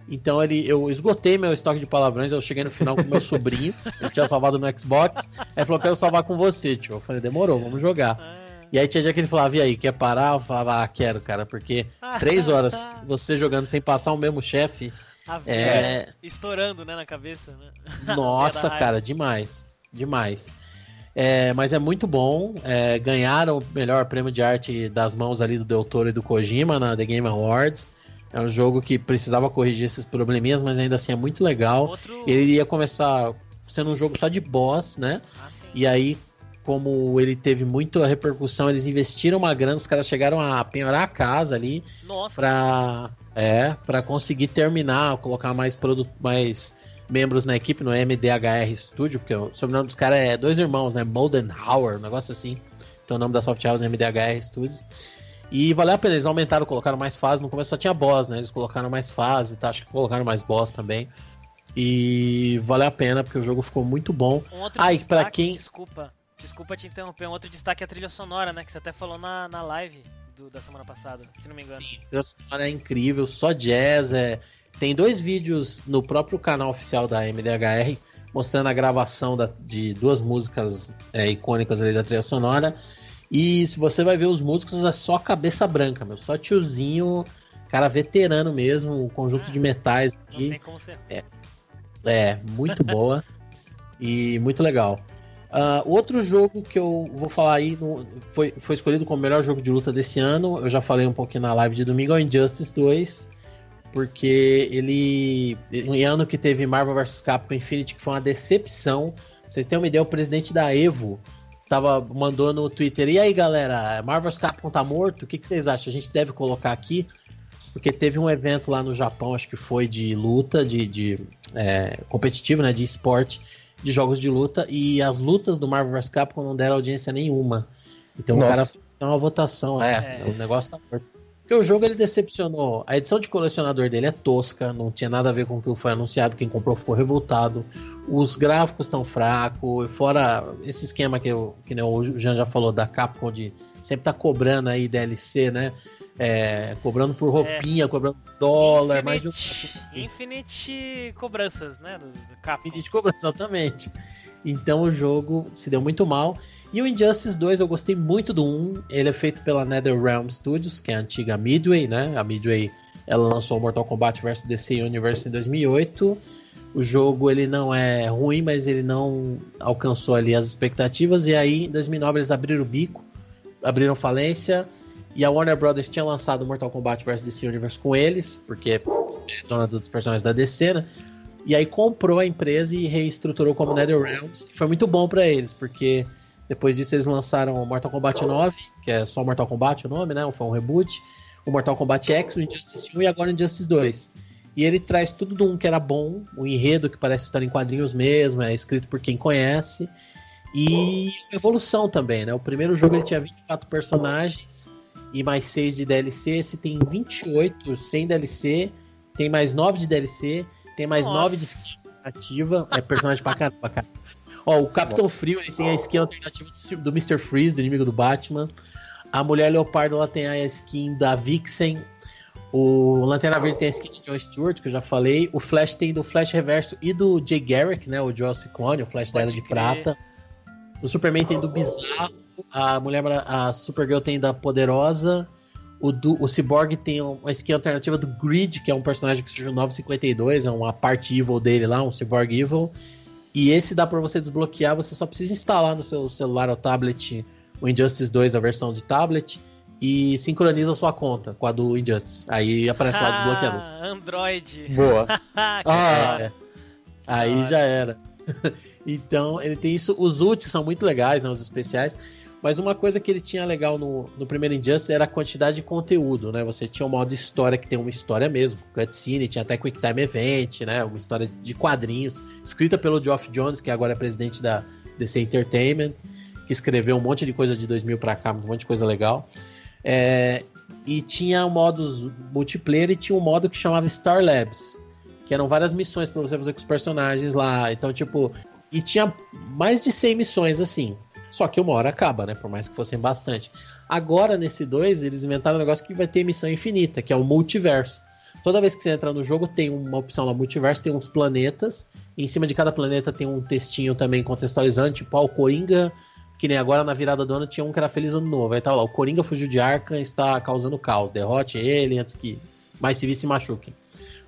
Então ele, eu esgotei meu estoque de palavrões, eu cheguei no final com meu [laughs] sobrinho, ele tinha salvado no Xbox, aí falou, quero salvar com você, tio. Eu falei, demorou, vamos jogar. Ah. E aí tinha dia que ele falava, e aí, quer parar? Eu falava, ah, quero, cara, porque três horas [laughs] você jogando sem passar o mesmo chefe. É... Estourando, né, na cabeça, né? [laughs] Nossa, cara, demais. Demais. É, mas é muito bom. É, ganharam o melhor prêmio de arte das mãos ali do Del Toro e do Kojima na The Game Awards. É um jogo que precisava corrigir esses probleminhas, mas ainda assim é muito legal. Outro... Ele ia começar sendo um jogo só de boss, né? Ah, e aí, como ele teve muita repercussão, eles investiram uma grana, os caras chegaram a penhorar a casa ali Nossa. pra, é, pra conseguir terminar, colocar mais produto, mais membros na equipe no MDHR Studio, porque o sobrenome dos caras é dois irmãos, né? Moldenhauer, um negócio assim. Então o nome da Soft House é MDHR Studios. E valeu a pena, eles aumentaram, colocaram mais fases. No começo só tinha boss, né? Eles colocaram mais fases, tá? acho que colocaram mais boss também. E valeu a pena, porque o jogo ficou muito bom. Um outro ah, destaque, pra quem. Desculpa, desculpa te interromper. Um outro destaque é a trilha sonora, né? Que você até falou na, na live do, da semana passada, se não me engano. A trilha sonora é incrível, só jazz, é. Tem dois vídeos no próprio canal oficial da MDHR mostrando a gravação da, de duas músicas é, icônicas ali da trilha sonora. E se você vai ver os músicos, é só cabeça branca, meu. Só tiozinho, cara veterano mesmo, o conjunto ah, de metais aqui. É, é, muito boa [laughs] e muito legal. Uh, outro jogo que eu vou falar aí no, foi, foi escolhido como melhor jogo de luta desse ano. Eu já falei um pouquinho na live de domingo, é o Injustice 2. Porque ele. Em ano que teve Marvel vs Capcom Infinity, que foi uma decepção. Pra vocês terem uma ideia, o presidente da Evo tava, mandou no Twitter, e aí galera, Marvel's Capcom tá morto? O que, que vocês acham? A gente deve colocar aqui? Porque teve um evento lá no Japão, acho que foi de luta, de, de é, competitivo, né, de esporte, de jogos de luta, e as lutas do Marvel vs Capcom não deram audiência nenhuma. Então Nossa. o cara fez uma votação, é, é, o negócio tá morto. Porque o jogo ele decepcionou. A edição de colecionador dele é tosca, não tinha nada a ver com o que foi anunciado. Quem comprou ficou revoltado. Os gráficos estão fracos. Fora esse esquema que, eu, que né, o Jean já falou da Capcom de sempre tá cobrando aí DLC, né? É, cobrando por roupinha, é. cobrando dólar, Infinite, mais um... Infinite cobranças, né? Do, do Capcom. Infinite cobranças, exatamente. Então o jogo se deu muito mal. E o Injustice 2 eu gostei muito do 1. Ele é feito pela NetherRealm Studios, que é a antiga Midway, né? A Midway ela lançou Mortal Kombat vs DC Universe em 2008. O jogo ele não é ruim, mas ele não alcançou ali as expectativas. E aí em 2009 eles abriram o bico, abriram falência. E a Warner Brothers tinha lançado Mortal Kombat vs DC Universe com eles, porque é dona dos personagens da DC, né? E aí comprou a empresa e reestruturou como NetherRealms. Foi muito bom para eles, porque depois disso, eles lançaram Mortal Kombat 9, que é só Mortal Kombat o nome, né? Foi um reboot. O Mortal Kombat X, o Injustice 1 e agora o Injustice 2. E ele traz tudo do um que era bom, o um enredo que parece estar em quadrinhos mesmo, é escrito por quem conhece. E evolução também, né? O primeiro jogo ele tinha 24 personagens e mais 6 de DLC. Esse tem 28 sem DLC, tem mais 9 de DLC, tem mais Nossa. 9 de ativa. É personagem pra caramba, cara. Ó, o Capitão Nossa. Frio ele tem a skin alternativa do Mr. Freeze, do inimigo do Batman. A Mulher Leopardo ela tem a skin da Vixen. O Lanterna Verde tem a skin de John Stewart, que eu já falei. O Flash tem do Flash Reverso e do Jay Garrick, né? O Joel Ciclone, o Flash Pode da Era de Prata. O Superman tem do Bizarro. A Mulher a Supergirl tem da Poderosa. O, do, o Cyborg tem uma skin alternativa do Grid, que é um personagem que surgiu no 952, é uma parte evil dele lá, um Cyborg Evil. E esse dá para você desbloquear, você só precisa instalar no seu celular ou tablet o Injustice 2, a versão de tablet, e sincroniza a sua conta com a do Injustice. Aí aparece lá desbloqueado. Android. Boa. [laughs] ah, é. Aí já era. [laughs] então, ele tem isso. Os ults são muito legais, né? Os especiais. Mas uma coisa que ele tinha legal no, no primeiro Injustice era a quantidade de conteúdo, né? Você tinha um modo história que tem uma história mesmo, cutscene, tinha até Quick Time Event, né? Uma história de quadrinhos, escrita pelo Geoff Jones, que agora é presidente da DC Entertainment, que escreveu um monte de coisa de 2000 para cá, um monte de coisa legal. É, e tinha modos multiplayer e tinha um modo que chamava Star Labs, que eram várias missões para você fazer com os personagens lá. Então, tipo, e tinha mais de 100 missões assim. Só que uma hora acaba, né? Por mais que fossem bastante. Agora, nesse 2, eles inventaram um negócio que vai ter missão infinita, que é o multiverso. Toda vez que você entra no jogo, tem uma opção lá, multiverso, tem uns planetas. Em cima de cada planeta tem um textinho também contextualizando, tipo, ah, o Coringa, que nem agora na virada do ano tinha um que era Feliz Ano Novo. Aí tá lá, o Coringa fugiu de Arkham está causando caos. Derrote ele antes que mais civis se machuquem.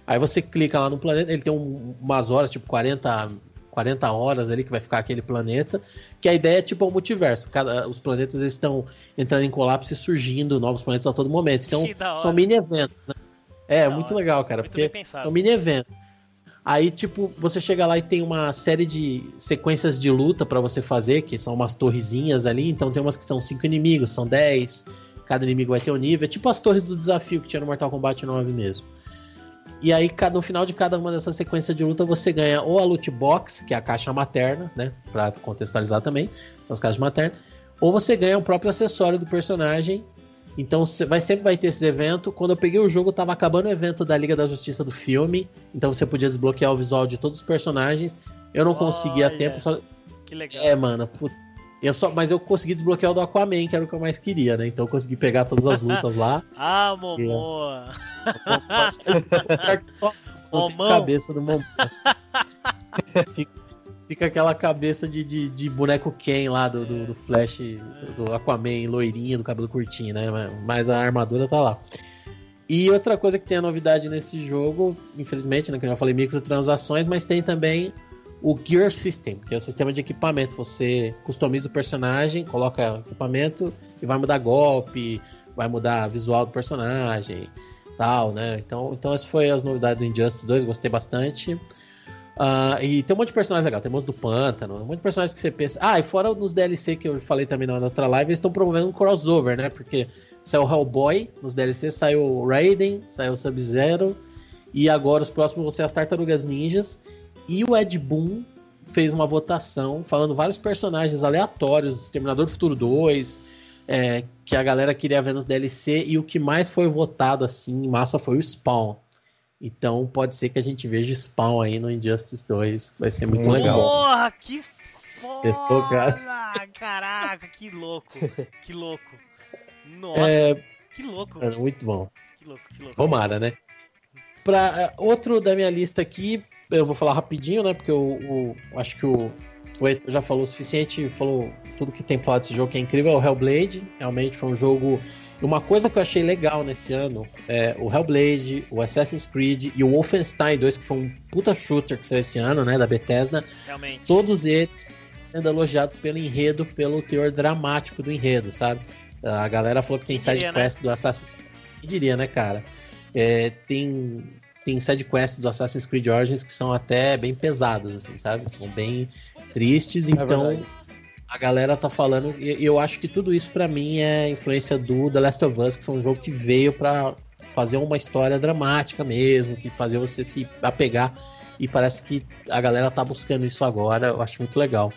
Aí você clica lá no planeta, ele tem um, umas horas, tipo 40, 40 horas ali que vai ficar aquele planeta, que a ideia é tipo o um multiverso. Cada, os planetas estão entrando em colapso e surgindo novos planetas a todo momento. Então, [laughs] são mini eventos, né? É, muito hora. legal, cara, muito porque são mini eventos. Aí, tipo, você chega lá e tem uma série de sequências de luta para você fazer, que são umas torrezinhas ali. Então tem umas que são cinco inimigos, são 10. Cada inimigo vai ter um nível. É tipo as torres do desafio que tinha no Mortal Kombat 9 mesmo. E aí, no final de cada uma dessas sequências de luta, você ganha ou a loot box, que é a caixa materna, né? Pra contextualizar também, são as caixas maternas. Ou você ganha o próprio acessório do personagem. Então vai, sempre vai ter esses eventos. Quando eu peguei o jogo, tava acabando o evento da Liga da Justiça do filme. Então você podia desbloquear o visual de todos os personagens. Eu não conseguia a tempo. Só... Que legal. É, mano. Eu só, mas eu consegui desbloquear o do Aquaman, que era o que eu mais queria, né? Então eu consegui pegar todas as lutas lá. [laughs] ah, Momoa! [laughs] Momão. cabeça do Momão. fica, fica, aquela cabeça de, de, de, boneco Ken lá do, do, do, Flash, do Aquaman, loirinho, do cabelo curtinho, né? Mas a armadura tá lá. E outra coisa que tem a novidade nesse jogo, infelizmente, né, que eu já falei microtransações, mas tem também o Gear System, que é o sistema de equipamento. Você customiza o personagem, coloca equipamento e vai mudar golpe, vai mudar visual do personagem, tal, né? Então, então essas foram as novidades do Injustice 2, gostei bastante. Uh, e tem um monte de personagens legal, tem monstro do pântano, um monte de personagens que você pensa. Ah, e fora nos DLC que eu falei também na outra live, eles estão promovendo um crossover, né? Porque saiu o Hellboy nos DLC, saiu o Raiden, saiu o Sub-Zero, e agora os próximos vão ser as Tartarugas Ninjas. E o Ed Boon fez uma votação falando vários personagens aleatórios, Exterminador do Futuro 2, é, que a galera queria ver nos DLC, e o que mais foi votado assim em massa foi o Spawn. Então pode ser que a gente veja Spawn aí no Injustice 2. Vai ser muito Porra, legal. Porra, que foda! Testou, cara? Caraca, que louco. Que louco. Nossa, é... que louco. É muito bom. Que louco, que louco. Tomara, né? Pra, é, outro da minha lista aqui, eu vou falar rapidinho, né? Porque o, o acho que o, o Heitor já falou o suficiente, falou tudo que tem pra falar desse jogo que é incrível. É o Hellblade, realmente foi um jogo. Uma coisa que eu achei legal nesse ano é o Hellblade, o Assassin's Creed e o Wolfenstein 2, que foi um puta shooter que saiu esse ano, né? Da Bethesda. Realmente. Todos eles sendo elogiados pelo enredo, pelo teor dramático do enredo, sabe? A galera falou que tem side né? quest né? do Assassin's Creed. diria, né, cara? É, tem tem side quests do Assassin's Creed Origins que são até bem pesadas, assim, sabe? São bem tristes, é então verdade. a galera tá falando, e eu acho que tudo isso para mim é influência do The Last of Us, que foi um jogo que veio para fazer uma história dramática mesmo, que fazer você se apegar, e parece que a galera tá buscando isso agora, eu acho muito legal.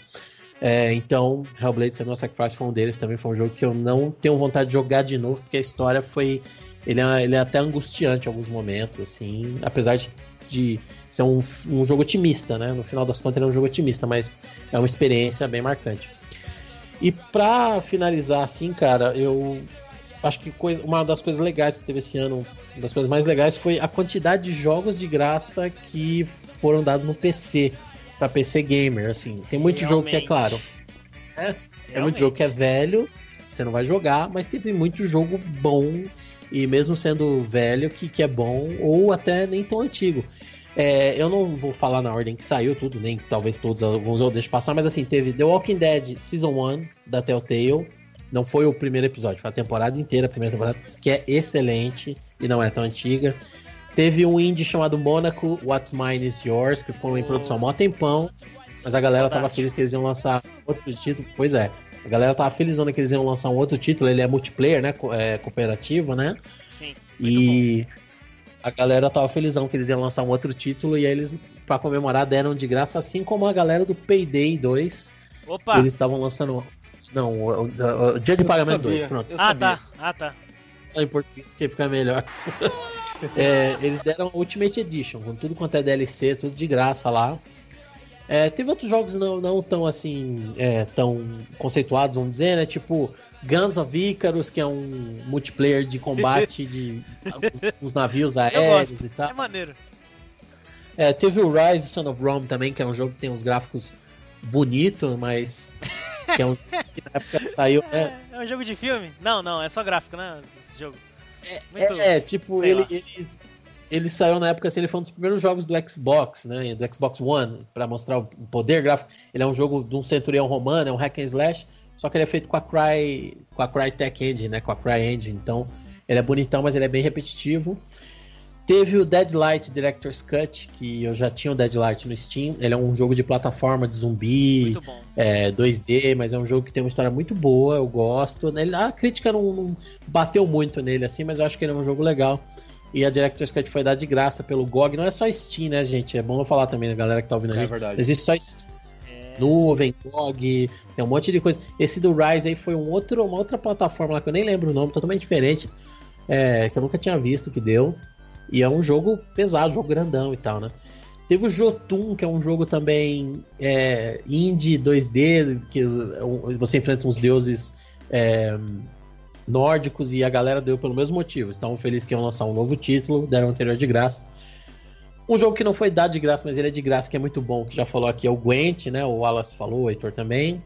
É, então, Hellblade Senua Sacrifice foi um deles, também foi um jogo que eu não tenho vontade de jogar de novo, porque a história foi ele é, ele é até angustiante em alguns momentos, assim, apesar de, de ser um, um jogo otimista, né? No final das contas, ele é um jogo otimista, mas é uma experiência bem marcante. E pra finalizar, assim, cara, eu acho que coisa, uma das coisas legais que teve esse ano, uma das coisas mais legais foi a quantidade de jogos de graça que foram dados no PC, para PC gamer, assim. Tem muito Realmente. jogo que é claro. É, é muito jogo que é velho, você não vai jogar, mas teve muito jogo bom e mesmo sendo velho, que, que é bom, ou até nem tão antigo. É, eu não vou falar na ordem que saiu tudo, nem talvez todos alguns eu deixo passar, mas assim, teve The Walking Dead Season 1 da Telltale. Não foi o primeiro episódio, foi a temporada inteira, a primeira temporada, que é excelente e não é tão antiga. Teve um indie chamado Monaco, What's Mine is Yours, que ficou em produção há mó tempão, mas a galera tava feliz que eles iam lançar outro título. Pois é, a galera tava felizona que eles iam lançar um outro título, ele é multiplayer, né? É, cooperativo, né? Sim. E bom. a galera tava felizão que eles iam lançar um outro título e aí eles, pra comemorar, deram de graça, assim como a galera do Payday 2. Opa! Eles estavam lançando. Não, o, o, o, Dia de Pagamento 2, pronto. Ah, tá. Ah, tá. Em português que fica melhor. [laughs] é, eles deram Ultimate Edition, com tudo quanto é DLC, tudo de graça lá. É, teve outros jogos não, não tão assim, é, tão conceituados, vamos dizer, né? Tipo Guns of Icarus, que é um multiplayer de combate de [laughs] uns navios aéreos e tal. É maneiro. É, teve o Rise Son of Rome também, que é um jogo que tem uns gráficos bonitos, mas [laughs] que é um que na época saiu. É, é, um jogo de filme? Não, não, é só gráfico, né? Esse jogo. Muito, é, tipo, ele, ele, ele, saiu na época assim, ele foi um dos primeiros jogos do Xbox, né? Do Xbox One, para mostrar o poder gráfico. Ele é um jogo de um centurião romano, é um hack and slash, só que ele é feito com a Cry, com a Crytek Engine, né? Com a Cry Engine, então ele é bonitão, mas ele é bem repetitivo. Teve o Deadlight Director's Cut, que eu já tinha o Deadlight no Steam. Ele é um jogo de plataforma de zumbi, é, 2D, mas é um jogo que tem uma história muito boa, eu gosto. A crítica não, não, bateu muito nele assim, mas eu acho que ele é um jogo legal. E a Director's Cut foi dada de graça pelo GOG. Não é só Steam, né, gente? É bom eu falar também, né, galera que tá ouvindo a é gente. É verdade. Existe só Steam. Nuvem, GOG, tem um monte de coisa. Esse do Rise aí foi um outro, uma outra plataforma lá que eu nem lembro o nome, totalmente diferente. É, que eu nunca tinha visto que deu. E é um jogo pesado, jogo grandão e tal, né? Teve o Jotun, que é um jogo também é, indie 2D, que você enfrenta uns deuses é, nórdicos e a galera deu pelo mesmo motivo. Estavam felizes que iam lançar um novo título, deram o anterior de graça. Um jogo que não foi dado de graça, mas ele é de graça, que é muito bom, que já falou aqui, é o Gwent, né? O Wallace falou, o Heitor também.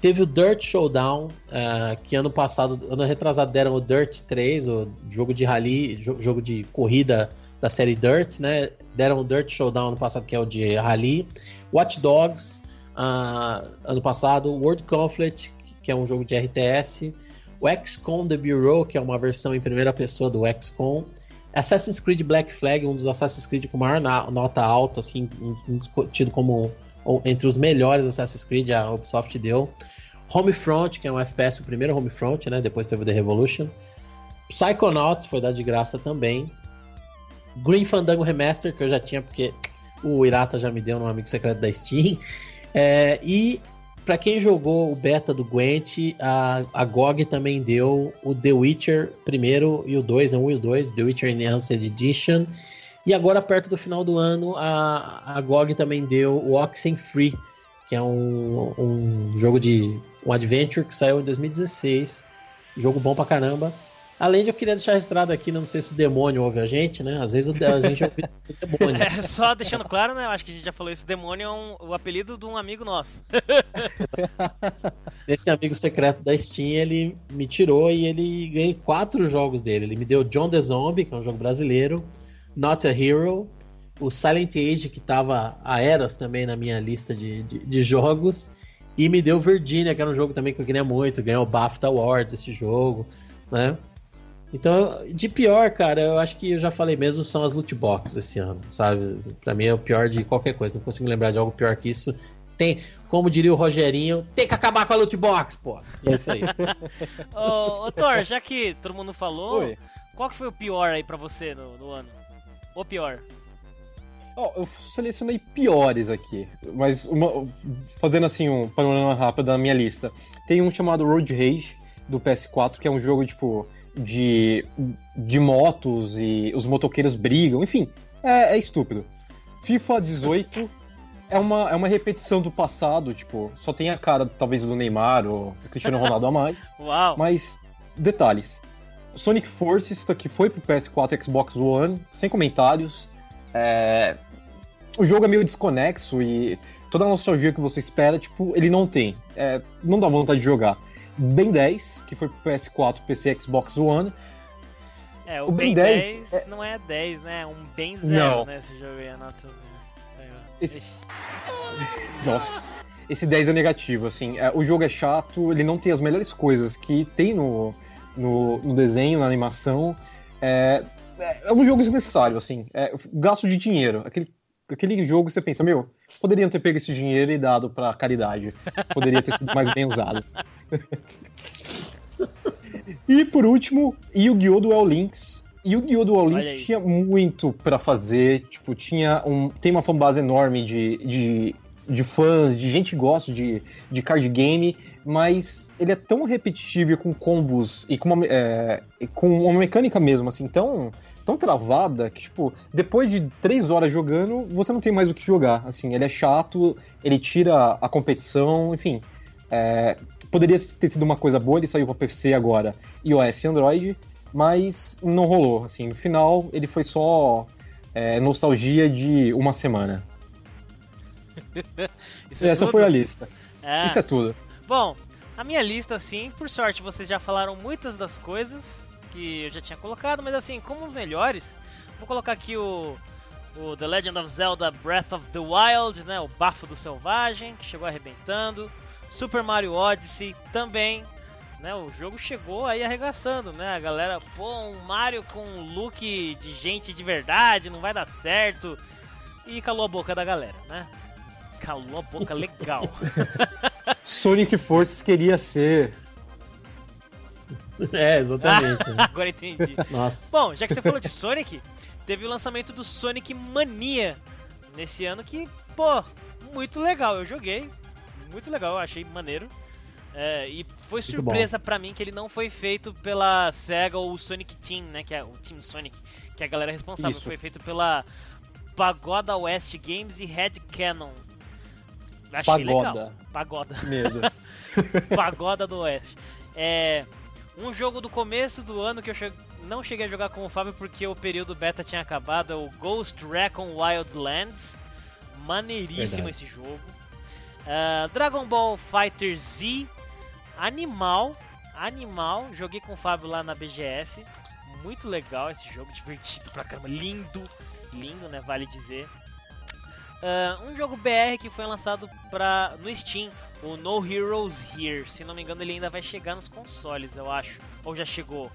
Teve o Dirt Showdown, uh, que ano passado, ano retrasado deram o Dirt 3, o jogo de rally, jogo de corrida da série Dirt, né? Deram o Dirt Showdown ano passado, que é o de rally. Watch Dogs, uh, ano passado. World Conflict, que é um jogo de RTS. O XCOM The Bureau, que é uma versão em primeira pessoa do XCOM. Assassin's Creed Black Flag, um dos Assassin's Creed com maior nota alta, assim, tido como entre os melhores Assassin's Creed a Ubisoft deu. Homefront, que é um FPS, o primeiro Homefront, né? Depois teve o The Revolution. Psychonauts foi dado de graça também. Green Fandango Remaster, que eu já tinha, porque o Irata já me deu no amigo secreto da Steam. É, e para quem jogou o beta do Gwent, a, a GOG também deu o The Witcher primeiro e o 2, não o 1 e o 2, The Witcher Enhanced Edition. E agora, perto do final do ano, a, a GOG também deu o Oxenfree, que é um, um jogo de. um adventure que saiu em 2016. Jogo bom pra caramba. Além de eu queria deixar registrado aqui, não sei se o demônio ouve a gente, né? Às vezes a gente ouve o demônio. [laughs] É, só deixando claro, né? Eu acho que a gente já falou isso. Demônio é um, o apelido de um amigo nosso. [laughs] Esse amigo secreto da Steam, ele me tirou e ele ganhei quatro jogos dele. Ele me deu John the Zombie, que é um jogo brasileiro. Not a Hero, o Silent Age, que tava a Eras também na minha lista de, de, de, jogos, e me deu Virginia, que era um jogo também que eu queria muito, ganhou o BAFTA Awards esse jogo, né? Então, de pior, cara, eu acho que eu já falei mesmo, são as loot boxes esse ano, sabe? Pra mim é o pior de qualquer coisa, não consigo lembrar de algo pior que isso. Tem, como diria o Rogerinho, tem que acabar com a loot box, pô. É isso aí. [laughs] ô, ô Thor, já que todo mundo falou, Oi. qual que foi o pior aí pra você no, no ano? Ou pior? Oh, eu selecionei piores aqui, mas uma, fazendo assim um panorama rápido da minha lista. Tem um chamado Road Rage do PS4, que é um jogo tipo de, de motos e os motoqueiros brigam, enfim, é, é estúpido. FIFA 18 é uma, é uma repetição do passado, tipo, só tem a cara talvez do Neymar ou do Cristiano Ronaldo a mais. [laughs] Uau! Mas, detalhes. Sonic Forces, que foi pro PS4 e Xbox One, sem comentários. É... O jogo é meio desconexo e toda a nostalgia que você espera, tipo, ele não tem. É... Não dá vontade de jogar. Ben 10, que foi pro PS4, PC Xbox One. É, o, o Ben, 10, 10 é... não é 10, né? Um Ben 0, né? Esse jogo aí, a nota. Esse... [laughs] Nossa. Esse 10 é negativo, assim. É, o jogo é chato, ele não tem as melhores coisas que tem no, no, no desenho, na animação. É, é um jogo desnecessário, assim. É gasto de dinheiro. Aquele, aquele jogo você pensa, meu, poderiam ter pego esse dinheiro e dado pra caridade. Poderia ter sido mais bem usado. [laughs] e por último, Yu-Gi-Oh! Duel Links. Yu-Gi-Oh! Duel Links tinha muito para fazer, tipo, tinha um, tem uma fanbase enorme de, de, de fãs, de gente que gosta de, de card game, mas ele é tão repetitivo com combos e com uma, é, com uma mecânica mesmo, assim, tão, tão travada que, tipo, depois de três horas jogando, você não tem mais o que jogar. Assim, ele é chato, ele tira a competição, enfim. É, poderia ter sido uma coisa boa, ele saiu para PC agora, iOS e Android, mas não rolou. Assim, no final, ele foi só é, nostalgia de uma semana. [laughs] Isso é Essa tudo? foi a lista. É. Isso é tudo. Bom, a minha lista, assim, por sorte, vocês já falaram muitas das coisas que eu já tinha colocado, mas assim, como os melhores, vou colocar aqui o, o The Legend of Zelda Breath of the Wild, né, o Bafo do Selvagem, que chegou arrebentando, Super Mario Odyssey também, né, o jogo chegou aí arregaçando, né, a galera, pô, um Mario com um look de gente de verdade, não vai dar certo, e calou a boca da galera, né, calou a boca legal. [laughs] Sonic Forces queria ser. [laughs] É, exatamente. né? [laughs] Agora entendi. Nossa. Bom, já que você falou de Sonic, teve o lançamento do Sonic Mania nesse ano que, pô, muito legal. Eu joguei, muito legal, eu achei maneiro. É, e foi Muito surpresa pra mim que ele não foi feito pela SEGA ou o Sonic Team, né? Que é o Team Sonic, que é a galera responsável. Isso. Foi feito pela Pagoda West Games e Red Cannon. Achei Pagoda. legal. Pagoda. Medo. [laughs] Pagoda do Oeste. É um jogo do começo do ano que eu che- não cheguei a jogar com o Fábio porque o período beta tinha acabado, é o Ghost Recon Wildlands. Maneiríssimo Verdade. esse jogo. Ah, Dragon Ball Fighter Z, animal, animal. Joguei com o Fábio lá na BGS. Muito legal esse jogo, divertido pra caramba, lindo, lindo, né? Vale dizer. Ah, um jogo BR que foi lançado pra, no Steam, o No Heroes Here. Se não me engano, ele ainda vai chegar nos consoles, eu acho. Ou já chegou?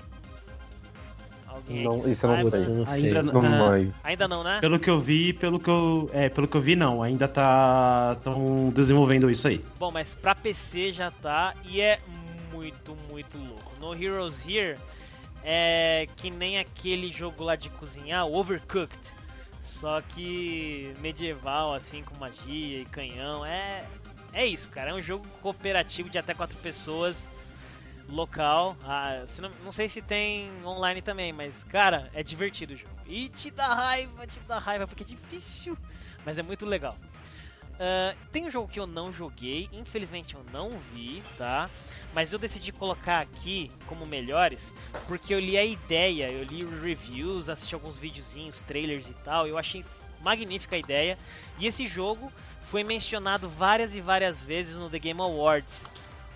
Alguém Não, isso eu não sei. Ainda Não vai. Ainda não, né? Pelo que eu vi, pelo que eu. É, pelo que eu vi, não. Ainda tá. estão desenvolvendo isso aí. Bom, mas pra PC já tá e é muito, muito louco. No Heroes Here é que nem aquele jogo lá de cozinhar, o Overcooked. Só que medieval, assim, com magia e canhão. É, é isso, cara. É um jogo cooperativo de até quatro pessoas, local. Ah, não, não sei se tem online também, mas, cara, é divertido o jogo. E te dá raiva, te dá raiva, porque é difícil, mas é muito legal. Ah, tem um jogo que eu não joguei, infelizmente eu não vi, tá? Mas eu decidi colocar aqui como melhores porque eu li a ideia, eu li reviews, assisti alguns videozinhos, trailers e tal, eu achei magnífica a ideia. E esse jogo foi mencionado várias e várias vezes no The Game Awards.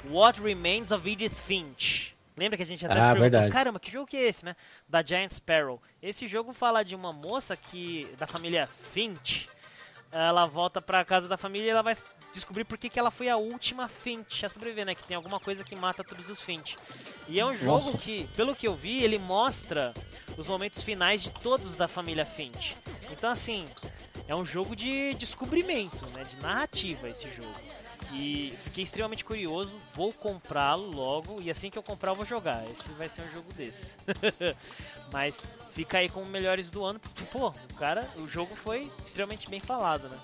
What Remains of Edith Finch. Lembra que a gente até Ah, se perguntou, verdade. caramba, que jogo que é esse, né? Da Giant Sparrow. Esse jogo fala de uma moça que da família Finch, ela volta pra casa da família e ela vai descobrir por que, que ela foi a última Finch a sobreviver, né? Que tem alguma coisa que mata todos os Finch. E é um jogo Nossa. que, pelo que eu vi, ele mostra os momentos finais de todos da família Finch. Então, assim, é um jogo de descobrimento, né? De narrativa esse jogo. E fiquei extremamente curioso, vou comprá-lo logo e assim que eu comprar eu vou jogar. Esse vai ser um jogo desses. [laughs] Mas fica aí como melhores do ano, porque, pô, o cara, o jogo foi extremamente bem falado, né?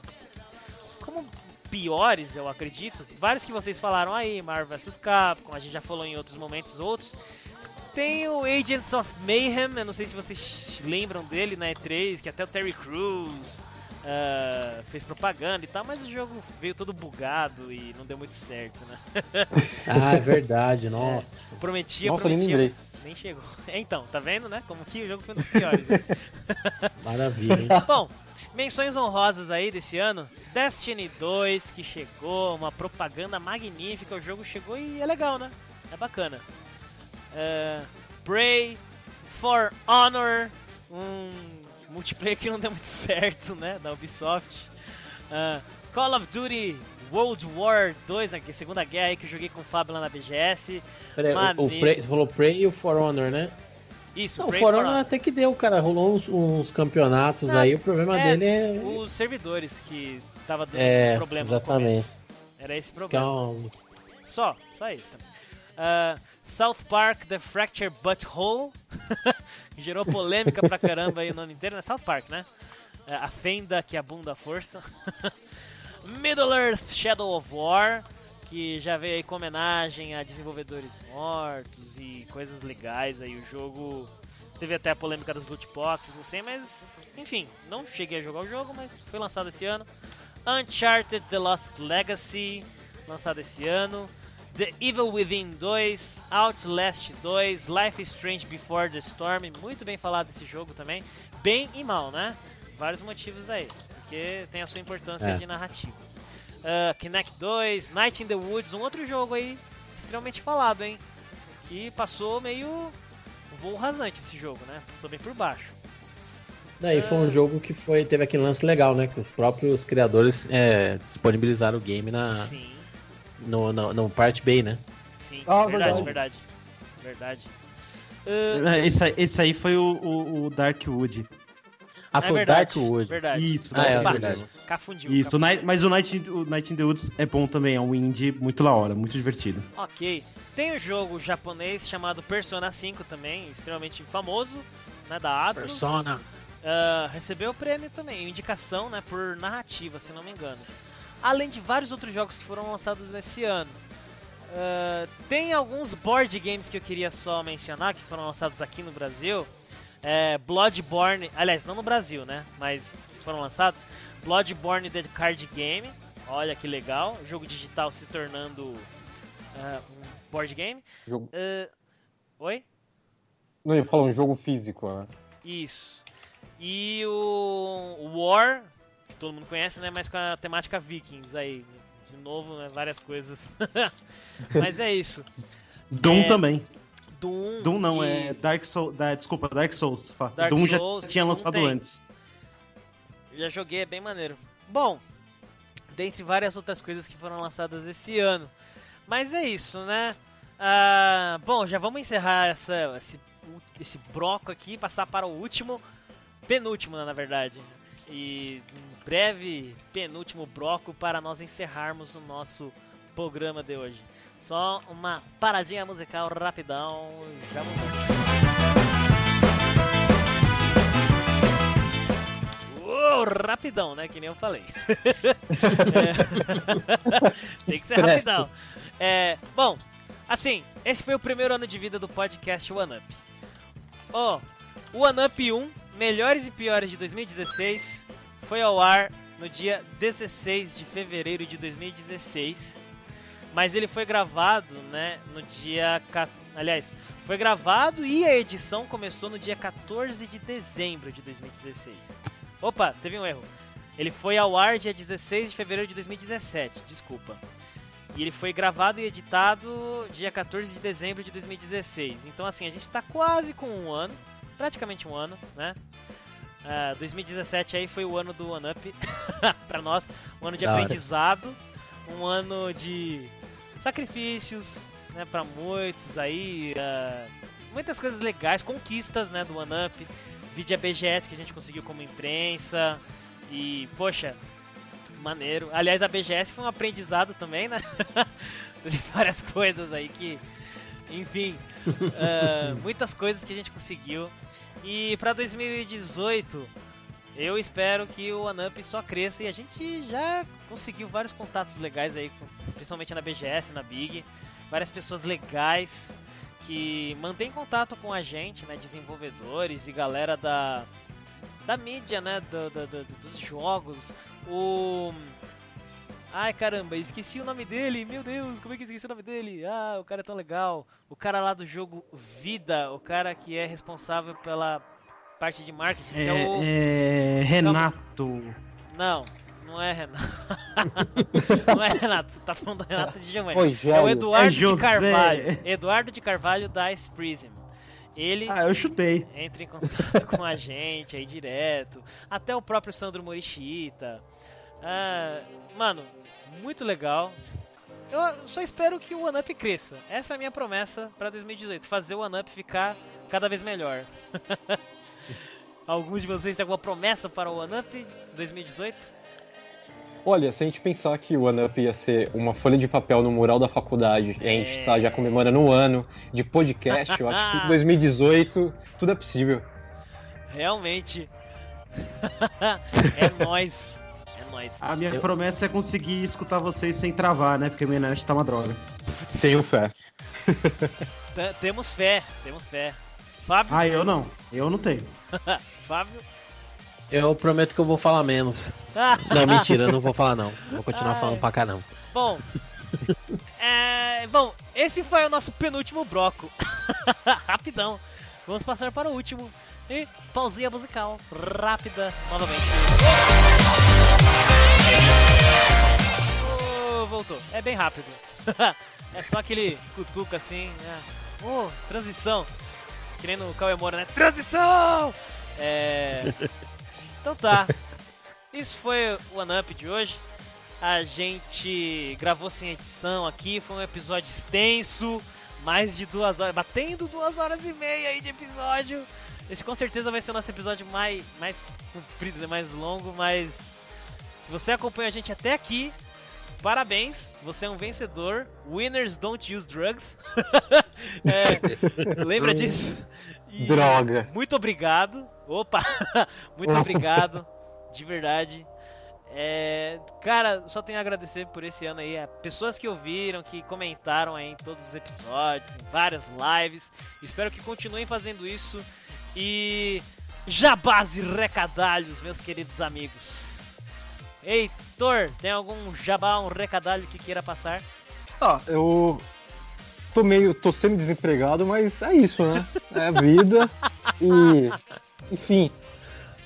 Como piores, eu acredito, vários que vocês falaram aí, Marvel vs Capcom, a gente já falou em outros momentos outros. Tem o Agents of Mayhem, eu não sei se vocês lembram dele na E3, que até o Terry Crews ah, fez propaganda e tal, mas o jogo veio todo bugado e não deu muito certo, né? [laughs] Ah, é verdade, [laughs] nossa. Prometia, Nossa, nem prometia, mas nem chegou. [laughs] Então, tá vendo, né? Como que o jogo foi um dos piores. né? Maravilha, hein? Bom, menções honrosas aí desse ano. Destiny 2, que chegou, uma propaganda magnífica. O jogo chegou e é legal, né? É bacana. É, Prey, For Honor, um multiplayer que não deu muito [laughs] certo, né? Da Ubisoft. É, Call of Duty World War 2, né? Que é a Segunda Guerra aí que eu joguei com o Fábio lá na BGS. Peraí, o, o. Prey, você falou Prey e o For Honor, né? Isso, Não, o Prey For For Honor Honor. até que deu, cara. Rolou uns, uns campeonatos Ah, aí. O problema é, dele é. Os servidores que tava dando É, problema exatamente. Era esse é problema. um- Só, só isso também. Ah, South Park The Fracture Butthole. [laughs] Gerou polêmica pra caramba aí o nome inteiro, né? South Park, né? É, a fenda que abunda a força. [laughs] Middle Earth Shadow of War. Que já veio aí com homenagem a desenvolvedores mortos e coisas legais aí. O jogo teve até a polêmica das loot boxes, não sei, mas enfim, não cheguei a jogar o jogo, mas foi lançado esse ano. Uncharted The Lost Legacy, lançado esse ano. The Evil Within 2, Outlast 2, Life is Strange Before the Storm, muito bem falado esse jogo também. Bem e mal, né? Vários motivos aí, porque tem a sua importância É. de narrativa. Uh, Kinect 2, Night in the Woods, um outro jogo aí extremamente falado, hein? Que passou meio um voo rasante esse jogo, né? Passou bem por baixo. Daí foi um jogo que foi, teve aquele lance legal, né? Que os próprios criadores é, disponibilizaram o game na, Sim, no, no, no Part Bay, né? sim, Ah, verdade, verdade. verdade. Verdade. Uh, Esse, aí- esse aí foi o, o, o Darkwood. Ah, é foi o verdade. Isso, Ah, é, Opa, verdade. Cafundiu. Isso, cafundiu. Mas o Night, in- o Night in the Woods é bom também, é um indie muito da hora, muito divertido. Ok. Tem um jogo japonês chamado Persona 5 também, extremamente famoso, né, da Atlus. Persona. Ah, recebeu o prêmio também, indicação, né, por narrativa, se não me engano. Além de vários outros jogos que foram lançados nesse ano. Ah, tem alguns board games que eu queria só mencionar, que foram lançados aqui no Brasil. É, Bloodborne, aliás, não no Brasil, né, mas foram lançados. Bloodborne The Card Game, olha que legal, jogo digital se tornando ah, um board game. Jogo... Ah, oi? Não, eu ia falar um jogo físico, né? Isso. E o War, que todo mundo conhece, né? Mas com a temática Vikings aí. De novo, né? Várias coisas. [laughs] Mas é isso. Doom É, também. Doom. Doom não, e é Dark Souls. Da, desculpa, Dark Souls. Dark Doom Souls, já tinha Doom lançado tem. antes. Já joguei, é bem maneiro. Bom, dentre várias outras coisas que foram lançadas esse ano. Mas é isso, né? Ah, bom, já vamos encerrar essa, esse, esse bloco aqui passar para o último, penúltimo, né, na verdade. E um breve penúltimo bloco para nós encerrarmos o nosso programa de hoje. Só uma paradinha musical rapidão. Já voltamos. Uou, rapidão, né? Que nem eu falei. [laughs] É. Tem que ser rapidão. É, bom, assim, esse foi o primeiro ano de vida do podcast One Up. Ó, o One Up 1, Melhores e Piores de 2016, foi ao ar no dia 16 de fevereiro de 2016. Mas ele foi gravado, né, no dia... Aliás, foi gravado e a edição começou no dia 14 de dezembro de 2016. Opa, teve um erro. Ele foi ao ar dia 16 de fevereiro de 2017, desculpa. E ele foi gravado e editado dia 14 de dezembro de 2016. Então, assim, a gente está quase com um ano, praticamente um ano, né? Ah, 2017 aí foi o ano do One Up [laughs] pra nós, um ano de Da hora. aprendizado, um ano de sacrifícios, né, para muitos aí, ah, muitas coisas legais, conquistas, né, do One Up, vídeo a BGS que a gente conseguiu como imprensa e, poxa, maneiro. Aliás, a BGS foi um aprendizado também, né? [laughs] Várias coisas aí que, enfim, ah, [laughs] muitas coisas que a gente conseguiu. E pra 2018, eu espero que o OneUp só cresça e a gente já conseguiu vários contatos legais aí, principalmente na BGS, na Big, várias pessoas legais que mantêm contato com a gente, né, desenvolvedores e galera da da mídia, né, do, do- do- dos jogos. O Ai caramba, esqueci o nome dele. Meu Deus, como é que esqueci o nome dele? Ah, o cara é tão legal. O cara lá do jogo Vida, o cara que é responsável pela parte de marketing, que é o É, é, Renato. Não, não é Renato. [laughs] não é Renato, você tá falando do Renato de Giovanni. Rogério. É o Eduardo É de José. Carvalho. Eduardo de Carvalho da Ice Prism. Ele Ah, eu chutei. entra em contato com a gente aí direto. Até o próprio Sandro Morishita. Ah, mano, muito legal. Eu só espero que o OneUp cresça. Essa é a minha promessa pra 2018. Fazer o OneUp ficar cada vez melhor. [laughs] [laughs] Alguns de vocês têm alguma promessa para o OneUp 2018? Olha, se a gente pensar que o One Up ia ser uma folha de papel no mural da faculdade e a gente É. tá já comemorando um ano de podcast, eu acho que [laughs] em 2018 tudo é possível. Realmente. [laughs] é nóis. É nóis. A minha eu... promessa é conseguir escutar vocês sem travar, né? Porque minha internet tá uma droga. Tenho fé. temos fé, temos fé. Fábio? Ah, eu não. Eu não tenho. [laughs] Fábio? Eu prometo que eu vou falar menos. [laughs] não, mentira, eu não vou falar não. Vou continuar Ai. falando pra cá não. Bom, [laughs] é, bom, esse foi o nosso penúltimo bloco. Rapidão. Vamos passar para o último. E pausinha musical rápida novamente. Oh, voltou. É bem rápido. é só aquele cutuca assim. Né? Oh, transição. Que nem no Cauê Moura, né? Transição! É. [laughs] Então tá. Isso foi o One Up de hoje. A gente gravou sem edição aqui, foi um episódio extenso, mais de duas horas, batendo duas horas e meia aí de episódio. Esse com certeza vai ser o nosso episódio mais, mais comprido, né, mais longo, mas se você acompanha a gente até aqui, parabéns, você é um vencedor. Winners don't use drugs. [laughs] é, lembra disso? E Droga. Muito obrigado. Opa! [laughs] muito [laughs] obrigado, de verdade. É, cara, só tenho a agradecer por esse ano aí. A pessoas que ouviram, que comentaram aí em todos os episódios, em várias lives. Espero que continuem fazendo isso. E jabás e recadalhos, meus queridos amigos. Heitor, tem algum jabá, um recadalho que queira passar? Ah, eu tô meio, tô semi-desempregado, mas é isso, né? É a vida. [laughs] e, enfim,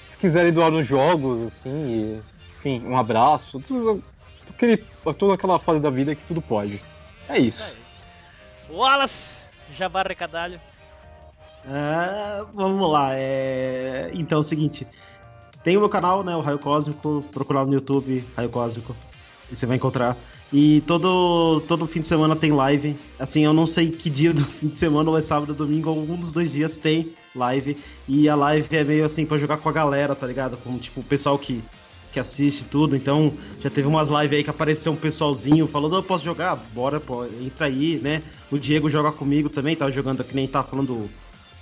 se quiserem doar nos jogos, assim, enfim, um abraço, tudo, aquele, toda aquela fase da vida que tudo pode. É isso. Wallace, Jabá Recadalho. Ah, vamos lá. É... Então é o seguinte. Tem o meu canal, né? O Raio Cósmico. Procurar no YouTube, Raio Cósmico. E você vai encontrar. E todo, todo fim de semana tem live. Assim, eu não sei que dia do [laughs] fim de semana, ou é sábado ou domingo, ou um dos dois dias tem live. E a live é meio assim pra jogar com a galera, tá ligado? Com tipo o pessoal que que assiste tudo. Então, já teve umas lives aí que apareceu um pessoalzinho falando, eu posso jogar? Bora, pô, entra aí, né? O Diego joga comigo também, tava jogando que nem tava falando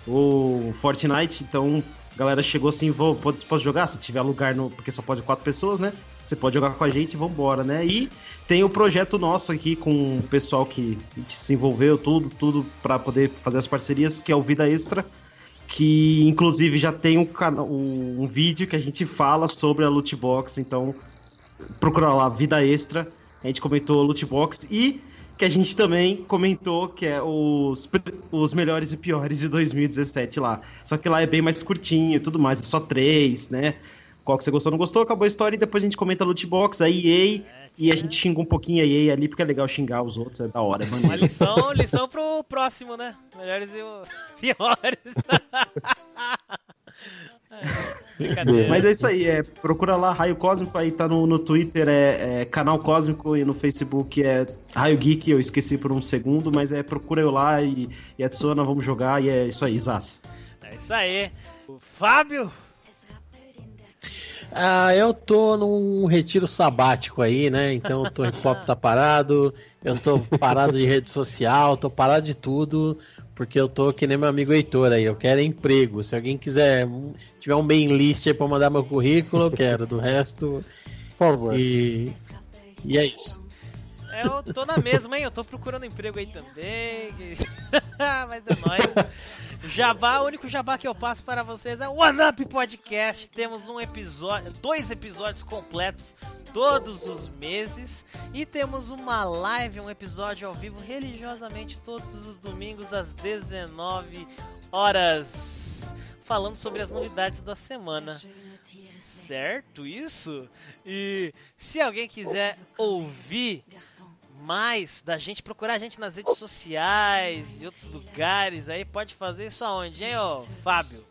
o Fortnite, então galera chegou assim, vou, pode, posso jogar? Se tiver lugar no. Porque só pode quatro pessoas, né? Você pode jogar com a gente, vambora, né? E tem o projeto nosso aqui com o pessoal que se envolveu, tudo, tudo para poder fazer as parcerias, que é o Vida Extra que inclusive já tem um, um, um vídeo que a gente fala sobre a loot box, então procura lá Vida Extra, a gente comentou loot box e que a gente também comentou que é os, os melhores e piores de 2017 lá. Só que lá é bem mais curtinho e tudo mais, é só três, né? Qual que você gostou, não gostou, acabou a história e depois a gente comenta loot box, a EA e a gente xinga um pouquinho a EA ali, porque é legal xingar os outros, é da hora. É Uma lição, lição pro próximo, né? Melhores e [laughs] piores. [laughs] é, Mas é isso aí, é, procura lá Raio Cósmico, aí tá no, no Twitter, é, é, Canal Cósmico e no Facebook é Raio Geek, eu esqueci por um segundo, mas é procura eu lá e, e adiciona, vamos jogar e é isso aí, Zaz. É isso aí. O Fábio, ah, eu tô num retiro sabático aí, né? Então o Torre Pop tá parado, eu tô parado de rede social, tô parado de tudo, porque eu tô que nem meu amigo Heitor aí, eu quero emprego. Se alguém quiser, tiver um mail list aí pra mandar meu currículo, eu quero. Do resto, por favor. E, e é isso. Eu tô na mesma, hein? Eu tô procurando emprego aí também. [laughs] Mas é nóis. [laughs] Jabá, o único jabá que eu passo para vocês é o One Up Podcast. Temos um episódio, dois episódios completos todos os meses e temos uma live, um episódio ao vivo religiosamente todos os domingos às 19 horas, falando sobre as novidades da semana. Certo isso? E se alguém quiser ouvir mais da gente, procurar a gente nas redes sociais e outros lugares aí, pode fazer isso aonde, hein, ô Fábio?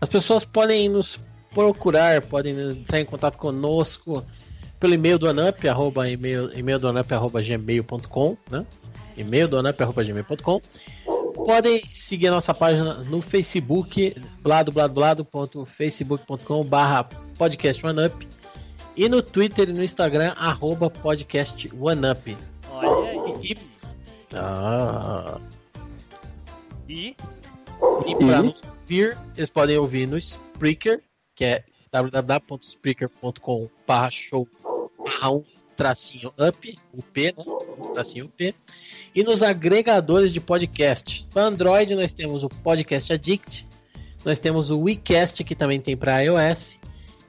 As pessoas podem nos procurar, podem entrar em contato conosco pelo e-mail do Anup, arroba e-mail, e-mail do Anup, arroba gmail.com, né? E-mail do Anup, arroba gmail.com. Podem seguir a nossa página no Facebook, bladobladoblado.facebook.com barra podcast OneUp e no Twitter e no Instagram, arroba podcast OneUp. Olha aí. E, ah. e, e para nos ouvir, eles podem ouvir no Spreaker, que é www.spreaker.com show um tracinho up, o P, né? Tracinho P. E nos agregadores de podcast. Para Android nós temos o Podcast Addict, nós temos o WeCast que também tem para iOS.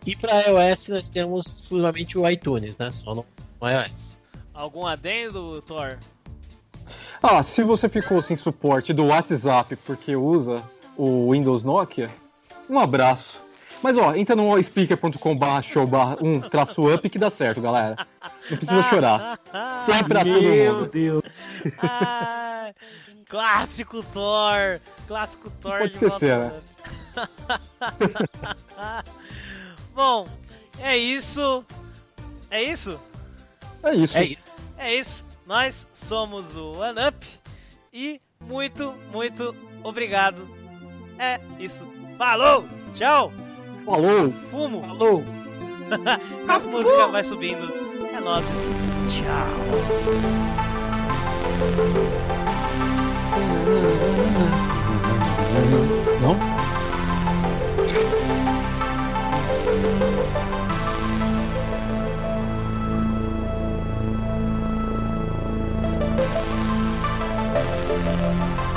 E para iOS nós temos exclusivamente o iTunes, né? Só no, iOS. Algum adendo, Thor? Ah, se você ficou sem suporte do WhatsApp porque usa o Windows Nokia, um abraço. Mas ó, entra no speaker.com.br show um traço up que dá certo, galera. Não precisa chorar. [laughs] Tem pra todo Meu mundo. Deus. Ah, clássico Thor! Clássico Thor pode de esquecer, volta. [laughs] Bom, é isso. É isso? É isso. É isso. É isso. Nós somos o OneUp e muito, muito obrigado. É isso. Falou! Tchau! Falou! Fumo! Falou! [laughs] A música vai subindo. É nóis. Tchau! Não? Thank you.